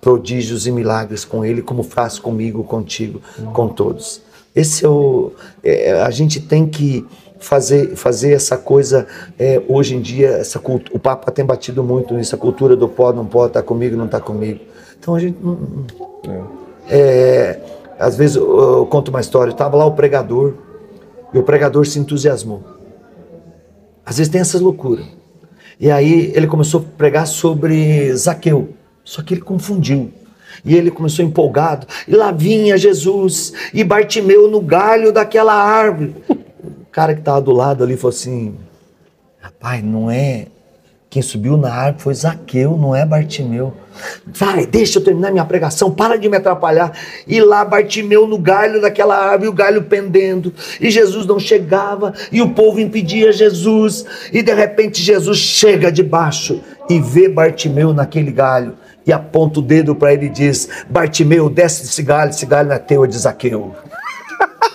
prodígios e milagres com ele, como faz comigo, contigo, uhum. com todos. Esse é o. É, a gente tem que fazer, fazer essa coisa é, hoje em dia, essa cultura, o Papa tem batido muito nisso, a cultura do pode, não pode, tá comigo, não tá comigo. Então a gente não, é. É, às vezes eu, eu, conto uma história, estava lá o pregador e o pregador se entusiasmou. Às vezes tem essas loucuras. E aí ele começou a pregar sobre Zaqueu, só que ele confundiu. E ele começou empolgado, e lá vinha Jesus, e Bartimeu no galho daquela árvore cara que estava do lado ali falou assim: rapaz, não é Quem subiu na árvore foi Zaqueu, não é Bartimeu. Vai, deixa eu terminar minha pregação, para de me atrapalhar. E lá Bartimeu no galho daquela árvore, o galho pendendo, e Jesus não chegava, e o povo impedia Jesus, e de repente Jesus chega debaixo e vê Bartimeu naquele galho, e aponta o dedo para ele e diz: Bartimeu, desce desse galho, esse galho não é teu, é de Zaqueu. [laughs]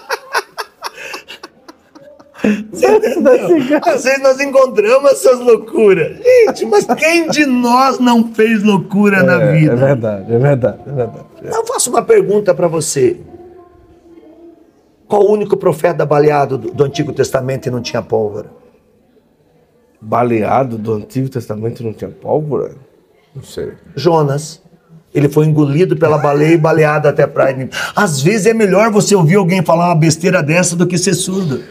Às vezes nós encontramos essas loucuras. Gente, mas quem de nós não fez loucura é, na vida? É verdade, é verdade, é verdade. Eu faço uma pergunta para você. Qual o único profeta baleado do, do, Antigo Testamento e não tinha pólvora? Baleado do Antigo Testamento e não tinha pólvora? Não sei. Jonas. Ele foi engolido pela baleia e baleado até a praia. Às vezes é melhor você ouvir alguém falar uma besteira dessa do que ser surdo.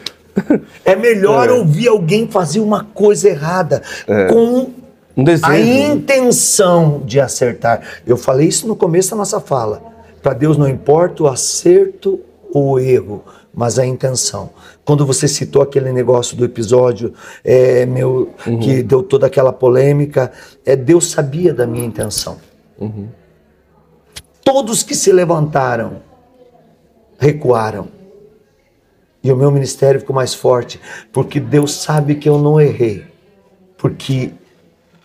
É melhor é. ouvir alguém fazer uma coisa errada é. com um a intenção de acertar. Eu falei isso no começo da nossa fala. Para Deus não importa o acerto ou o erro, mas a intenção. Quando você citou aquele negócio do episódio é, meu uhum. que deu toda aquela polêmica, é Deus sabia da minha intenção. Uhum. Todos que se levantaram recuaram. E o meu ministério ficou mais forte, porque Deus sabe que eu não errei, porque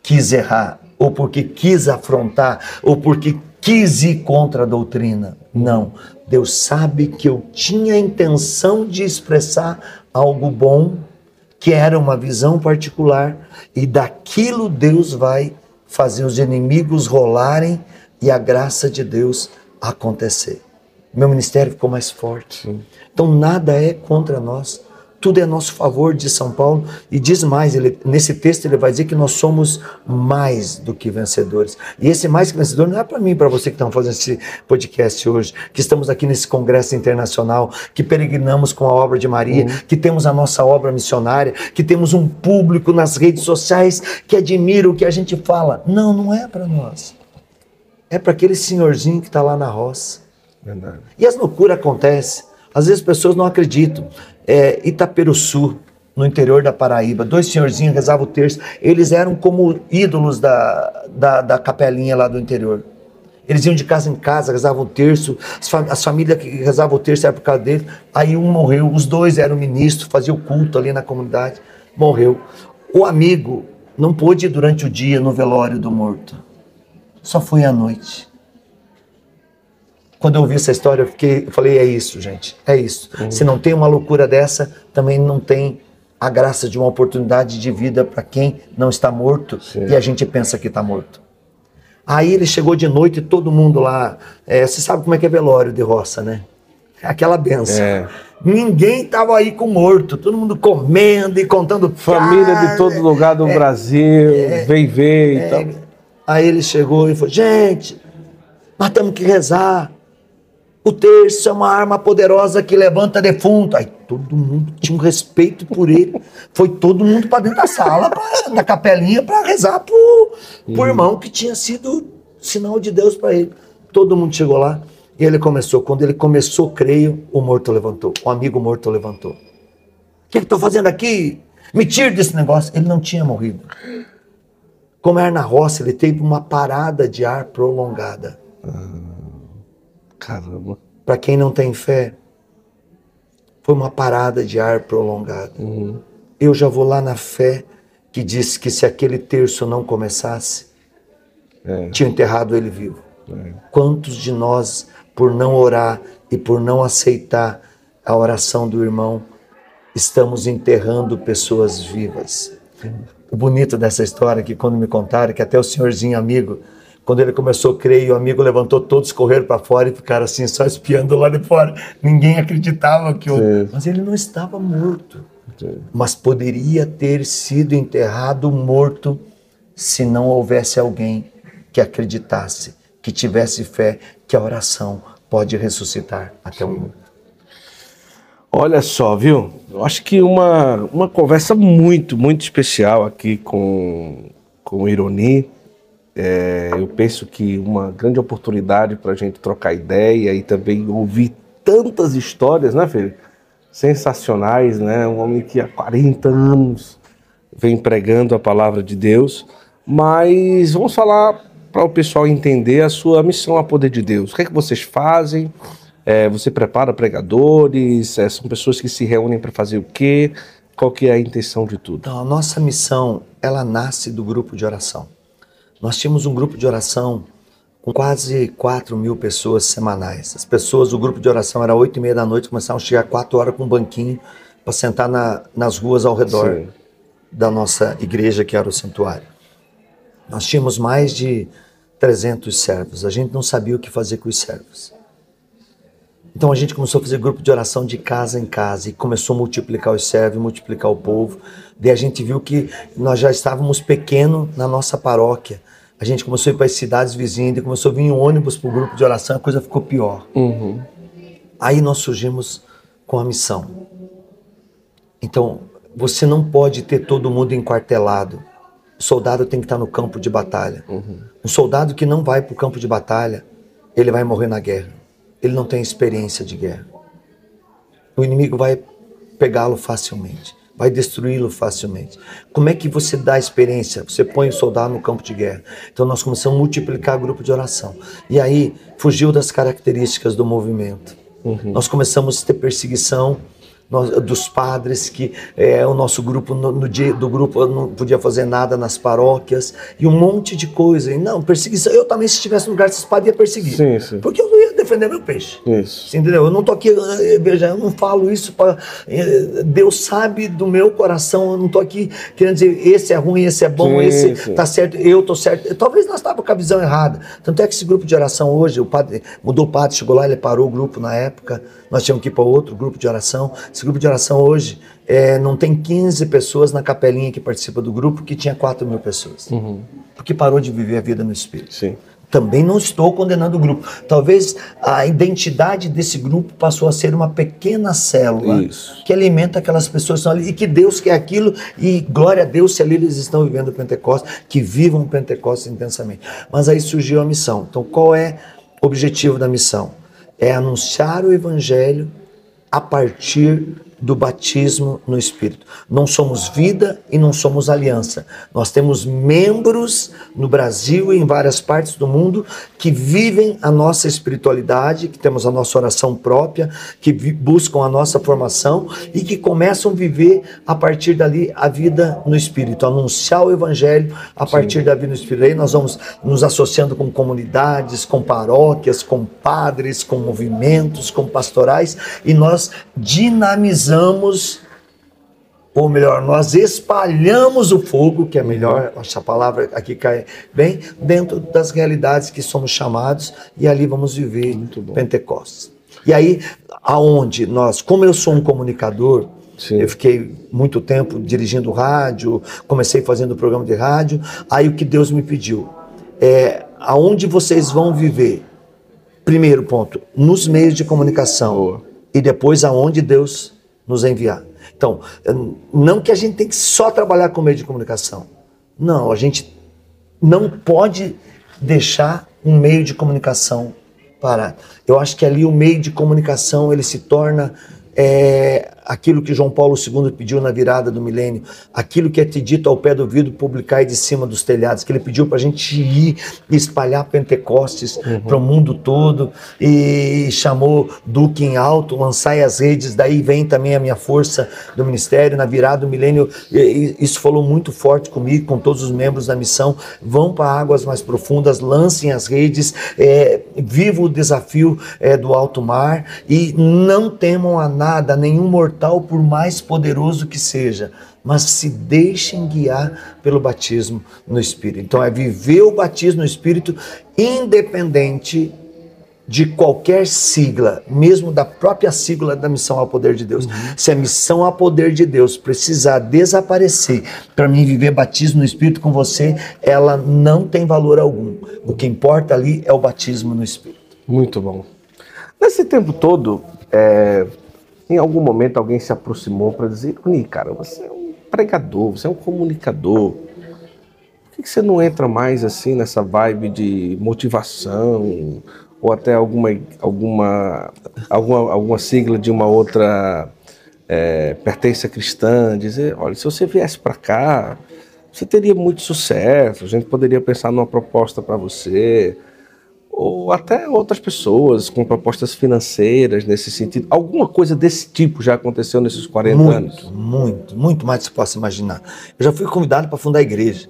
quis errar, ou porque quis afrontar, ou porque quis ir contra a doutrina. Não. Deus sabe que eu tinha a intenção de expressar algo bom, que era uma visão particular, e daquilo Deus vai fazer os inimigos rolarem e a graça de Deus acontecer. Meu ministério ficou mais forte. Sim. Então nada é contra nós. Tudo é a nosso favor, diz São Paulo. E diz mais, ele, nesse texto ele vai dizer que nós somos mais do que vencedores. E esse mais que vencedor não é para mim, para você que estão fazendo esse podcast hoje, que estamos aqui nesse congresso internacional, que peregrinamos com a obra de Maria, uhum. que temos a nossa obra missionária, que temos um público nas redes sociais que admira o que a gente fala. Não, não é para nós. É para aquele senhorzinho que está lá na roça. Verdade. E as loucuras acontecem. Às vezes as pessoas não acreditam. É, Itaperuçu, no interior da Paraíba, dois senhorzinhos rezavam o terço. Eles eram como ídolos da, da, da capelinha lá do interior. Eles iam de casa em casa, rezavam o terço, as, fam as famílias que rezavam o terço eram por causa dele. Aí um morreu, os dois eram ministros, faziam culto ali na comunidade, morreu. O amigo não pôde ir durante o dia no velório do morto, só foi à noite. Quando eu ouvi essa história, eu, fiquei, eu falei: é isso, gente, é isso. Uhum. Se não tem uma loucura dessa, também não tem a graça de uma oportunidade de vida para quem não está morto Sim. e a gente pensa que está morto. Aí ele chegou de noite e todo mundo lá. É, você sabe como é que é velório de roça, né? É aquela benção. É. Ninguém estava aí com morto, todo mundo comendo e contando. Família de todo lugar do é, Brasil, é, vem ver e é. tal. Aí ele chegou e falou: gente, nós temos que rezar. O terço é uma arma poderosa que levanta defunto. Aí todo mundo tinha um respeito por ele. Foi todo mundo para dentro da sala, pra, capelinha, para rezar pro, pro irmão que tinha sido sinal de Deus para ele. Todo mundo chegou lá e ele começou. Quando ele começou, creio, o morto levantou. O amigo morto levantou. O que estou fazendo aqui? Me tire desse negócio. Ele não tinha morrido. Como era na roça, ele teve uma parada de ar prolongada. Uhum. Caramba. Para quem não tem fé, foi uma parada de ar prolongada. Uhum. Eu já vou lá na fé que disse que se aquele terço não começasse, é. tinha enterrado ele vivo. É. Quantos de nós, por não orar e por não aceitar a oração do irmão, estamos enterrando pessoas vivas? O bonito dessa história é que quando me contaram que até o senhorzinho amigo quando ele começou a crer e o amigo levantou, todos correram para fora e ficaram assim, só espiando lá de fora. Ninguém acreditava que o. Mas ele não estava morto. Sim. Mas poderia ter sido enterrado morto se não houvesse alguém que acreditasse, que tivesse fé que a oração pode ressuscitar até o mundo. Olha só, viu? Eu acho que uma, uma conversa muito, muito especial aqui com, com o Ironi é, eu penso que uma grande oportunidade para a gente trocar ideia e também ouvir tantas histórias, né, filho? Sensacionais, né? Um homem que há 40 anos vem pregando a palavra de Deus, mas vamos falar para o pessoal entender a sua missão a poder de Deus. O que é que vocês fazem? É, você prepara pregadores? É, são pessoas que se reúnem para fazer o quê? Qual que é a intenção de tudo? Então, a nossa missão, ela nasce do grupo de oração. Nós tínhamos um grupo de oração com quase 4 mil pessoas semanais. As pessoas, o grupo de oração era 8 e meia da noite, começavam a chegar 4 horas com um banquinho para sentar na, nas ruas ao redor Sim. da nossa igreja, que era o santuário. Nós tínhamos mais de 300 servos. A gente não sabia o que fazer com os servos. Então a gente começou a fazer grupo de oração de casa em casa e começou a multiplicar os servos, multiplicar o povo. Daí a gente viu que nós já estávamos pequeno na nossa paróquia. A gente começou a ir para as cidades vizinhas e começou a vir um ônibus para o grupo de oração, a coisa ficou pior. Uhum. Aí nós surgimos com a missão. Então, você não pode ter todo mundo enquartelado. O soldado tem que estar no campo de batalha. Uhum. Um soldado que não vai para o campo de batalha, ele vai morrer na guerra ele não tem experiência de guerra. O inimigo vai pegá-lo facilmente, vai destruí-lo facilmente. Como é que você dá experiência? Você põe o soldado no campo de guerra. Então nós começamos a multiplicar o grupo de oração. E aí fugiu das características do movimento. Uhum. Nós começamos a ter perseguição dos padres, que é, o nosso grupo, no, no, dia do grupo, não podia fazer nada nas paróquias, e um monte de coisa. E não, perseguição. Eu também, se estivesse no lugar desses padres, ia perseguir. Sim, sim. Porque eu não ia defender meu peixe. Isso. entendeu? Eu não tô aqui, eh, veja, eu não falo isso para. Eh, Deus sabe do meu coração, eu não tô aqui querendo dizer esse é ruim, esse é bom, sim, esse sim. tá certo, eu tô certo. Talvez nós estávamos com a visão errada. Tanto é que esse grupo de oração hoje, o padre mudou o padre, chegou lá, ele parou o grupo na época, nós tínhamos que ir para outro grupo de oração. Esse grupo de oração hoje é, não tem 15 pessoas na capelinha que participa do grupo, que tinha 4 mil pessoas. Uhum. Porque parou de viver a vida no Espírito. Sim. Também não estou condenando o grupo. Talvez a identidade desse grupo passou a ser uma pequena célula Isso. que alimenta aquelas pessoas que estão ali e que Deus quer aquilo e glória a Deus se ali eles estão vivendo o Pentecostes, que vivam o Pentecostes intensamente. Mas aí surgiu a missão. Então qual é o objetivo da missão? É anunciar o evangelho a partir do batismo no Espírito. Não somos vida e não somos aliança. Nós temos membros no Brasil e em várias partes do mundo que vivem a nossa espiritualidade, que temos a nossa oração própria, que buscam a nossa formação e que começam a viver a partir dali a vida no Espírito, anunciar o Evangelho a partir Sim. da vida no Espírito. Aí nós vamos nos associando com comunidades, com paróquias, com padres, com movimentos, com pastorais e nós dinamizamos dinamizamos, ou melhor, nós espalhamos o fogo, que é melhor, essa palavra aqui cai bem, dentro das realidades que somos chamados, e ali vamos viver Pentecostes. E aí, aonde nós, como eu sou um comunicador, Sim. Eu fiquei muito tempo dirigindo rádio, comecei fazendo programa de rádio. Aí o que Deus me pediu é aonde vocês vão viver. Primeiro ponto, nos meios de comunicação. Boa. E depois aonde Deus nos enviar. Então, não que a gente tem que só trabalhar com meio de comunicação. Não, a gente não pode deixar um meio de comunicação parar. Eu acho que ali o meio de comunicação ele se torna é, aquilo que João Paulo II pediu na virada do milênio, aquilo que é te dito ao pé do vidro, publicar de cima dos telhados, que ele pediu para a gente ir e espalhar Pentecostes uhum. para o mundo todo, e chamou Duque em alto, lançai as redes, daí vem também a minha força do ministério, na virada do milênio, isso falou muito forte comigo, com todos os membros da missão, vão para águas mais profundas, lancem as redes, é, viva o desafio é, do alto mar, e não temam a nada, nenhum mortal mortal, por mais poderoso que seja, mas se deixem guiar pelo batismo no Espírito. Então é viver o batismo no Espírito independente de qualquer sigla, mesmo da própria sigla da missão ao poder de Deus. Uhum. Se a missão ao poder de Deus precisar desaparecer para mim viver batismo no Espírito com você, ela não tem valor algum. O que importa ali é o batismo no Espírito. Muito bom. Nesse tempo todo, é, em algum momento alguém se aproximou para dizer: Uni, cara, você é um pregador, você é um comunicador. Por que você não entra mais assim nessa vibe de motivação ou até alguma alguma alguma, alguma sigla de uma outra é, pertença cristã, dizer, olha, se você viesse para cá, você teria muito sucesso, a gente poderia pensar numa proposta para você, ou até outras pessoas com propostas financeiras nesse sentido. Alguma coisa desse tipo já aconteceu nesses 40 muito, anos? Muito, muito, muito mais do que você possa imaginar. Eu já fui convidado para fundar a igreja.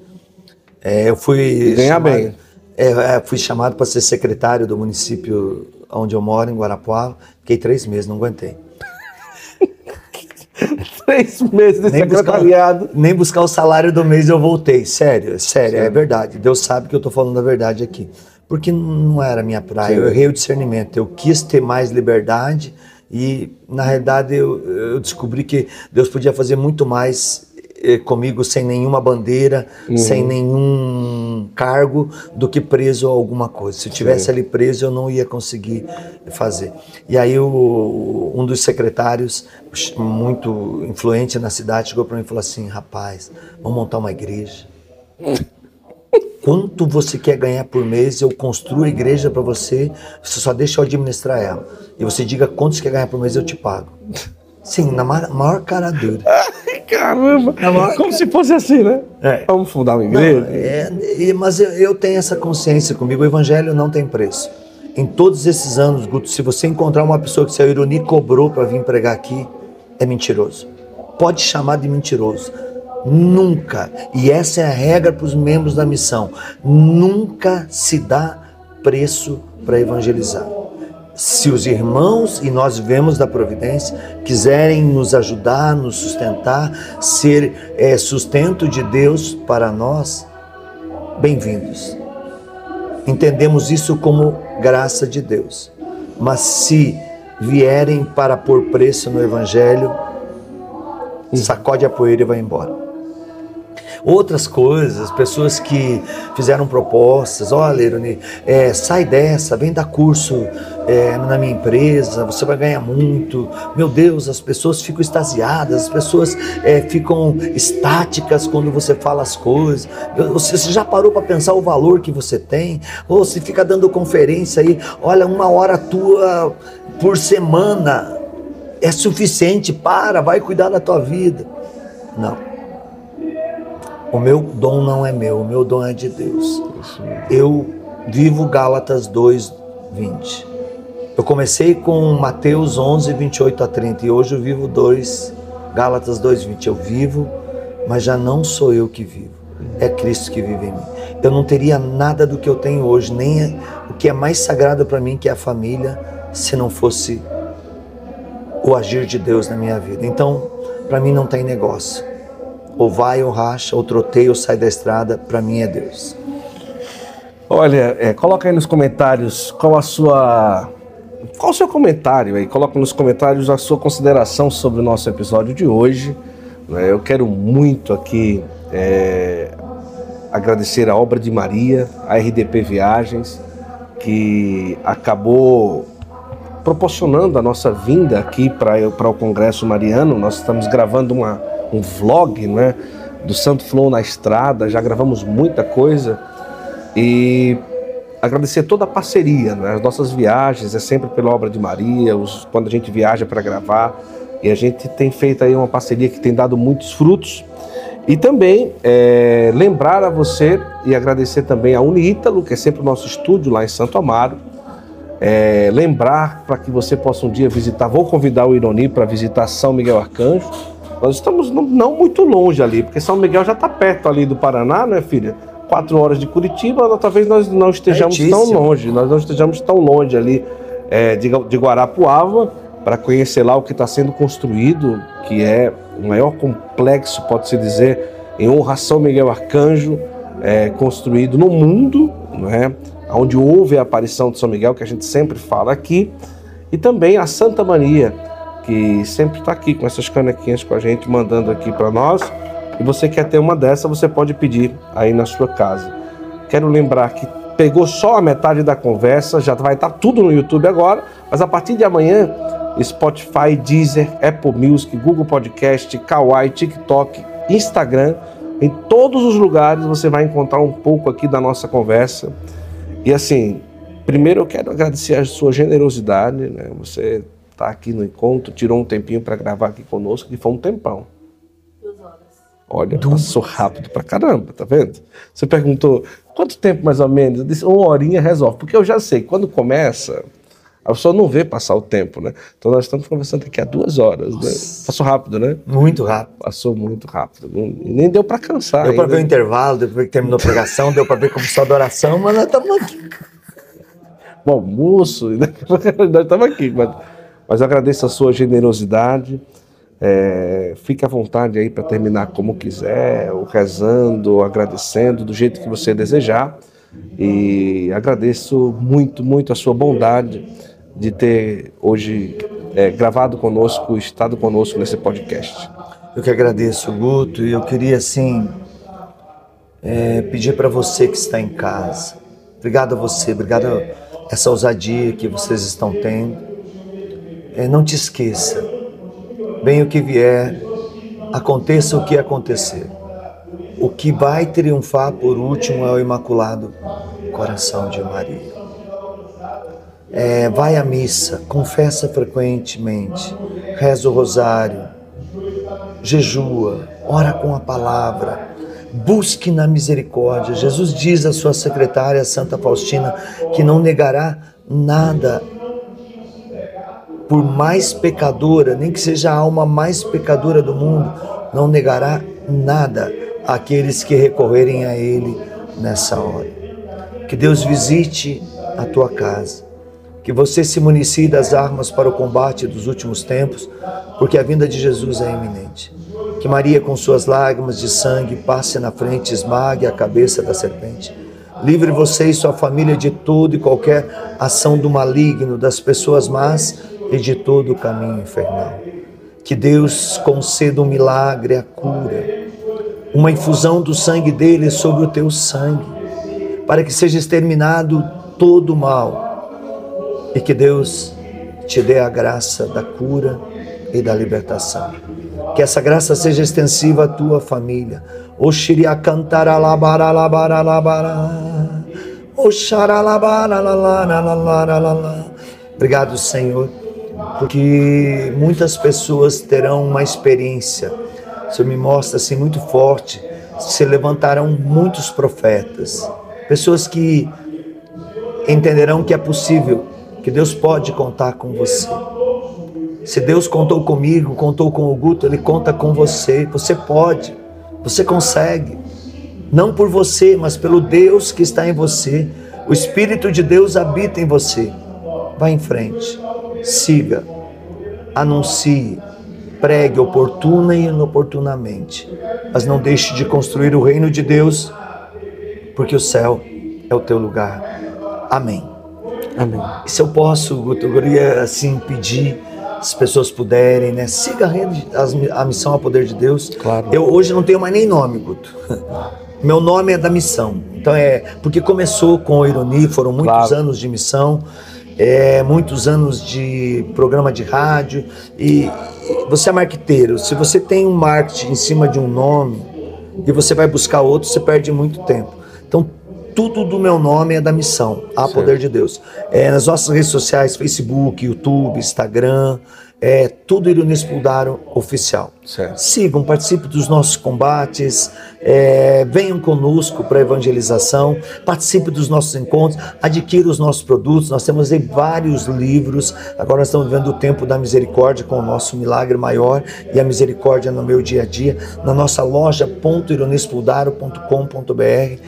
É, eu fui. Ganhar chamado, bem. É, é, fui chamado para ser secretário do município onde eu moro, em Guarapuava. Fiquei três meses, não aguentei. [laughs] três meses de nem secretariado. Buscar, nem buscar o salário do mês eu voltei. Sério, sério, Sim. é verdade. Deus sabe que eu estou falando a verdade aqui. Porque não era minha praia. Sim. Eu errei o discernimento. Eu quis ter mais liberdade e, na realidade, eu, eu descobri que Deus podia fazer muito mais eh, comigo sem nenhuma bandeira, uhum. sem nenhum cargo, do que preso a alguma coisa. Se eu tivesse Sim. ali preso, eu não ia conseguir fazer. E aí o, um dos secretários, muito influente na cidade, chegou para mim e falou assim: rapaz, vamos montar uma igreja. [laughs] Quanto você quer ganhar por mês, eu construo a igreja para você, você só deixa eu administrar ela. E você diga quanto você quer ganhar por mês, eu te pago. Sim, na maior cara dura. [laughs] Caramba! Maior... Como se fosse assim, né? É. Vamos fundar uma igreja. Não, é, mas eu, eu, tenho essa consciência comigo. O evangelho não tem preço. Em todos esses anos, Guto, se você encontrar uma pessoa que seu Ironi cobrou para vir pregar aqui, é mentiroso. Pode chamar de mentiroso. Nunca, e essa é a regra para os membros da missão, nunca se dá preço para evangelizar. Se os irmãos, e nós vemos da providência, quiserem nos ajudar, nos sustentar, ser é, sustento de Deus para nós, bem-vindos. Entendemos isso como graça de Deus. Mas se vierem para pôr preço no Evangelho, sacode a poeira e vai embora outras coisas, pessoas que fizeram propostas, olha, Irone, é, sai dessa, vem dar curso é, na minha empresa, você vai ganhar muito. Meu Deus, as pessoas ficam extasiadas, as pessoas é, ficam estáticas quando você fala as coisas. Você já parou para pensar o valor que você tem? Ou se fica dando conferência aí, olha, uma hora tua por semana é suficiente, para, vai cuidar da tua vida. Não. O meu dom não é meu, o meu dom é de Deus. Eu vivo Gálatas 2, 20. Eu comecei com Mateus 11, 28 a 30 e hoje eu vivo 2, Gálatas 2, 20. Eu vivo, mas já não sou eu que vivo, é Cristo que vive em mim. Eu não teria nada do que eu tenho hoje, nem o que é mais sagrado para mim, que é a família, se não fosse o agir de Deus na minha vida. Então, para mim não tem negócio ou vai ou racha, ou troteia ou sai da estrada, para mim é Deus. Olha, é, coloca aí nos comentários qual a sua. Qual o seu comentário aí? Coloca nos comentários a sua consideração sobre o nosso episódio de hoje. Né? Eu quero muito aqui é, agradecer a obra de Maria, a RDP Viagens, que acabou proporcionando a nossa vinda aqui para o Congresso Mariano. Nós estamos gravando uma, um vlog né, do Santo Flow na estrada, já gravamos muita coisa e agradecer toda a parceria, né? as nossas viagens é sempre pela obra de Maria, os, quando a gente viaja para gravar e a gente tem feito aí uma parceria que tem dado muitos frutos. E também é, lembrar a você e agradecer também a Unítalo, que é sempre o nosso estúdio lá em Santo Amaro. É, lembrar para que você possa um dia visitar, vou convidar o Ironi para visitar São Miguel Arcanjo, nós estamos não muito longe ali, porque São Miguel já está perto ali do Paraná, né, filha? Quatro horas de Curitiba, talvez nós não estejamos tão longe, nós não estejamos tão longe ali é, de, de Guarapuava para conhecer lá o que está sendo construído, que é o maior complexo, pode-se dizer, em honra a São Miguel Arcanjo, é, construído no mundo, né? onde houve a aparição de São Miguel, que a gente sempre fala aqui, e também a Santa Maria, que sempre está aqui com essas canequinhas com a gente, mandando aqui para nós. E você quer ter uma dessa, você pode pedir aí na sua casa. Quero lembrar que pegou só a metade da conversa, já vai estar tá tudo no YouTube agora, mas a partir de amanhã, Spotify, Deezer, Apple Music, Google Podcast, Kawaii, TikTok, Instagram, em todos os lugares você vai encontrar um pouco aqui da nossa conversa. E assim, primeiro eu quero agradecer a sua generosidade, né? Você está aqui no encontro, tirou um tempinho para gravar aqui conosco, que foi um tempão. Duas horas. Olha, passou rápido pra caramba, tá vendo? Você perguntou quanto tempo mais ou menos? Eu disse, uma horinha resolve, porque eu já sei, quando começa, a pessoa não vê passar o tempo, né? Então nós estamos conversando aqui há duas horas, né? Passou rápido, né? Muito rápido. Passou muito rápido. nem deu para cansar. Deu para ver o intervalo, depois que terminou a pregação, deu para ver como está a adoração, mas nós estamos aqui. Bom, almoço, [laughs] nós estamos aqui, mas, mas eu agradeço a sua generosidade. É, fique à vontade aí para terminar como quiser, ou rezando, ou agradecendo, do jeito que você desejar. E agradeço muito, muito a sua bondade de ter hoje é, gravado conosco, estado conosco nesse podcast. Eu que agradeço, Guto, e eu queria, assim, é, pedir para você que está em casa, obrigado a você, obrigado a essa ousadia que vocês estão tendo. É, não te esqueça, venha o que vier, aconteça o que acontecer. O que vai triunfar por último é o Imaculado Coração de Maria é, vai à missa, confessa frequentemente, reza o rosário, jejua, ora com a palavra, busque na misericórdia. Jesus diz à sua secretária, Santa Faustina, que não negará nada, por mais pecadora, nem que seja a alma mais pecadora do mundo, não negará nada àqueles que recorrerem a Ele nessa hora. Que Deus visite a tua casa que você se municie das armas para o combate dos últimos tempos, porque a vinda de Jesus é iminente. Que Maria, com suas lágrimas de sangue, passe na frente, esmague a cabeça da serpente. Livre você e sua família de toda e qualquer ação do maligno, das pessoas más e de todo o caminho infernal. Que Deus conceda um milagre, a cura, uma infusão do sangue dele sobre o teu sangue, para que seja exterminado todo o mal e que Deus te dê a graça da cura e da libertação. Que essa graça seja extensiva à tua família. Oxiria cantar alabara alabara alabara. Obrigado, Senhor, porque muitas pessoas terão uma experiência. O Senhor me mostra assim muito forte. Se levantarão muitos profetas, pessoas que entenderão que é possível que Deus pode contar com você. Se Deus contou comigo, contou com o Guto, Ele conta com você. Você pode, você consegue. Não por você, mas pelo Deus que está em você. O Espírito de Deus habita em você. Vá em frente, siga, anuncie, pregue oportuna e inoportunamente. Mas não deixe de construir o reino de Deus, porque o céu é o teu lugar. Amém. Amém. Se eu posso, Guto, eu queria assim pedir, se as pessoas puderem, né? Siga a, a missão a poder de Deus. Claro. Eu hoje não tenho mais nem nome, Guto. [laughs] Meu nome é da missão. Então é porque começou com a ironia, foram muitos claro. anos de missão, é, muitos anos de programa de rádio e, e você é marqueteiro. Se você tem um marketing em cima de um nome e você vai buscar outro, você perde muito tempo. Então tudo do meu nome é da missão, a certo. poder de Deus. É, nas nossas redes sociais, Facebook, YouTube, Instagram, é tudo Ironis Puldaro oficial. Certo. Sigam, participem dos nossos combates, é, venham conosco para evangelização, participe dos nossos encontros, adquira os nossos produtos. Nós temos aí vários livros. Agora nós estamos vivendo o tempo da misericórdia com o nosso milagre maior e a misericórdia no meu dia a dia. Na nossa loja .ironispuldaro.com.br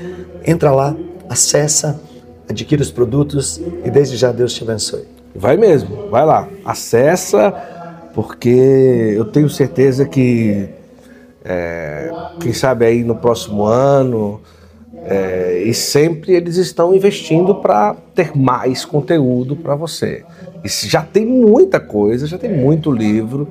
Entra lá, acessa, adquira os produtos e desde já Deus te abençoe. Vai mesmo, vai lá, acessa, porque eu tenho certeza que, é, quem sabe aí no próximo ano, é, e sempre eles estão investindo para ter mais conteúdo para você. E já tem muita coisa, já tem muito livro.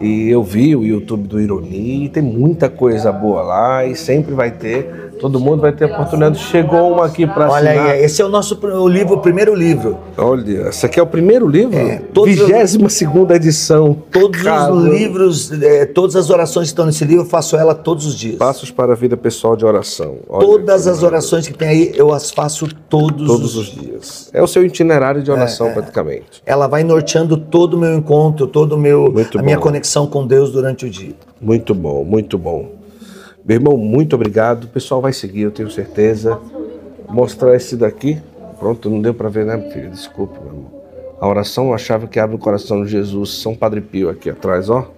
E eu vi o YouTube do Ironi, tem muita coisa boa lá e sempre vai ter Todo mundo vai ter oportunidade. Chegou um aqui para Olha assinar. aí, esse é o nosso o livro, o primeiro livro. Olha, esse aqui é o primeiro livro? É, todos os- 22 segunda edição. Todos Caramba. os livros, eh, todas as orações que estão nesse livro, eu faço ela todos os dias. Passos para a vida pessoal de oração. Olha Todas as orações que tem aí, eu as faço todos, Todos os dias. É o seu itinerário de É, oração, praticamente. Ela vai norteando todo o meu encontro, todo o meu Muito a minha bom. conexão com Deus durante o dia. Muito bom, muito bom. Meu irmão, muito obrigado. O pessoal vai seguir, eu tenho certeza. Mostrar esse daqui. Pronto, não deu para ver, né, filho? Desculpa, meu irmão. A oração, a chave que abre o coração de Jesus. São Padre Pio aqui atrás, ó.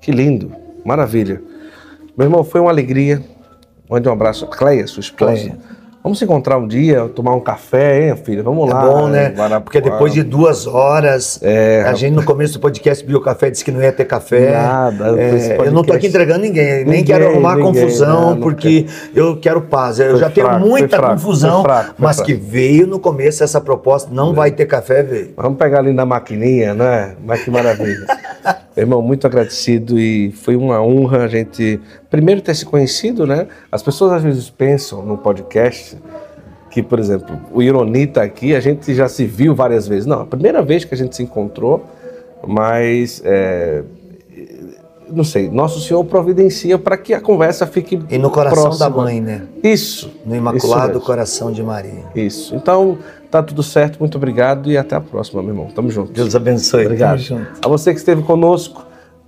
Que lindo. Maravilha. Meu irmão, foi uma alegria. Mande um abraço a Cleia, sua esposa. Cleia. Vamos se encontrar um dia, tomar um café, hein, filha? Vamos É lá. bom, né? Porque depois de duas horas, É, a gente no começo do podcast pediu café, disse que não ia ter café. Nada, É, eu não tô podcast- aqui entregando ninguém, nem Ninguém, quero arrumar ninguém, confusão, não, não porque eu quero paz. Eu Foi já tenho fraco, foi muita fraco, confusão, foi fraco, foi mas fraco. que veio no começo essa proposta, não vai ter café, veio. Vamos pegar ali na maquininha, né? Mas que maravilha. [laughs] Irmão, muito agradecido e foi uma honra a gente, primeiro, ter se conhecido, né? As pessoas às vezes pensam no podcast que, por exemplo, o Ironi tá aqui, a gente já se viu várias vezes. Não, a primeira vez que a gente se encontrou, mas, é, não sei, Nosso Senhor providencia para que a conversa fique E no coração próxima. da mãe, né? Isso. No isso Imaculado mesmo. Coração de Maria. Isso. Então, tá tudo certo. Muito obrigado e até a próxima, meu irmão. Tamo junto. Deus abençoe. Obrigado. Tamo junto. A você que esteve conosco,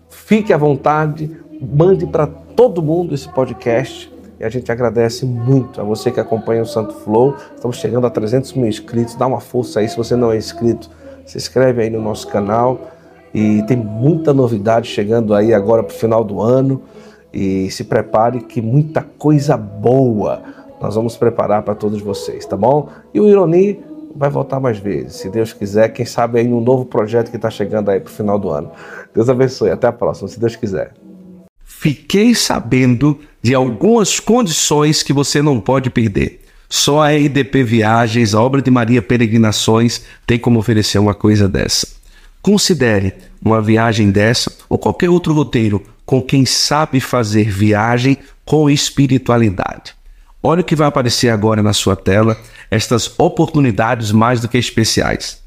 fique à vontade, mande para todo mundo esse podcast. E a gente agradece muito a você que acompanha o Santo Flow. Estamos chegando a 300 mil inscritos. Dá uma força aí. Se você não é inscrito, se inscreve aí no nosso canal. E tem muita novidade chegando aí agora para o final do ano. E se prepare que muita coisa boa nós vamos preparar para todos vocês, tá bom? E o Ironi vai voltar mais vezes, se Deus quiser. Quem sabe aí num novo projeto que está chegando aí para o final do ano. Deus abençoe. Até a próxima, se Deus quiser. Fiquei sabendo de algumas condições que você não pode perder. Só a RDP Viagens, a obra de Maria Peregrinações, tem como oferecer uma coisa dessa. Considere uma viagem dessa ou qualquer outro roteiro com quem sabe fazer viagem com espiritualidade. Olha o que vai aparecer agora na sua tela, estas oportunidades mais do que especiais.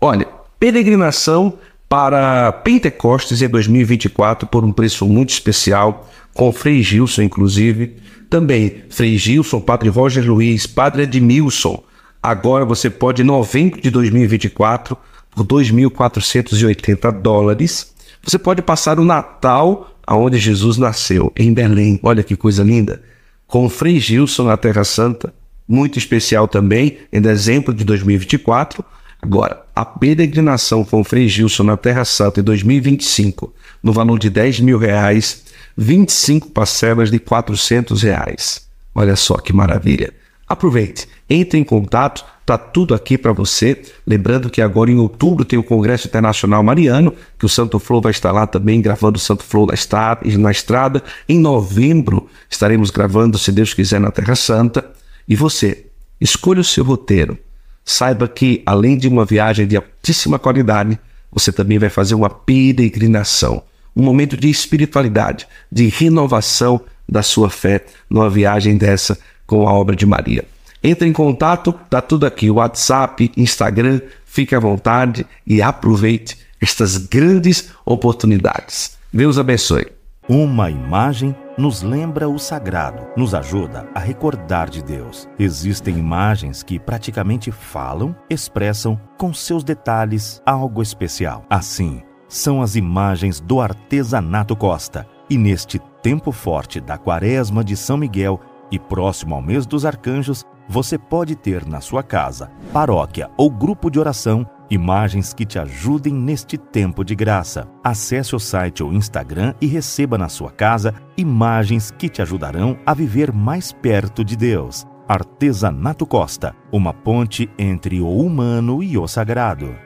Olha, peregrinação para Pentecostes em 2024 por um preço muito especial, com Frei Gilson, inclusive. Também Frei Gilson, Padre Roger Luiz, Padre Edmilson. Agora você pode, em novembro de 2024, por 2.480 dólares, você pode passar o Natal aonde Jesus nasceu, em Belém. Olha que coisa linda. Com Frei Gilson na Terra Santa, muito especial também, em dezembro de 2024. Agora, a peregrinação com Frei Gilson na Terra Santa em 2025, no valor de 10 mil reais, 25 parcelas de 400 reais. Olha só que maravilha. Aproveite, entre em contato, tá tudo aqui para você. Lembrando que agora em outubro tem o Congresso Internacional Mariano, que o Santo Flow vai estar lá também gravando o Santo estrada, na estrada. Em novembro estaremos gravando, se Deus quiser, na Terra Santa. E você, escolha o seu roteiro. Saiba que, além de uma viagem de altíssima qualidade, você também vai fazer uma peregrinação, um momento de espiritualidade, de renovação da sua fé numa viagem dessa com a obra de Maria. Entre em contato, tá tudo aqui, WhatsApp, Instagram, fique à vontade e aproveite estas grandes oportunidades. Deus abençoe. Uma imagem nos lembra o sagrado, nos ajuda a recordar de Deus. Existem imagens que praticamente falam, expressam com seus detalhes algo especial. Assim, são as imagens do artesanato Costa. E neste tempo forte da Quaresma de São Miguel e próximo ao mês dos arcanjos, você pode ter na sua casa, paróquia ou grupo de oração imagens que te ajudem neste tempo de graça. Acesse o site ou Instagram e receba na sua casa imagens que te ajudarão a viver mais perto de Deus. Artesanato Costa, uma ponte entre o humano e o sagrado.